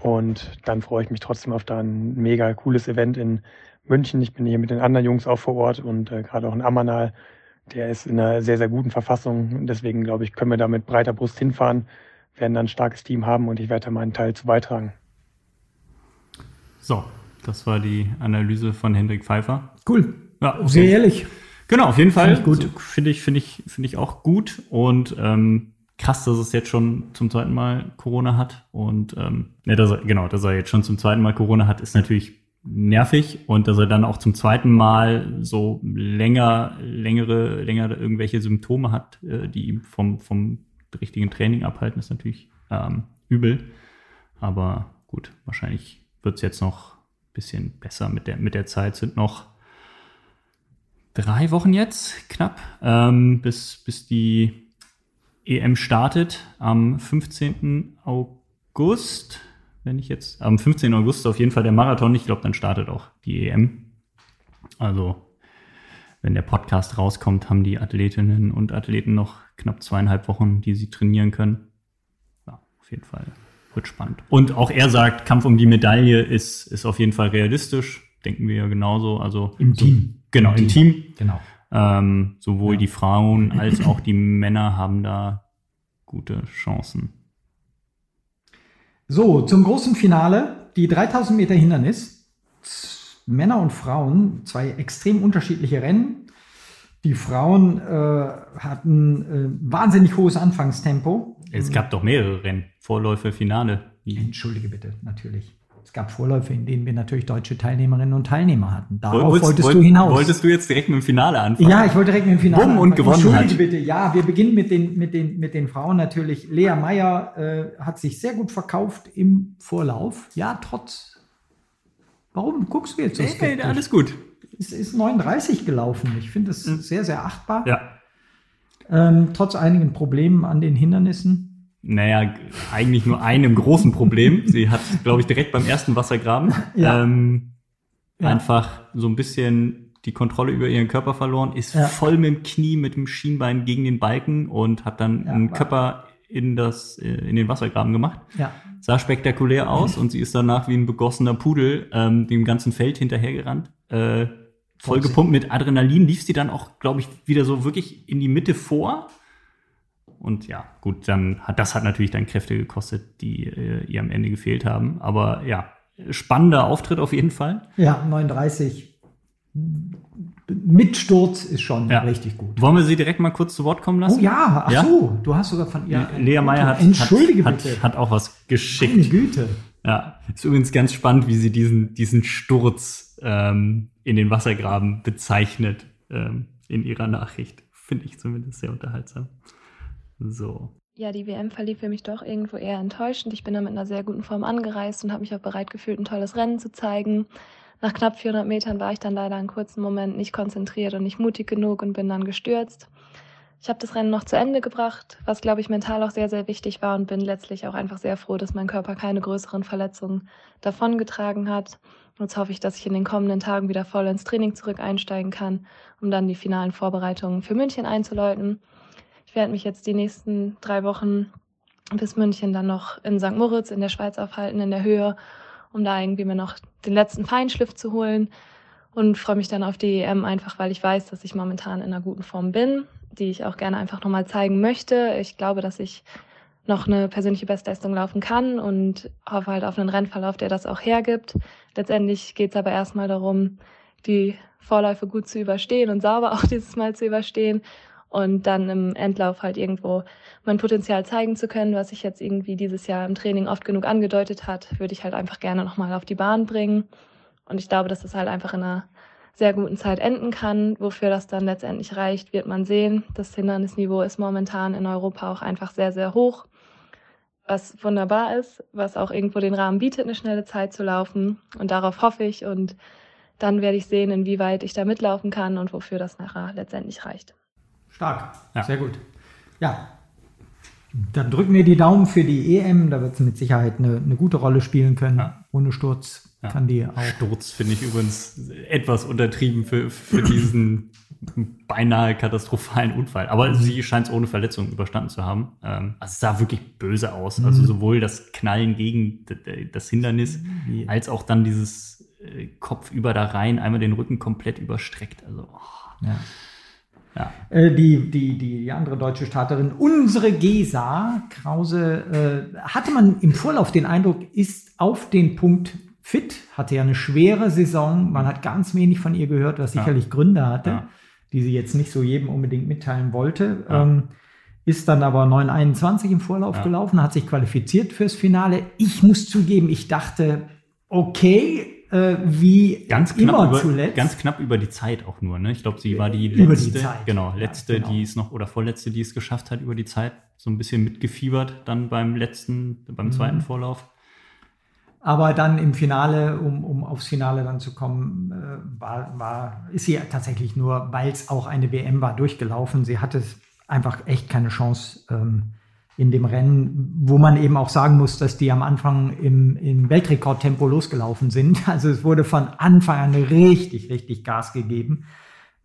Speaker 9: Und dann freue ich mich trotzdem auf da ein mega cooles Event in München. Ich bin hier mit den anderen Jungs auch vor Ort und äh, gerade auch in Ammanal der ist in einer sehr, sehr guten Verfassung. Deswegen glaube ich, können wir da mit breiter Brust hinfahren, werden dann ein starkes Team haben und ich werde da meinen Teil zu beitragen.
Speaker 2: So, das war die Analyse von Hendrik Pfeiffer.
Speaker 1: Cool. Ja, okay. Sehr ehrlich.
Speaker 2: Genau, auf jeden Fall. Find gut. Finde ich, finde ich, finde ich auch gut. Und ähm, krass, dass es jetzt schon zum zweiten Mal Corona hat. Und ähm, ja, dass er, genau, dass er jetzt schon zum zweiten Mal Corona hat, ist natürlich nervig und dass er dann auch zum zweiten Mal so länger, längere, länger irgendwelche Symptome hat, äh, die ihm vom, vom richtigen Training abhalten, ist natürlich ähm, übel. Aber gut, wahrscheinlich wird es jetzt noch ein bisschen besser mit der, mit der Zeit. Sind noch drei Wochen jetzt knapp, ähm, bis, bis die EM startet am 15. August wenn ich jetzt am 15. August auf jeden Fall der Marathon. Ich glaube, dann startet auch die EM. Also wenn der Podcast rauskommt, haben die Athletinnen und Athleten noch knapp zweieinhalb Wochen, die sie trainieren können. Ja, auf jeden Fall wird spannend. Und auch er sagt, Kampf um die Medaille ist, ist auf jeden Fall realistisch. Denken wir ja genauso. Also
Speaker 1: Im
Speaker 2: so,
Speaker 1: Team.
Speaker 2: Genau, im,
Speaker 1: Im
Speaker 2: Team.
Speaker 1: Team. Genau.
Speaker 2: Ähm, sowohl
Speaker 1: Ja.
Speaker 2: die Frauen als [clears throat] auch die Männer haben da gute Chancen.
Speaker 1: So, zum großen Finale. Die 3000 Meter Hindernis. Männer und Frauen, zwei extrem unterschiedliche Rennen. Die Frauen äh, hatten äh, wahnsinnig hohes Anfangstempo.
Speaker 2: Es gab doch mehrere Rennen. Vorläufe, Finale.
Speaker 1: Entschuldige bitte, natürlich. Es gab Vorläufe, in denen wir natürlich deutsche Teilnehmerinnen und Teilnehmer hatten. Darauf
Speaker 2: Wolltest-
Speaker 1: wolltest
Speaker 2: wollt-
Speaker 1: du hinaus.
Speaker 2: Wolltest du jetzt direkt mit dem Finale anfangen?
Speaker 1: Ja, ich wollte direkt mit dem Finale.
Speaker 2: Bumm und
Speaker 1: anfangen.
Speaker 2: gewonnen
Speaker 1: Entschuldige
Speaker 2: hat.
Speaker 1: bitte. Ja, wir beginnen mit den, mit den, mit den Frauen natürlich. Lea Meyer äh, hat sich sehr gut verkauft im Vorlauf. Ja, trotz. Warum guckst du jetzt so
Speaker 2: Nee, nee, alles gut.
Speaker 1: Es ist 39 gelaufen. Ich finde es sehr, sehr achtbar.
Speaker 2: Ja.
Speaker 1: Ähm, trotz einigen Problemen an den Hindernissen.
Speaker 2: Naja, eigentlich nur einem großen Problem. Sie hat, glaube ich, direkt beim ersten Wassergraben
Speaker 1: Ja.
Speaker 2: ähm,
Speaker 1: Ja.
Speaker 2: einfach so ein bisschen die Kontrolle über ihren Körper verloren, ist
Speaker 1: Ja.
Speaker 2: voll mit dem Knie, mit dem Schienbein gegen den Balken und hat dann einen Körper in, das, äh, in den Wassergraben gemacht.
Speaker 1: Ja.
Speaker 2: Sah spektakulär aus und sie ist danach wie ein begossener Pudel ähm, dem ganzen Feld hinterhergerannt. Äh, voll gepumpt mit Adrenalin lief sie dann auch, glaube ich, wieder so wirklich in die Mitte vor. Und ja, gut, dann hat das hat natürlich dann Kräfte gekostet, die äh, ihr am Ende gefehlt haben. Aber ja, spannender Auftritt auf jeden Fall.
Speaker 1: Ja, 39. Mit Sturz ist schon
Speaker 2: Ja.
Speaker 1: richtig gut.
Speaker 2: Wollen wir sie direkt mal kurz zu Wort kommen lassen?
Speaker 1: Oh ja, ach
Speaker 2: Ja?
Speaker 1: so, du hast sogar von ihr.
Speaker 2: Lea. Meyer hat,
Speaker 1: Entschuldige
Speaker 2: hat,
Speaker 1: bitte.
Speaker 2: hat, hat auch was geschickt.
Speaker 1: Meine Güte.
Speaker 2: Ja, ist übrigens ganz spannend, wie sie diesen, diesen Sturz ähm, in den Wassergraben bezeichnet ähm, in ihrer Nachricht. Finde ich zumindest sehr unterhaltsam. So.
Speaker 10: Ja, die WM verlief für mich doch irgendwo eher enttäuschend. Ich bin da mit einer sehr guten Form angereist und habe mich auch bereit gefühlt, ein tolles Rennen zu zeigen. Nach knapp 400 Metern war ich dann leider einen kurzen Moment nicht konzentriert und nicht mutig genug und bin dann gestürzt. Ich habe das Rennen noch zu Ende gebracht, was, glaube ich, mental auch sehr, sehr wichtig war und bin letztlich auch einfach sehr froh, dass mein Körper keine größeren Verletzungen davongetragen hat. Jetzt hoffe ich, dass ich in den kommenden Tagen wieder voll ins Training zurück einsteigen kann, um dann die finalen Vorbereitungen für München einzuläuten. Ich werde mich jetzt die nächsten drei Wochen bis München dann noch in St. Moritz in der Schweiz aufhalten, in der Höhe, um da irgendwie mir noch den letzten Feinschliff zu holen und freue mich dann auf die EM einfach, weil ich weiß, dass ich momentan in einer guten Form bin, die ich auch gerne einfach nochmal zeigen möchte. Ich glaube, dass ich noch eine persönliche Bestleistung laufen kann und hoffe halt auf einen Rennverlauf, der das auch hergibt. Letztendlich geht es aber erstmal darum, die Vorläufe gut zu überstehen und sauber [laughs] auch dieses Mal zu überstehen und dann im Endlauf halt irgendwo mein Potenzial zeigen zu können, was sich jetzt irgendwie dieses Jahr im Training oft genug angedeutet hat, würde ich halt einfach gerne nochmal auf die Bahn bringen. Und ich glaube, dass das halt einfach in einer sehr guten Zeit enden kann. Wofür das dann letztendlich reicht, wird man sehen. Das Hindernisniveau ist momentan in Europa auch einfach sehr, sehr hoch, was wunderbar ist, was auch irgendwo den Rahmen bietet, eine schnelle Zeit zu laufen. Und darauf hoffe ich und dann werde ich sehen, inwieweit ich da mitlaufen kann und wofür das nachher letztendlich reicht.
Speaker 1: Stark.
Speaker 2: Ja.
Speaker 1: Sehr gut. Ja. Dann drücken wir die Daumen für die EM. Da wird sie mit Sicherheit eine, eine gute Rolle spielen können.
Speaker 2: Ja.
Speaker 1: Ohne Sturz
Speaker 2: Ja.
Speaker 1: kann die auch.
Speaker 2: Sturz finde ich übrigens etwas untertrieben für, für diesen beinahe katastrophalen Unfall. Aber sie scheint es ohne Verletzung überstanden zu haben. Ähm, also es sah wirklich böse aus. Also
Speaker 1: Mhm.
Speaker 2: sowohl das Knallen gegen das Hindernis,
Speaker 1: Wie-
Speaker 2: als auch dann dieses äh, Kopf über da rein, einmal den Rücken komplett überstreckt. Also, oh,
Speaker 1: Ja.
Speaker 2: Ja.
Speaker 1: Äh, die, die, die, andere deutsche Starterin, unsere Gesa Krause, äh, hatte man im Vorlauf den Eindruck, ist auf den Punkt fit, hatte ja eine schwere Saison. Man hat ganz wenig von ihr gehört, was
Speaker 2: Ja.
Speaker 1: sicherlich Gründe hatte,
Speaker 2: Ja.
Speaker 1: die sie jetzt nicht so jedem unbedingt mitteilen wollte.
Speaker 2: Ja.
Speaker 1: Ähm, ist dann aber 9,21 im Vorlauf
Speaker 2: Ja.
Speaker 1: gelaufen, hat sich qualifiziert fürs Finale. Ich muss zugeben, ich dachte, okay, äh, wie
Speaker 2: Ganz
Speaker 1: immer
Speaker 2: knapp, über,
Speaker 1: zuletzt.
Speaker 2: ganz knapp über die Zeit auch nur. Ne? Ich glaube, sie war die
Speaker 1: die
Speaker 2: letzte,
Speaker 1: Zeit.
Speaker 2: genau,
Speaker 1: Ja,
Speaker 2: letzte,
Speaker 1: genau.
Speaker 2: die es noch oder vorletzte, die es geschafft hat über die Zeit. So ein bisschen mitgefiebert dann beim letzten, beim
Speaker 1: Mhm.
Speaker 2: zweiten Vorlauf.
Speaker 1: Aber dann im Finale, um, um aufs Finale dann zu kommen, äh, war, war, ist sie tatsächlich nur, weil es auch eine WM war, durchgelaufen. Sie hatte einfach echt keine Chance ähm, in dem Rennen, wo man eben auch sagen muss, dass die am Anfang im, im Weltrekordtempo losgelaufen sind. [laughs] Also es wurde von Anfang an richtig, richtig Gas gegeben.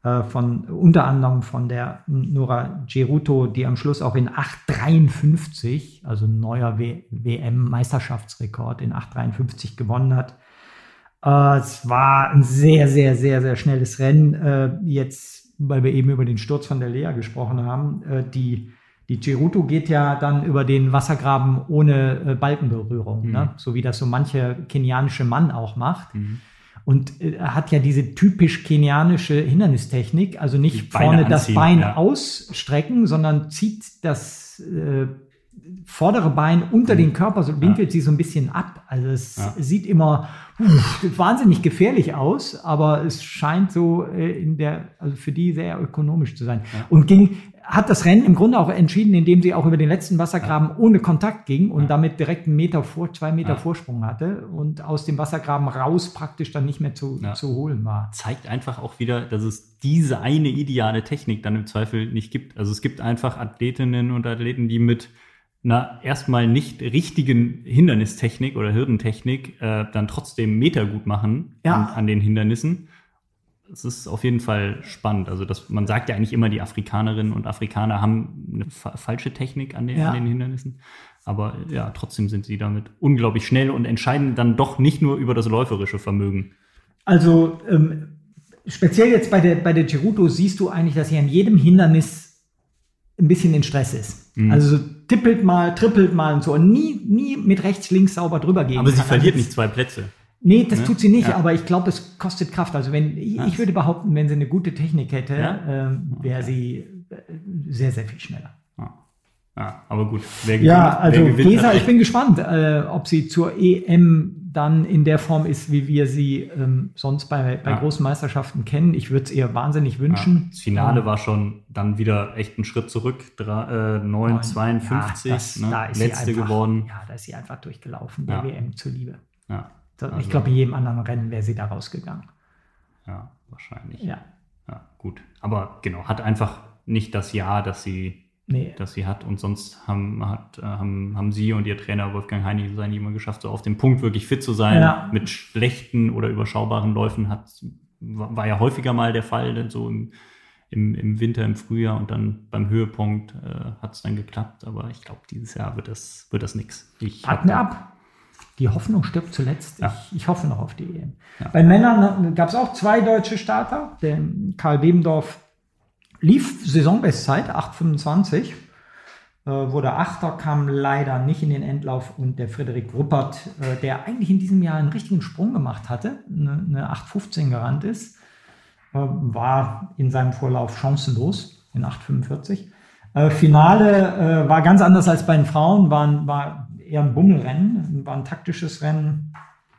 Speaker 1: äh, von unter anderem von der Nora Geruto, die am Schluss auch in 8,53, also neuer WM-Meisterschaftsrekord in 8,53 gewonnen hat. Äh, es war ein sehr, sehr, sehr, sehr schnelles Rennen. Äh, jetzt, weil wir eben über den Sturz von der Lea gesprochen haben, die die Geruto geht ja dann über den Wassergraben ohne äh, Balkenberührung, mhm. ne? so wie das so manche kenianische Mann auch macht. Mhm. Und äh, er hat ja diese typisch kenianische Hindernistechnik, also nicht vorne anziehen, das Bein ja. ausstrecken, sondern zieht das äh, vordere Bein unter mhm. den Körper, so winkelt ja. sie so ein bisschen ab. Also es ja. sieht immer uff, wahnsinnig gefährlich aus, aber es scheint so äh, in der, also für die sehr ökonomisch zu sein. Und ging hat das Rennen im Grunde auch entschieden, indem sie auch über den letzten Wassergraben ja. ohne Kontakt ging und ja. damit direkt einen Meter vor, zwei Meter ja. Vorsprung hatte und aus dem Wassergraben raus praktisch dann nicht mehr zu, zu holen war.
Speaker 2: Zeigt einfach auch wieder, dass es diese eine ideale Technik dann im Zweifel nicht gibt. Also es gibt einfach Athletinnen und Athleten, die mit einer erstmal nicht richtigen Hindernistechnik oder Hürdentechnik äh, dann trotzdem Meter gut machen an, an den Hindernissen es ist auf jeden Fall spannend. Also das, man sagt ja eigentlich immer, die Afrikanerinnen und Afrikaner haben eine fa falsche Technik an den, ja. an den, Hindernissen. Aber ja, trotzdem sind sie damit unglaublich schnell und entscheiden dann doch nicht nur über das läuferische Vermögen.
Speaker 1: Also ähm, speziell jetzt bei der, bei der Gerudo siehst du eigentlich, dass sie an jedem Hindernis ein bisschen in Stress ist. Mhm. Also tippelt mal, trippelt mal und so und nie, nie mit rechts, links sauber drüber gehen.
Speaker 2: Aber sie verliert nicht zwei Plätze.
Speaker 1: Nee, das ne? tut sie nicht, ja. aber ich glaube, es kostet Kraft. Also wenn ich, ich, würde behaupten, wenn sie eine gute Technik hätte, ja? ähm, wäre okay. sie äh, sehr, sehr viel schneller.
Speaker 2: Ja, aber gut. Wer
Speaker 1: gewinnt, ja, also Gesa, ich bin gespannt, äh, ob sie zur EM dann in der Form ist, wie wir sie ähm, sonst bei, bei ja. großen Meisterschaften kennen. Ich würde es ihr wahnsinnig wünschen.
Speaker 2: Ja, das Finale um, war schon dann wieder echt ein Schritt zurück. Drei, äh, 9,52, ja, das, ne? da letzte
Speaker 1: einfach,
Speaker 2: geworden.
Speaker 1: Ja, da ist sie einfach durchgelaufen, der WM zuliebe. Ja. Also, ich glaube, in jedem anderen Rennen wäre sie da rausgegangen.
Speaker 2: Ja, wahrscheinlich.
Speaker 1: Ja.
Speaker 2: Ja, gut. Aber genau, hat einfach nicht das Jahr, das sie, nee. das sie hat. Und sonst haben, hat, äh, haben, haben sie und ihr Trainer Wolfgang Heinig es eigentlich immer geschafft, so auf dem Punkt wirklich fit zu sein. Ja. Mit schlechten oder überschaubaren Läufen hat, war ja häufiger mal der Fall, so im, im, im Winter, im Frühjahr und dann beim Höhepunkt äh, hat es dann geklappt. Aber ich glaube, dieses Jahr wird das, wird das nichts.
Speaker 1: Warten ab die Hoffnung stirbt zuletzt. Ja. Ich, ich, hoffe noch auf die EM. Ja. Bei Männern gab es auch zwei deutsche Starter. Der Karl Bebendorf lief Saisonbestzeit, 8,25. Äh, wurde Achter, kam leider nicht in den Endlauf. Und der Frederik Ruppert, äh, der eigentlich in diesem Jahr einen richtigen Sprung gemacht hatte, eine, eine 8,15 gerannt ist, äh, war in seinem Vorlauf chancenlos in 8,45. Äh, Finale äh, war ganz anders als bei den Frauen, waren, war eher ein Bummelrennen, war ein taktisches Rennen.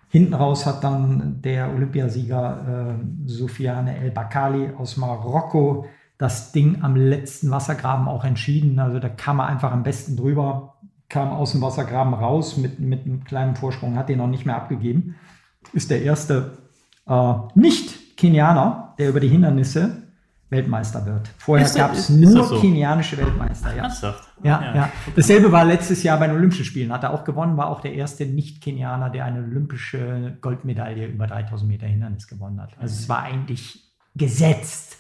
Speaker 1: Hinten raus hat dann der Olympiasieger äh, Sofiane El Bakali aus Marokko das Ding am letzten Wassergraben auch entschieden. Also da kam er einfach am besten drüber, kam aus dem Wassergraben raus mit, mit einem kleinen Vorsprung, hat den noch nicht mehr abgegeben. Ist der erste äh, Nicht-Kenianer, der über die Hindernisse Weltmeister wird. Vorher gab es nur so? kenianische Weltmeister. Ja. Ernsthaft? Ja, ja, ja. Dasselbe war letztes Jahr bei den Olympischen Spielen. Hat er auch gewonnen, war auch der erste Nicht-Kenianer, der eine olympische Goldmedaille über 3000 Meter Hindernis gewonnen hat. Also es war eigentlich gesetzt,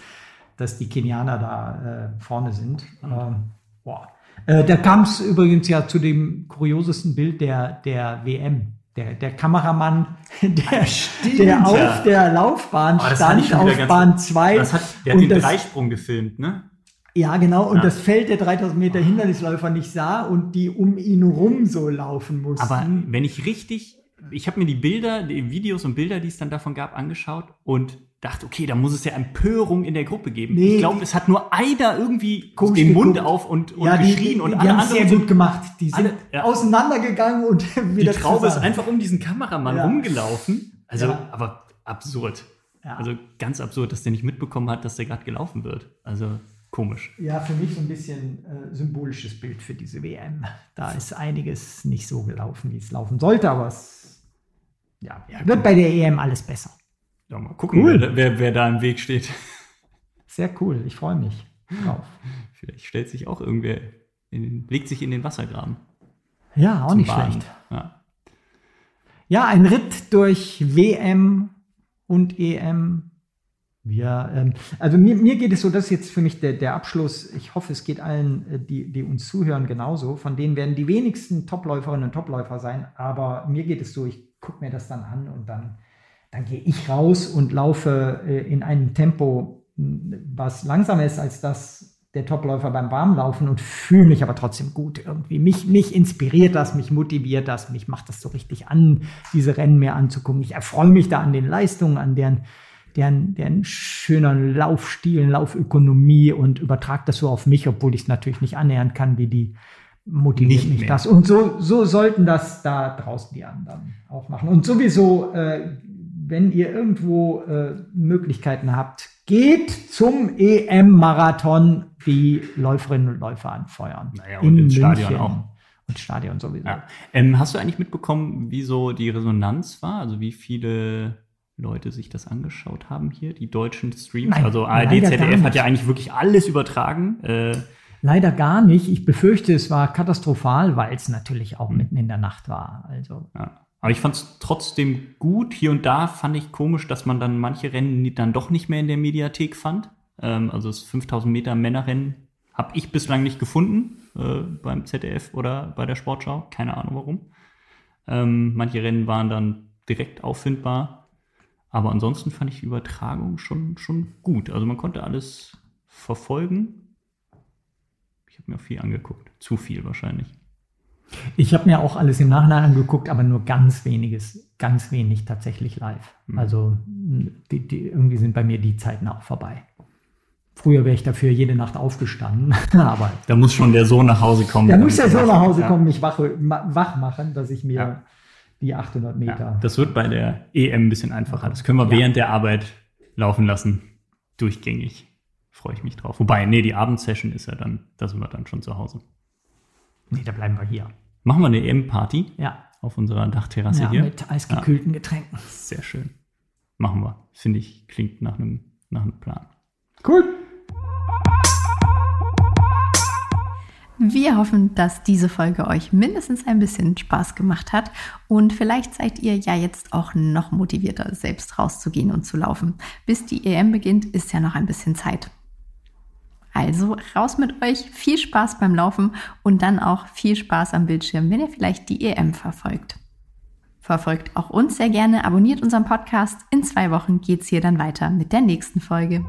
Speaker 1: dass die Kenianer da äh, vorne sind. Mhm. Ähm, boah. Äh, da kam es übrigens ja zu dem kuriosesten Bild der, der WM der, der Kameramann, [laughs] der, Stimmt, der auf der Laufbahn oh, stand, auf Bahn 2.
Speaker 2: der hat den das, Dreisprung gefilmt, ne?
Speaker 1: Ja, genau. Und ja. das Feld der 3000 Meter Hindernisläufer nicht sah und die um ihn rum so laufen mussten.
Speaker 2: Aber wenn ich richtig, ich habe mir die Bilder, die Videos und Bilder, die es dann davon gab, angeschaut und dachte, okay, da muss es ja Empörung in der Gruppe geben. Nee, ich glaube, es hat nur einer irgendwie den Mund auf und, und ja, geschrien
Speaker 1: die,
Speaker 2: und
Speaker 1: die, die alle anderen sehr gut gemacht. Die sind alle, ja. auseinandergegangen und [laughs]
Speaker 2: wieder Die Traube ist einfach um diesen Kameramann ja. rumgelaufen. Also, aber absurd. Also ganz absurd, dass der nicht mitbekommen hat, dass der gerade gelaufen wird. Also komisch.
Speaker 1: Ja, für mich so ein bisschen äh, symbolisches Bild für diese WM. Da ist einiges nicht so gelaufen, wie es laufen sollte, aber es ja, wird bei der EM alles besser.
Speaker 2: Ja, mal gucken, cool. wer, wer, wer, da im Weg steht.
Speaker 1: Sehr cool, ich freue mich drauf.
Speaker 2: Vielleicht stellt sich auch irgendwer, in, legt sich in den Wassergraben.
Speaker 1: Ja, auch nicht Baden. schlecht. Ja. ja, ein Ritt durch WM und EM Wir, ähm, also mir, mir geht es so, das ist jetzt für mich der, der Abschluss. Ich hoffe, es geht allen, äh, die, die uns zuhören, genauso. Von denen werden die wenigsten Topläuferinnen und Topläufer sein. Aber mir geht es so, ich gucke mir das dann an und dann, dann gehe ich raus und laufe äh, in einem Tempo, was langsamer ist als das der Topläufer beim Warmlaufen und fühle mich aber trotzdem gut irgendwie. Mich, mich inspiriert das, mich motiviert das, mich macht das so richtig an, diese Rennen mir anzugucken. Ich erfreue mich da an den Leistungen, an deren deren, deren schöneren Laufstilen, Laufökonomie und übertrage das so auf mich, obwohl ich es natürlich nicht annähern kann, wie die motiviert nicht mich mehr. das. Und so, so sollten das da draußen die anderen auch machen. Und sowieso, äh, wenn ihr irgendwo äh, Möglichkeiten habt, geht zum EM-Marathon die Läuferinnen und Läufer anfeuern.
Speaker 2: Naja, und ins Stadion auch.
Speaker 1: Und Stadion sowieso. Ja.
Speaker 2: Ähm, hast du eigentlich mitbekommen, wie so die Resonanz war? Also wie viele Leute sich das angeschaut haben hier, die deutschen Streams. Nein, also ARD, ZDF hat ja eigentlich wirklich alles übertragen. Äh,
Speaker 1: leider gar nicht. Ich befürchte, es war katastrophal, weil es natürlich auch mitten in der Nacht war. Also.
Speaker 2: Ja. Aber ich fand es trotzdem gut. Hier und da fand ich komisch, dass man dann manche Rennen dann doch nicht mehr in der Mediathek fand. Ähm, also das 5000 Meter Männerrennen habe ich bislang nicht gefunden äh, beim ZDF oder bei der Sportschau. Keine Ahnung warum. Ähm, manche Rennen waren dann direkt auffindbar. Aber ansonsten fand ich die Übertragung schon, schon gut. Also man konnte alles verfolgen. Ich habe mir auch viel angeguckt. Zu viel wahrscheinlich.
Speaker 1: Ich habe mir auch alles im Nachhinein angeguckt, aber nur ganz weniges, ganz wenig tatsächlich live. Mhm. Also die, die, irgendwie sind bei mir die Zeiten auch vorbei. Früher wäre ich dafür jede Nacht aufgestanden, [laughs] aber
Speaker 2: da muss schon der Sohn nach Hause kommen.
Speaker 1: Da muss der Sohn nach Hause kommen, mich wach, wach machen, dass ich mir ja die 800 Meter. Ja,
Speaker 2: das wird bei der EM ein bisschen einfacher. Das können wir ja. während der Arbeit laufen lassen. Durchgängig. Freue ich mich drauf. Wobei, nee, die Abendsession ist ja dann, da sind wir dann schon zu Hause.
Speaker 1: Nee, da bleiben wir hier.
Speaker 2: Machen wir eine EM-Party?
Speaker 1: Ja.
Speaker 2: Auf unserer Dachterrasse ja, hier.
Speaker 1: Mit eisgekühlten ja. Getränken.
Speaker 2: Sehr schön. Machen wir. Finde ich, klingt nach einem, nach einem Plan.
Speaker 1: Cool.
Speaker 3: Wir hoffen, dass diese Folge euch mindestens ein bisschen Spaß gemacht hat und vielleicht seid ihr ja jetzt auch noch motivierter, selbst rauszugehen und zu laufen. Bis die EM beginnt, ist ja noch ein bisschen Zeit. Also raus mit euch, viel Spaß beim Laufen und dann auch viel Spaß am Bildschirm, wenn ihr vielleicht die EM verfolgt. Verfolgt auch uns sehr gerne, abonniert unseren Podcast. In zwei Wochen geht's hier dann weiter mit der nächsten Folge.